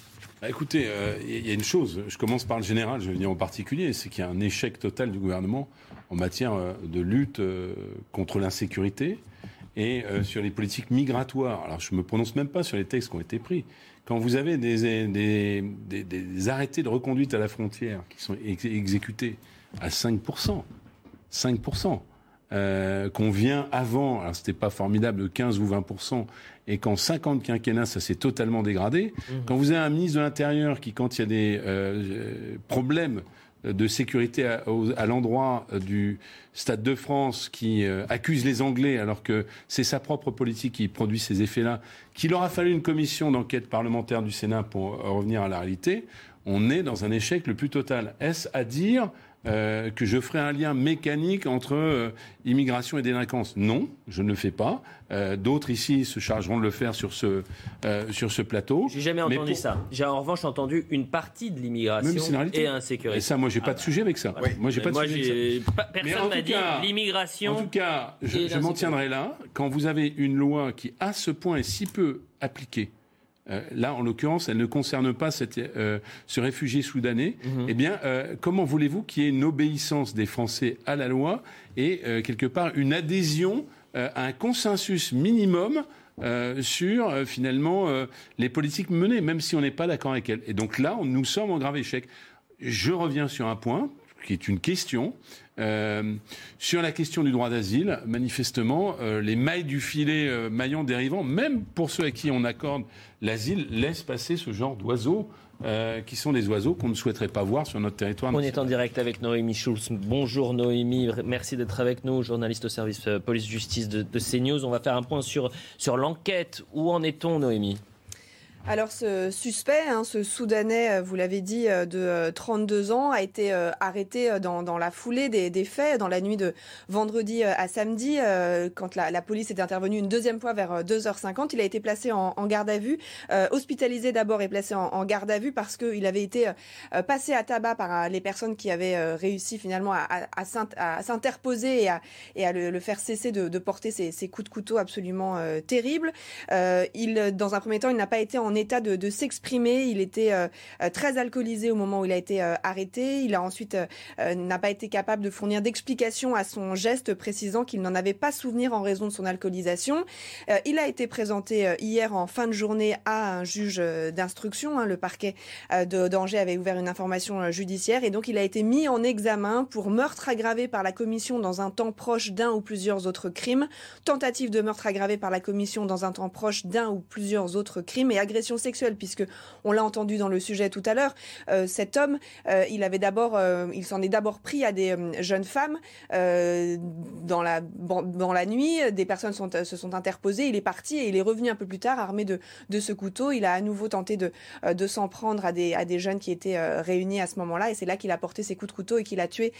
Bah, écoutez, euh, il y a une chose, je commence par le général, je vais venir en particulier, c'est qu'il y a un échec total du gouvernement en matière de lutte contre l'insécurité et euh, sur les politiques migratoires. Alors je me prononce même pas sur les textes qui ont été pris. Quand vous avez des, des, des- des arrêtés de reconduite à la frontière qui sont ex- exécutés à 5%, 5%, euh, qu'on vient avant, alors c'était pas formidable de 15 ou 20% et qu'en 50 quinquennats, ça s'est totalement dégradé. Mmh. Quand vous avez un ministre de l'Intérieur qui, quand il y a des euh, problèmes de sécurité à, l'endroit euh, du Stade de France qui euh, accuse les Anglais alors que c'est sa propre politique qui produit ces effets-là, qu'il aura fallu une commission d'enquête parlementaire du Sénat pour euh, revenir à la réalité, on est dans un échec le plus total. Est-ce à dire euh, que je ferai un lien mécanique entre euh, immigration et délinquance Non, je ne le fais pas. Euh, D'autres ici se chargeront de le faire sur ce, sur ce plateau. J'ai jamais Mais entendu pour- ça. J'ai en revanche entendu une partie de l'immigration et insécurité. Et ça, moi, j'ai pas Ah de bah, sujet avec ça. Moi, j'ai pas de moi, sujet avec ça. pas- Personne tout dit l'immigration. En tout cas, je, m'en tiendrai là. Quand vous avez une loi qui, à ce point, est si peu appliquée, euh, là, en l'occurrence, elle ne concerne pas cette, euh, ce réfugié soudanais. Mhm. Eh bien, euh, comment voulez-vous qu'il y ait une obéissance des Français à la loi et, quelque part, une adhésion à un consensus minimum sur, finalement, les politiques menées, même si on n'est pas d'accord avec elles. Et donc là, on- nous sommes en grave échec. Je reviens sur un point qui est une question. Euh, sur la question du droit d'asile, manifestement, euh, les mailles du filet euh, maillant dérivant, même pour ceux à qui on accorde l'asile, laissent passer ce genre d'oiseaux euh, qui sont des oiseaux qu'on ne souhaiterait pas voir sur notre territoire. On est en direct avec Noémie Schulz. Bonjour Noémie, merci d'être avec nous, journaliste au service police-justice de, de CNews. On va faire un point sur, sur l'enquête. Où en est-on Noémie? Alors ce suspect, hein, ce Soudanais, euh, vous l'avez dit, euh, de euh, 32 ans, a été euh, arrêté euh, dans, dans la foulée des, des faits, dans la nuit de vendredi euh, à samedi, euh, quand la, la police est intervenue une deuxième fois vers euh, 2h50. Il a été placé en, en garde à vue, euh, hospitalisé d'abord et placé en, en garde à vue parce qu'il avait été euh, passé à tabac par euh, les personnes qui avaient euh, réussi finalement à, à- à s'int- à s'interposer et à, et à le, le faire cesser de, de porter ces, coups de couteau absolument euh, terribles. Euh, il, dans un premier temps, il n'a pas été en état de, de s'exprimer. Il était euh, euh, très alcoolisé au moment où il a été euh, arrêté. Il a ensuite n'a pas été capable de fournir d'explications à son geste, précisant qu'il n'en avait pas souvenir en raison de son alcoolisation. Il a été présenté hier en fin de journée à un juge d'instruction. hein. le parquet de d'Angers avait ouvert une information judiciaire et donc il a été mis en examen pour meurtre aggravé par la commission dans un temps proche d'un ou plusieurs autres crimes, tentative de meurtre aggravé par la commission dans un temps proche d'un ou plusieurs autres crimes et agression sexuelle puisque on l'a entendu dans le sujet tout à l'heure. euh, cet homme, euh, euh, il s'en est d'abord pris à des jeunes femmes dans la nuit. Des personnes se sont interposées. Il est parti et il est revenu un peu plus tard armé de ce couteau. Il a à nouveau tenté de s'en prendre à des jeunes qui étaient réunis à ce moment-là et c'est là qu'il a porté ses coups de couteau et qu'il a tué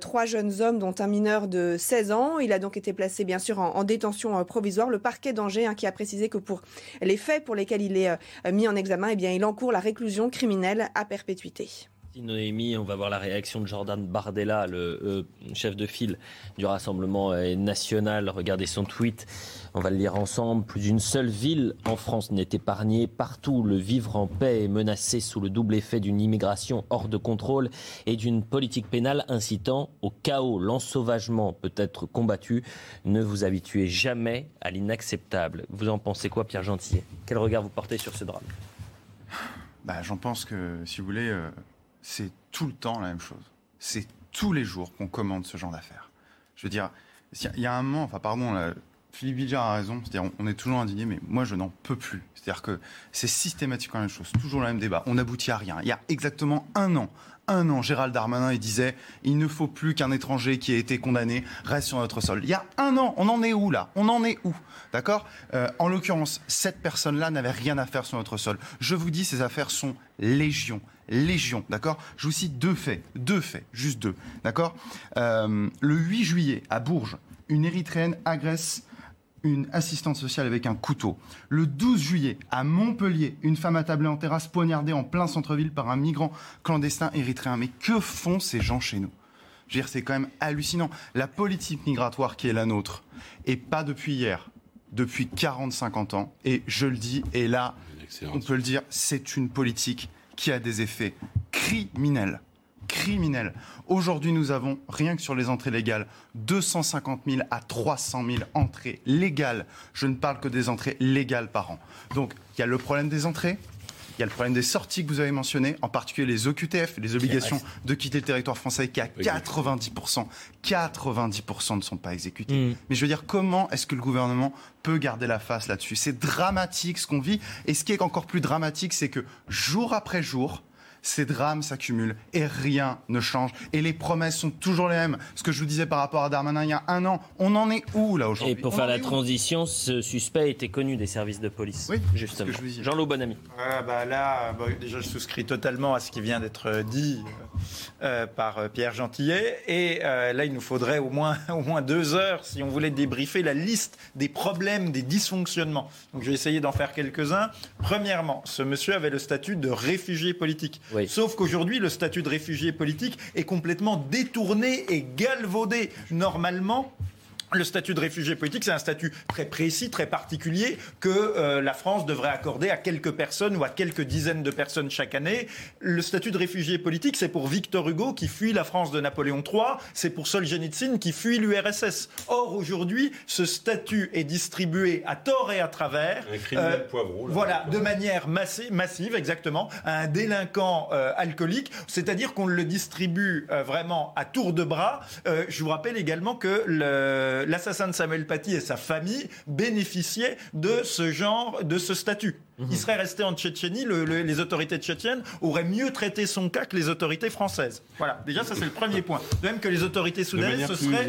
trois jeunes hommes dont un mineur de 16 ans. Il a donc été placé bien sûr en, en détention provisoire. Le parquet d'Angers hein, qui a précisé que pour les faits pour lesquels il est mis en examen, eh bien il encourt la réclusion criminelle à perpétuité. Noémie, on va voir la réaction de Jordan Bardella, le euh, chef de file du Rassemblement euh, national. Regardez son tweet, on va le lire ensemble. Plus d'une seule ville en France n'est épargnée. Partout, le vivre en paix est menacé sous le double effet d'une immigration hors de contrôle et d'une politique pénale incitant au chaos. L'ensauvagement peut être combattu. Ne vous habituez jamais à l'inacceptable. Vous en pensez quoi, Pierre Gentillet Quel regard vous portez sur ce drame? Bah, J'en pense que, si vous voulez, euh, c'est tout le temps la même chose. C'est tous les jours qu'on commande ce genre d'affaires. Je veux dire, il y a un moment, enfin pardon, Philippe Bilger a raison, c'est-à-dire on, on est toujours indigné, mais moi je n'en peux plus. C'est-à-dire que c'est systématiquement la même chose, toujours le même débat. On n'aboutit à rien. Il y a exactement un an, un an, Gérald Darmanin il disait il ne faut plus qu'un étranger qui a été condamné reste sur notre sol. Il y a un an, on en est où là? On en est où? D'accord? Euh, En l'occurrence, cette personne-là n'avait rien à faire sur notre sol. Je vous dis, ces affaires sont légion. Légion, d'accord? Je vous cite deux faits, deux faits, juste deux, d'accord? Euh, Le 8 juillet, à Bourges, une Érythréenne agresse une assistante sociale avec un couteau. Le 12 juillet, à Montpellier, une femme attablée en terrasse poignardée en plein centre-ville par un migrant clandestin érythréen. Mais que font ces gens chez nous? Je veux dire, c'est quand même hallucinant. La politique migratoire qui est la nôtre, et pas depuis hier, depuis 40-50 ans, et je le dis, et là, on peut le dire, c'est une politique qui a des effets criminels. Criminels. Aujourd'hui, nous avons, rien que sur les entrées légales, 250 000 à 300 000 entrées légales. Je ne parle que des entrées légales par an. Donc, il y a le problème des entrées, Il y a le problème des sorties que vous avez mentionnées, en particulier les OQTF, les obligations de quitter le territoire français, qui à 90%, 90% ne sont pas exécutés. Mm. Mais je veux dire, comment est-ce que le gouvernement peut garder la face là-dessus? C'est dramatique ce qu'on vit. Et ce qui est encore plus dramatique, c'est que jour après jour, ces drames s'accumulent et rien ne change. Et les promesses sont toujours les mêmes. Ce que je vous disais par rapport à Darmanin il y a un an, on en est où là aujourd'hui Et pour On faire la transition, ce suspect était connu des services de police. Oui, justement. Jean-Loup Bonamy. Voilà, bah là, bah, déjà, je souscris totalement à ce qui vient d'être dit euh, par euh, Pierre Gentillet. Et euh, là, il nous faudrait au moins, au moins deux heures si on voulait débriefer la liste des problèmes, des dysfonctionnements. Donc, je vais essayer d'en faire quelques-uns. Premièrement, ce monsieur avait le statut de réfugié politique. Sauf qu'aujourd'hui, le statut de réfugié politique est complètement détourné et galvaudé. Normalement, le statut de réfugié politique, c'est un statut très précis, très particulier, que euh, la France devrait accorder à quelques personnes ou à quelques dizaines de personnes chaque année. Le statut de réfugié politique, c'est pour Victor Hugo qui fuit la France de Napoléon III, c'est pour Solzhenitsyn qui fuit l'URSS. Or, aujourd'hui, ce statut est distribué à tort et à travers. Un criminel poivreau, là. Voilà, de manière massi- massive, exactement, à un délinquant euh, alcoolique. C'est-à-dire qu'on le distribue euh, vraiment à tour de bras. Euh, je vous rappelle également que le- l'assassin de Samuel Paty et sa famille bénéficiaient de ce genre, de ce statut. Il serait resté en Tchétchénie, le- le- les autorités tchétchènes auraient mieux traité son cas que les autorités françaises. Voilà, déjà ça c'est le premier point. De même que les autorités soudanaises se seraient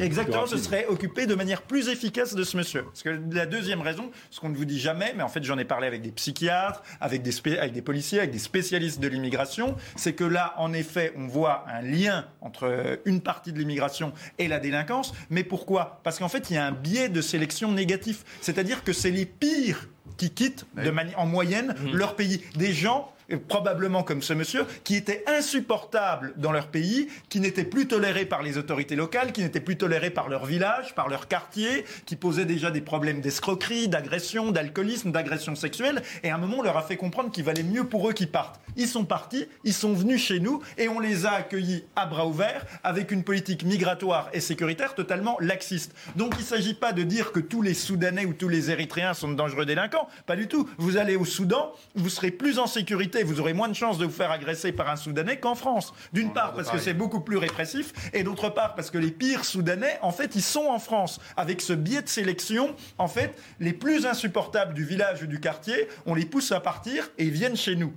exactement, se seraient occupées de manière plus efficace de ce monsieur. Parce que la deuxième raison, ce qu'on ne vous dit jamais, mais en fait j'en ai parlé avec des psychiatres, avec des, spé- avec des policiers, avec des spécialistes de l'immigration, c'est que là en effet on voit un lien entre euh, une partie de l'immigration et la délinquance. Mais pourquoi? Parce qu'en fait il y a un biais de sélection négatif. C'est-à-dire que c'est les pires qui quittent de en moyenne leur pays. Des gens probablement comme ce monsieur, qui étaient insupportables dans leur pays, qui n'étaient plus tolérés par les autorités locales, qui n'étaient plus tolérés par leur village, par leur quartier, qui posaient déjà des problèmes d'escroquerie, d'agression, d'alcoolisme, d'agression sexuelle, et à un moment on leur a fait comprendre qu'il valait mieux pour eux qu'ils partent. Ils sont partis, ils sont venus chez nous, et on les a accueillis à bras ouverts, avec une politique migratoire et sécuritaire totalement laxiste. Donc il ne s'agit pas de dire que tous les Soudanais ou tous les Érythréens sont de dangereux délinquants, pas du tout. Vous allez au Soudan, vous serez plus en sécurité, vous aurez moins de chances de vous faire agresser par un Soudanais qu'en France. D'une part parce que c'est beaucoup plus répressif, et d'autre part parce que les pires Soudanais, en fait, ils sont en France. Avec ce biais de sélection, en fait, les plus insupportables du village ou du quartier, on les pousse à partir et ils viennent chez nous.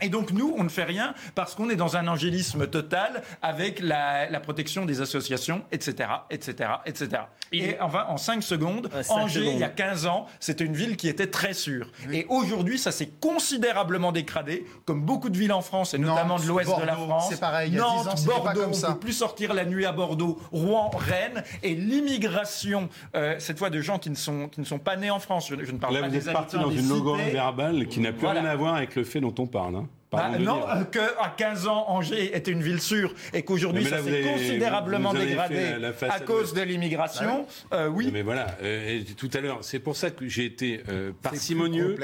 Et donc nous, on ne fait rien parce qu'on est dans un angélisme total avec la, la protection des associations, etc., etc., etc. Et enfin, en 5 secondes, Angers, secondes. il y a 15 ans, c'était une ville qui était très sûre. Et aujourd'hui, ça s'est considérablement dégradé, comme beaucoup de villes en France, et notamment de l'ouest de la France. c'est pareil, il y a 10 ans, Nantes, c'était pas Bordeaux, on ça. peut plus sortir la nuit à Bordeaux, Rouen, Rennes, et l'immigration, euh, cette fois de gens qui ne sont, qui ne sont pas nés en France. Je, je ne parle Là, pas vous des êtes parti dans des une logorée verbale qui n'a plus Voilà. rien à voir avec le fait dont on parle. Hein. Pardon Bah, non, euh, qu'à 15 ans, Angers était une ville sûre et qu'aujourd'hui, ça s'est considérablement dégradé fait la- la à cause de l'immigration. Euh, oui. Mais voilà, euh, et tout à l'heure, c'est pour ça que j'ai été euh, parcimonieux.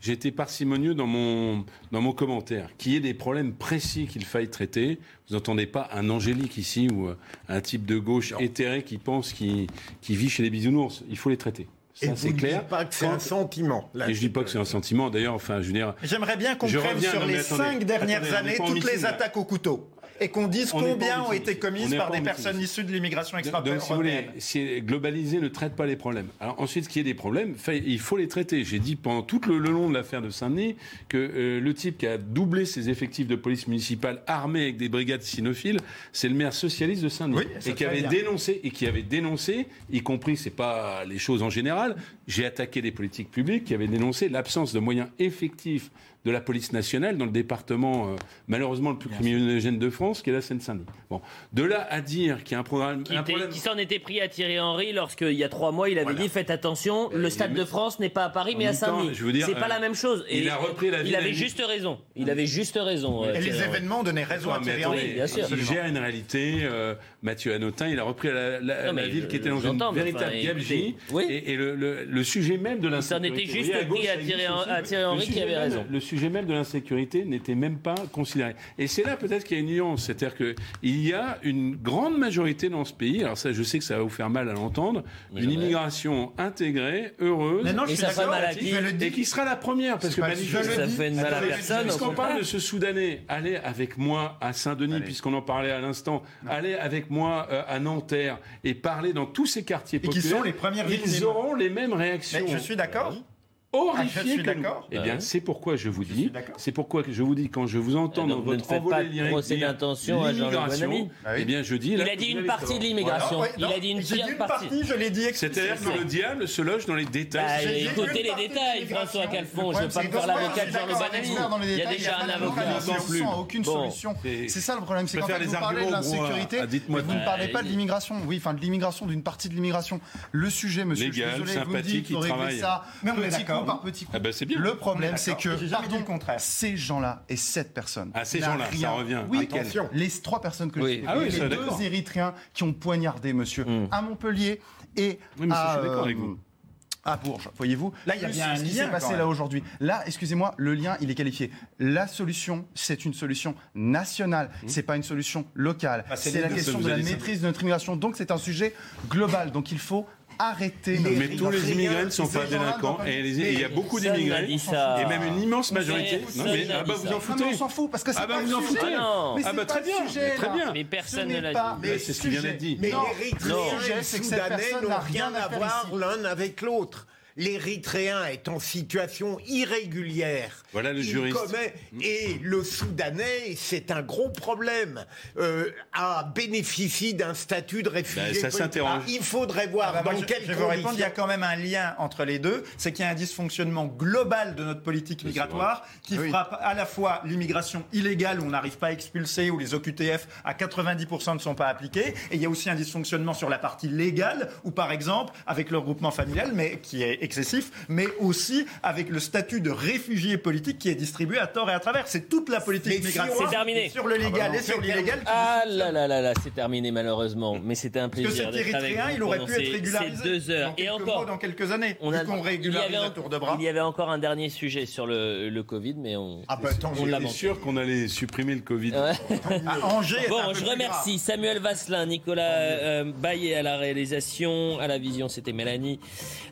J'ai été parcimonieux dans mon dans mon commentaire. Qu'il y ait des problèmes précis qu'il faille traiter. Vous n'entendez pas un angélique ici ou un type de gauche éthéré qui pense qu'il qui vit chez les bisounours. Il faut les traiter. Et Ça, vous c'est ne clair. dites pas que c'est un sentiment. là. Et je dis pas que c'est un sentiment. D'ailleurs, enfin, je veux dire. J'aimerais bien qu'on reviens, sur les attendez, cinq dernières années toutes les là. attaques au couteau et qu'on dise On combien en ont été commises On par des personnes issues de l'immigration Donc, si vous extra-européenne. voulez, c'est globaliser ne traite pas les problèmes. Alors ensuite, qu'il y ait des problèmes, fait- il faut les traiter. J'ai dit pendant tout le, le long de l'affaire de Saint-Denis que euh, le type qui a doublé ses effectifs de police municipale armés avec des brigades cynophiles, c'est le maire socialiste de Saint-Denis Oui, et qui avait bien. dénoncé et qui avait dénoncé, y compris, c'est pas les choses en général. J'ai attaqué les politiques publiques qui avaient dénoncé l'absence de moyens effectifs de la police nationale dans le département euh, malheureusement le plus criminogène de France, qui est la Seine-Saint-Denis. Bon, de là à dire qu'il y a un programme, Qui, s'en était pris à Thierry Henry lorsqu'il y a trois mois, il avait dit faites attention, le Stade de France n'est pas à Paris En mais à Saint-Denis. C'est pas euh, la même chose. il a repris la Il à avait juste raison. Il avait juste raison. euh, Et les événements donnaient raison à Thierry Henry. bien sûr. Il gère une réalité. euh, Mathieu Hanotin, il a repris la, la- ville qui était dans une véritable gabegie. Et, le, sujet même de Il s'en l'insécurité. était juste pris à Thierry, Henry qui avait raison. Le sujet même de l'insécurité n'était même pas considéré. Et c'est là peut-être qu'il y a une nuance. C'est-à-dire qu'il y a une grande majorité dans ce pays, alors ça, je sais que ça va vous faire mal à l'entendre, d'une immigration intégrée, heureuse, Mais non, je Et suis ça fait d'accord, mal à je qui le dis. et qui sera la première. Parce que pas- Manu- je le Ça fait mal à personne. Puisqu'on parle de ce Soudanais, allez avec moi à Saint-Denis, puisqu'on en parlait à l'instant, allez avec moi euh, à Nanterre et parlez dans tous ces quartiers Et qui populaires. sont les premières Ils auront les mêmes réactions. Mais je suis d'accord. Ah, je suis que nous. d'accord. Eh bien, c'est pourquoi je vous dis, c'est pourquoi je vous dis quand je vous entends Eh dans donc, vous ne votre faites pas envolée lyrique procès d'intention à Jean-Luc l'immigration, Bonamy. eh bien, je dis. Il a dit une partie de l'immigration. Ouais, Il a dit une pire une partie. partie, je l'ai dit C'est-à-dire que le diable se loge dans les détails. Bah, écoutez les détails. François Calfon. Je ne vais pas me faire l'avocat de cas, Jean-Luc je suis d'accord, Bonamy. expert dans les Il y a détails, déjà un avocat. localisation, aucune solution. c'est- ça le problème, c'est les vous parlez de l'insécurité, Ah, dites-moi mais vous ne parlez pas de l'immigration. Oui, enfin de l'immigration, d'une partie de l'immigration. Le sujet, monsieur, je Légal, suis désolé, vous me sympathique, dites, ça Mais on est petit coup d'accord. par petit coup. Ah bah, bien. Le problème, c'est que, pardon, le contraire. ces gens-là et cette personne. Ah, ces gens-là, ça rien- revient. Oui, Attention. les trois personnes que Oui. j'ai Ah oui, les deux Érythréens qui ont poignardé monsieur Hmm. à Montpellier et Oui, mais ça, à, je suis d'accord euh, avec vous. à Bourges, voyez-vous. Là, il y a bien un ce qui lien, s'est passé là aujourd'hui. Là, excusez-moi, le lien, il est qualifié. La solution, c'est une solution nationale. C'est pas une solution locale. Bah, c'est la question de la ça. maîtrise de notre immigration. Donc, c'est un sujet global. Donc, il faut arrêter. notre- Mais tous les immigrés ne sont pas délinquants. Et les- et il y a beaucoup d'immigrés. Et même une immense majorité. Non, mais ah bah vous en Non, foutez. mais on s'en fout parce que c'est Ah bah pas vous le en foutez. Ah non. Mais Ah bah très bien, sujet, très bien. Mais personne Ce ne n'est l'a pas dit. Mais c'est ce qui vient d'être dit. Mais l'Érythréen et le Soudanais n'ont rien à voir l'un avec l'autre. L'Érythréen est en situation irrégulière. Voilà le Il juriste. commet- et le Soudanais, c'est un gros problème, euh, a bénéficié d'un statut de réfugié. Ben, ça s'interroge. Ah, Il faudrait voir Ah bah, dans je, quelles je vais vous répondre, il y a quand même un lien entre les deux, c'est qu'il y a un dysfonctionnement global de notre politique migratoire qui Oui. frappe à la fois l'immigration illégale où on n'arrive pas à expulser, où les OQTF à 90% ne sont pas appliqués, et il y a aussi un dysfonctionnement sur la partie légale où par exemple avec le regroupement familial, mais qui est excessif, mais aussi avec le statut de réfugié politique qui est distribué à tort et à travers. C'est toute la politique migratoire C'est terminé. sur le légal et sur l'illégal. qui Ah là là là là, c'est terminé malheureusement. Mais c'était un Parce que plaisir cet d'être avec Érythréen, il aurait pu être régularisé. deux heures. Dans Et quelques encore, mois, dans quelques années. on a, qu'on il, y régularise avait à en- tour de bras. il y avait encore un dernier sujet sur le, le Covid, mais on, Ah bah, tant on sûr qu'on allait supprimer le Covid. Ouais. À Angers Bon, je remercie Samuel Vasselin, Nicolas euh, Baillet à la réalisation, à la vision, c'était Mélanie,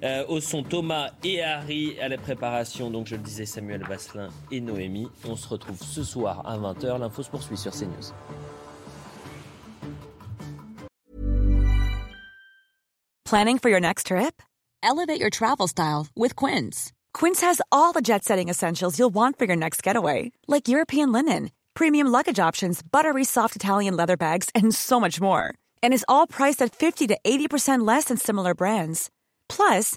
euh, au son Thomas et Harry à la préparation. Donc je le disais, Samuel Vasselin et Noémie. On se retrouve ce soir à 20h. L'info se poursuit sur CNews. Planning for your next trip? Elevate your travel style with Quince. Quince has all the jet setting essentials you'll want for your next getaway, like European linen, premium luggage options, buttery soft Italian leather bags, and so much more. And is all priced at 50 to 80% less than similar brands. Plus,